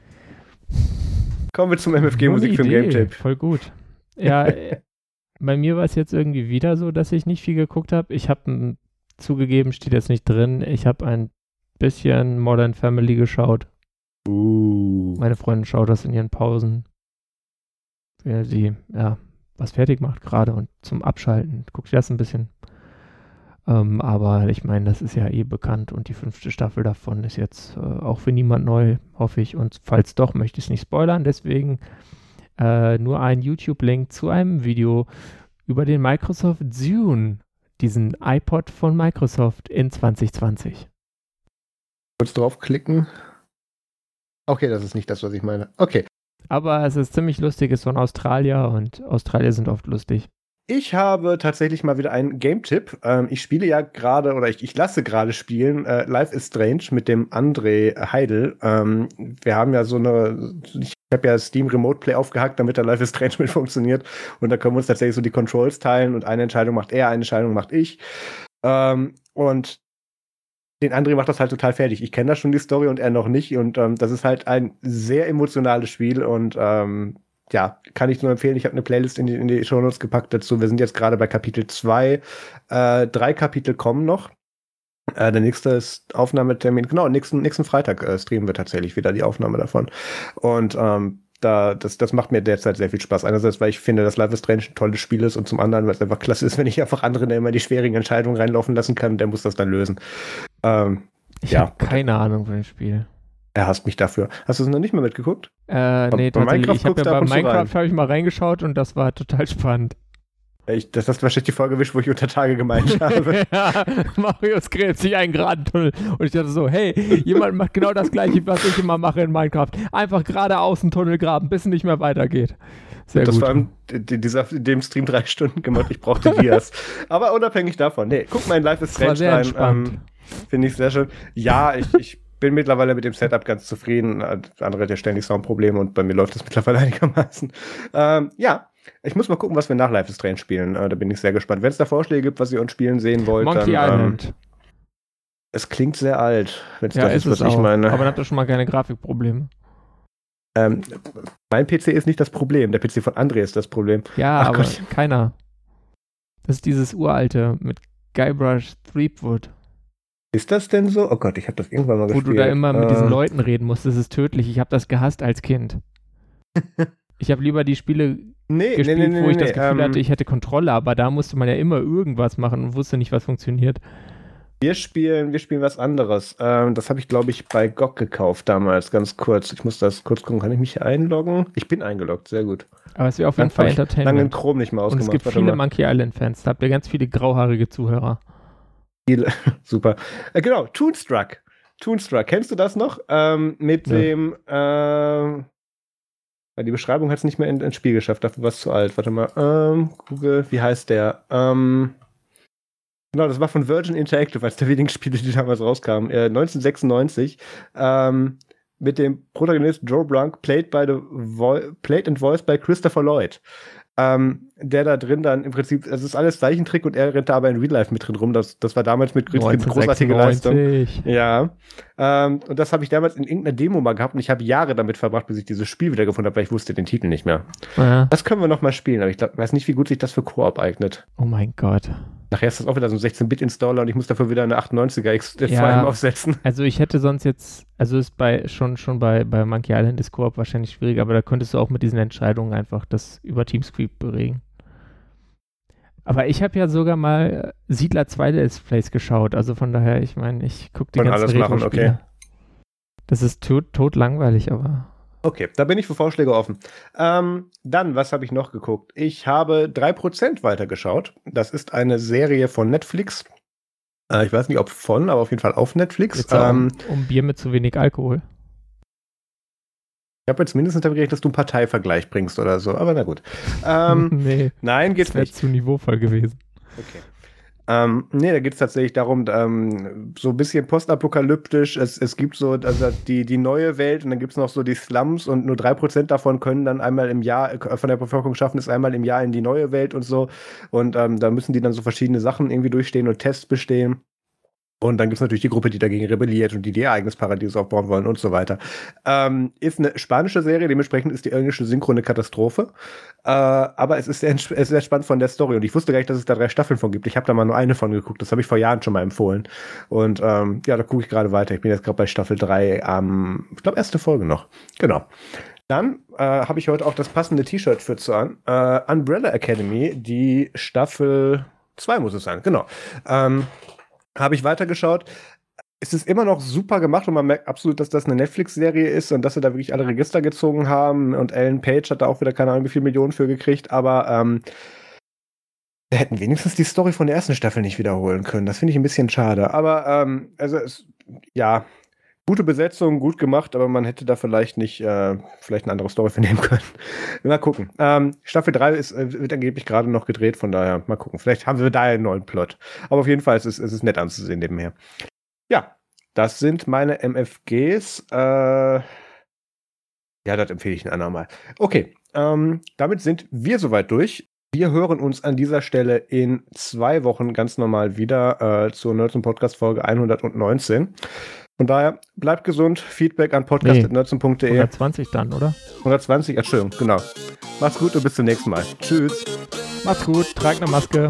Speaker 1: Kommen wir zum MFG Musikfilm Game Tape.
Speaker 2: Voll gut. Ja, bei mir war es jetzt irgendwie wieder so, dass ich nicht viel geguckt habe. Ich habe zugegeben, steht jetzt nicht drin, ich habe ein bisschen Modern Family geschaut.
Speaker 1: Uh.
Speaker 2: Meine Freundin schaut das in ihren Pausen. Wer sie, ja, was fertig macht gerade und zum Abschalten guckt sie das ein bisschen. Ähm, aber ich meine, das ist ja eh bekannt und die fünfte Staffel davon ist jetzt äh, auch für niemand neu, hoffe ich. Und falls doch, möchte ich es nicht spoilern. Deswegen äh, nur ein YouTube-Link zu einem Video über den Microsoft Zune, diesen iPod von Microsoft in 2020.
Speaker 1: Kurz draufklicken. Okay, das ist nicht das, was ich meine. Okay.
Speaker 2: Aber es ist ziemlich lustig, ist von Australier und Australier sind oft lustig.
Speaker 1: Ich habe tatsächlich mal wieder einen Game-Tipp. Ähm, ich spiele ja gerade, oder ich, ich lasse gerade spielen, äh, Life is Strange mit dem André Heidel. Ähm, wir haben ja so eine, ich habe ja Steam Remote Play aufgehackt, damit der Life is Strange mit funktioniert. Und da können wir uns tatsächlich so die Controls teilen und eine Entscheidung macht er, eine Entscheidung macht ich. Ähm, und den André macht das halt total fertig. Ich kenne da schon die Story und er noch nicht. Und ähm, das ist halt ein sehr emotionales Spiel und ähm, ja, kann ich nur empfehlen. Ich habe eine Playlist in die, in die Show Notes gepackt dazu. Wir sind jetzt gerade bei Kapitel 2. Äh, drei Kapitel kommen noch. Äh, der nächste ist Aufnahmetermin. Genau, nächsten, nächsten Freitag äh, streamen wir tatsächlich wieder die Aufnahme davon. Und ähm, da, das, das macht mir derzeit sehr viel Spaß. Einerseits, weil ich finde, dass Life is Strange ein tolles Spiel ist und zum anderen, weil es einfach klasse ist, wenn ich einfach andere immer die schwierigen Entscheidungen reinlaufen lassen kann, der muss das dann lösen. Ähm,
Speaker 2: Ich
Speaker 1: Ja.
Speaker 2: habe keine Ahnung von dem Spiel.
Speaker 1: Er hasst mich dafür. Hast du es noch nicht mehr mitgeguckt?
Speaker 2: Äh, nee,
Speaker 1: bei
Speaker 2: tatsächlich.
Speaker 1: Minecraft
Speaker 2: Ich habe ja bei. Minecraft habe ich mal reingeschaut und das war total spannend.
Speaker 1: Ich, das hast du wahrscheinlich die Folge gewischt, wo ich unter Tage gemeint habe.
Speaker 2: ja, Marius gräbt sich einen geraden Tunnel. Und ich dachte so, hey, jemand macht genau das gleiche, was ich immer mache in Minecraft. Einfach geradeaus einen Tunnel graben, bis es nicht mehr weitergeht. Sehr
Speaker 1: das
Speaker 2: gut.
Speaker 1: war im, die- dieser, in dem Stream drei Stunden gemacht. Ich brauchte Dias. Aber unabhängig davon, nee, guck mal in Life is Strange
Speaker 2: sehr
Speaker 1: rein. Ähm, Finde ich sehr schön. Ja, ich, ich bin mittlerweile mit dem Setup ganz zufrieden. Andere hat ja ständig Soundprobleme und bei mir läuft das mittlerweile einigermaßen. Ähm, ja, ich muss mal gucken, was wir nach Life is Strange spielen. Äh, da bin ich sehr gespannt. Wenn es da Vorschläge gibt, was ihr uns spielen sehen wollt,
Speaker 2: Monkey
Speaker 1: dann. Ähm,
Speaker 2: Island.
Speaker 1: es klingt sehr alt, wenn es
Speaker 2: ja,
Speaker 1: das
Speaker 2: ist
Speaker 1: was ich
Speaker 2: auch.
Speaker 1: meine.
Speaker 2: Aber dann habt ihr schon mal keine Grafikprobleme.
Speaker 1: Ähm, mein PC ist nicht das Problem. Der PC von André ist das Problem.
Speaker 2: Ja,
Speaker 1: Ach
Speaker 2: aber
Speaker 1: Gott.
Speaker 2: keiner. Das ist dieses uralte mit Guybrush Threepwood,
Speaker 1: Ist das denn so? Oh Gott, ich habe das irgendwann mal
Speaker 2: wo
Speaker 1: gespielt.
Speaker 2: du da immer mit
Speaker 1: Äh,
Speaker 2: diesen Leuten reden musst. Das ist tödlich. Ich habe das gehasst als Kind. ich habe lieber die Spiele
Speaker 1: nee,
Speaker 2: gespielt,
Speaker 1: nee, nee, nee,
Speaker 2: wo ich das Gefühl
Speaker 1: ähm,
Speaker 2: hatte, ich hätte Kontrolle, aber da musste man ja immer irgendwas machen und wusste nicht, was funktioniert.
Speaker 1: Wir spielen, wir spielen was anderes. Ähm, das habe ich, glaube ich, bei GOG gekauft damals, ganz kurz. Ich muss das kurz gucken. Kann ich mich einloggen? Ich bin eingeloggt, sehr gut.
Speaker 2: Aber es wäre auf jeden Fall
Speaker 1: ich Lange in
Speaker 2: Entertainment.
Speaker 1: Chrome nicht
Speaker 2: Und
Speaker 1: ausgemacht.
Speaker 2: es gibt
Speaker 1: Warte
Speaker 2: viele
Speaker 1: mal.
Speaker 2: Monkey Island-Fans. Da habt ihr ganz viele grauhaarige Zuhörer.
Speaker 1: Super. Äh, genau, Toonstruck. Toonstruck, kennst du das noch? Ähm, mit
Speaker 2: Nö.
Speaker 1: dem, ähm, ja, die Beschreibung hat es nicht mehr in- ins Spiel geschafft, dafür war es zu alt. Warte mal, ähm, Google, wie heißt der? Ähm, genau, das war von Virgin Interactive, als der wenigen Spiele, die damals rauskamen. Äh, 1996. Ähm, mit dem Protagonist Joe Blanc, played, by the played and voiced by Christopher Lloyd. Ähm, der da drin dann im Prinzip, es ist alles Zeichentrick und er rennt da aber in Real Life mit drin rum. Das, das war damals mit großartige Leistung.
Speaker 2: 1996.
Speaker 1: Ja. Ähm, und das habe ich damals in irgendeiner Demo mal gehabt und ich habe Jahre damit verbracht, bis ich dieses Spiel wiedergefunden habe, weil ich wusste den Titel nicht mehr.
Speaker 2: Ja.
Speaker 1: Das können wir noch mal spielen, aber ich glaub, weiß nicht, wie gut sich das für Koop eignet.
Speaker 2: Oh mein Gott.
Speaker 1: Nachher ist das auch wieder so ein 16-Bit-Installer und ich muss dafür wieder eine 98er X2
Speaker 2: Ja.
Speaker 1: aufsetzen.
Speaker 2: Also ich hätte sonst jetzt, also ist bei schon schon bei, bei Monkey Island ist Koop wahrscheinlich schwierig, aber da könntest du auch mit diesen Entscheidungen einfach das über Teamspeak beregen. Aber ich habe ja sogar mal äh, Siedler 2 Let's Plays geschaut, also von daher, ich meine, ich gucke die
Speaker 1: Kann
Speaker 2: ganzen
Speaker 1: alles machen,
Speaker 2: Retro-Spiele. Das ist tot, tot langweilig, aber
Speaker 1: Okay, da bin ich für Vorschläge offen. Ähm, dann, was habe ich noch geguckt? Ich habe 3% weitergeschaut. Das ist eine Serie von Netflix. Äh, ich weiß nicht, ob von, aber auf jeden Fall auf Netflix. Ähm,
Speaker 2: um, um Bier mit zu wenig Alkohol.
Speaker 1: ich habe jetzt mindestens damit gerechnet, dass du einen Parteivergleich bringst oder so, aber na gut. Ähm,
Speaker 2: nee,
Speaker 1: nein, geht's
Speaker 2: das wäre
Speaker 1: nicht.
Speaker 2: zu niveauvoll gewesen.
Speaker 1: Okay. Ähm, nee, da geht es tatsächlich darum, ähm, so ein bisschen postapokalyptisch. Es, es gibt so also die, die neue Welt und dann gibt es noch so die Slums und nur drei Prozent davon können dann einmal im Jahr äh, von der Bevölkerung schaffen es einmal im Jahr in die neue Welt und so. Und ähm, da müssen die dann so verschiedene Sachen irgendwie durchstehen und Tests bestehen. Und dann gibt es natürlich die Gruppe, die dagegen rebelliert und die ihr eigenes Paradies aufbauen wollen und so weiter. Ähm, ist eine spanische Serie, dementsprechend ist die englische Synchro eine Katastrophe. Äh, aber es ist, sehr, es ist sehr spannend von der Story. Und ich wusste gar nicht, dass es da drei Staffeln von gibt. Ich habe da mal nur eine von geguckt. Das habe ich vor Jahren schon mal empfohlen. Und ähm, ja, da gucke ich gerade weiter. Ich bin jetzt gerade bei Staffel 3 am, ich glaube, erste Folge noch. Genau. Dann äh, habe ich heute auch das passende T-Shirt für zu an. Äh, Umbrella Academy, die Staffel 2 muss es sein, genau. Ähm, habe ich weitergeschaut. Es ist immer noch super gemacht und man merkt absolut, dass das eine Netflix-Serie ist und dass sie da wirklich alle Register gezogen haben. Und Ellen Page hat da auch wieder keine Ahnung, wie viele Millionen für gekriegt, aber ähm, wir hätten wenigstens die Story von der ersten Staffel nicht wiederholen können. Das finde ich ein bisschen schade. Aber ähm, also es, ja, gute Besetzung, gut gemacht, aber man hätte da vielleicht nicht, äh, vielleicht eine andere Story vernehmen können. mal gucken. Ähm, Staffel 3 ist, äh, wird angeblich gerade noch gedreht, von daher mal gucken. Vielleicht haben wir da einen neuen Plot. Aber auf jeden Fall ist es, ist nett anzusehen nebenher. Ja, das sind meine MFGs. Äh, ja, das empfehle ich ein andermal. Okay, ähm, damit sind wir soweit durch. Wir hören uns an dieser Stelle in zwei Wochen ganz normal wieder äh, zur Nerds Podcast Folge 119. Von daher, bleibt gesund. Feedback an podcast.nerds.de.
Speaker 2: Nee, 120 dann, oder?
Speaker 1: 120, Entschuldigung, genau. Macht's gut und bis zum nächsten Mal. Tschüss.
Speaker 2: Macht's gut, tragt eine Maske.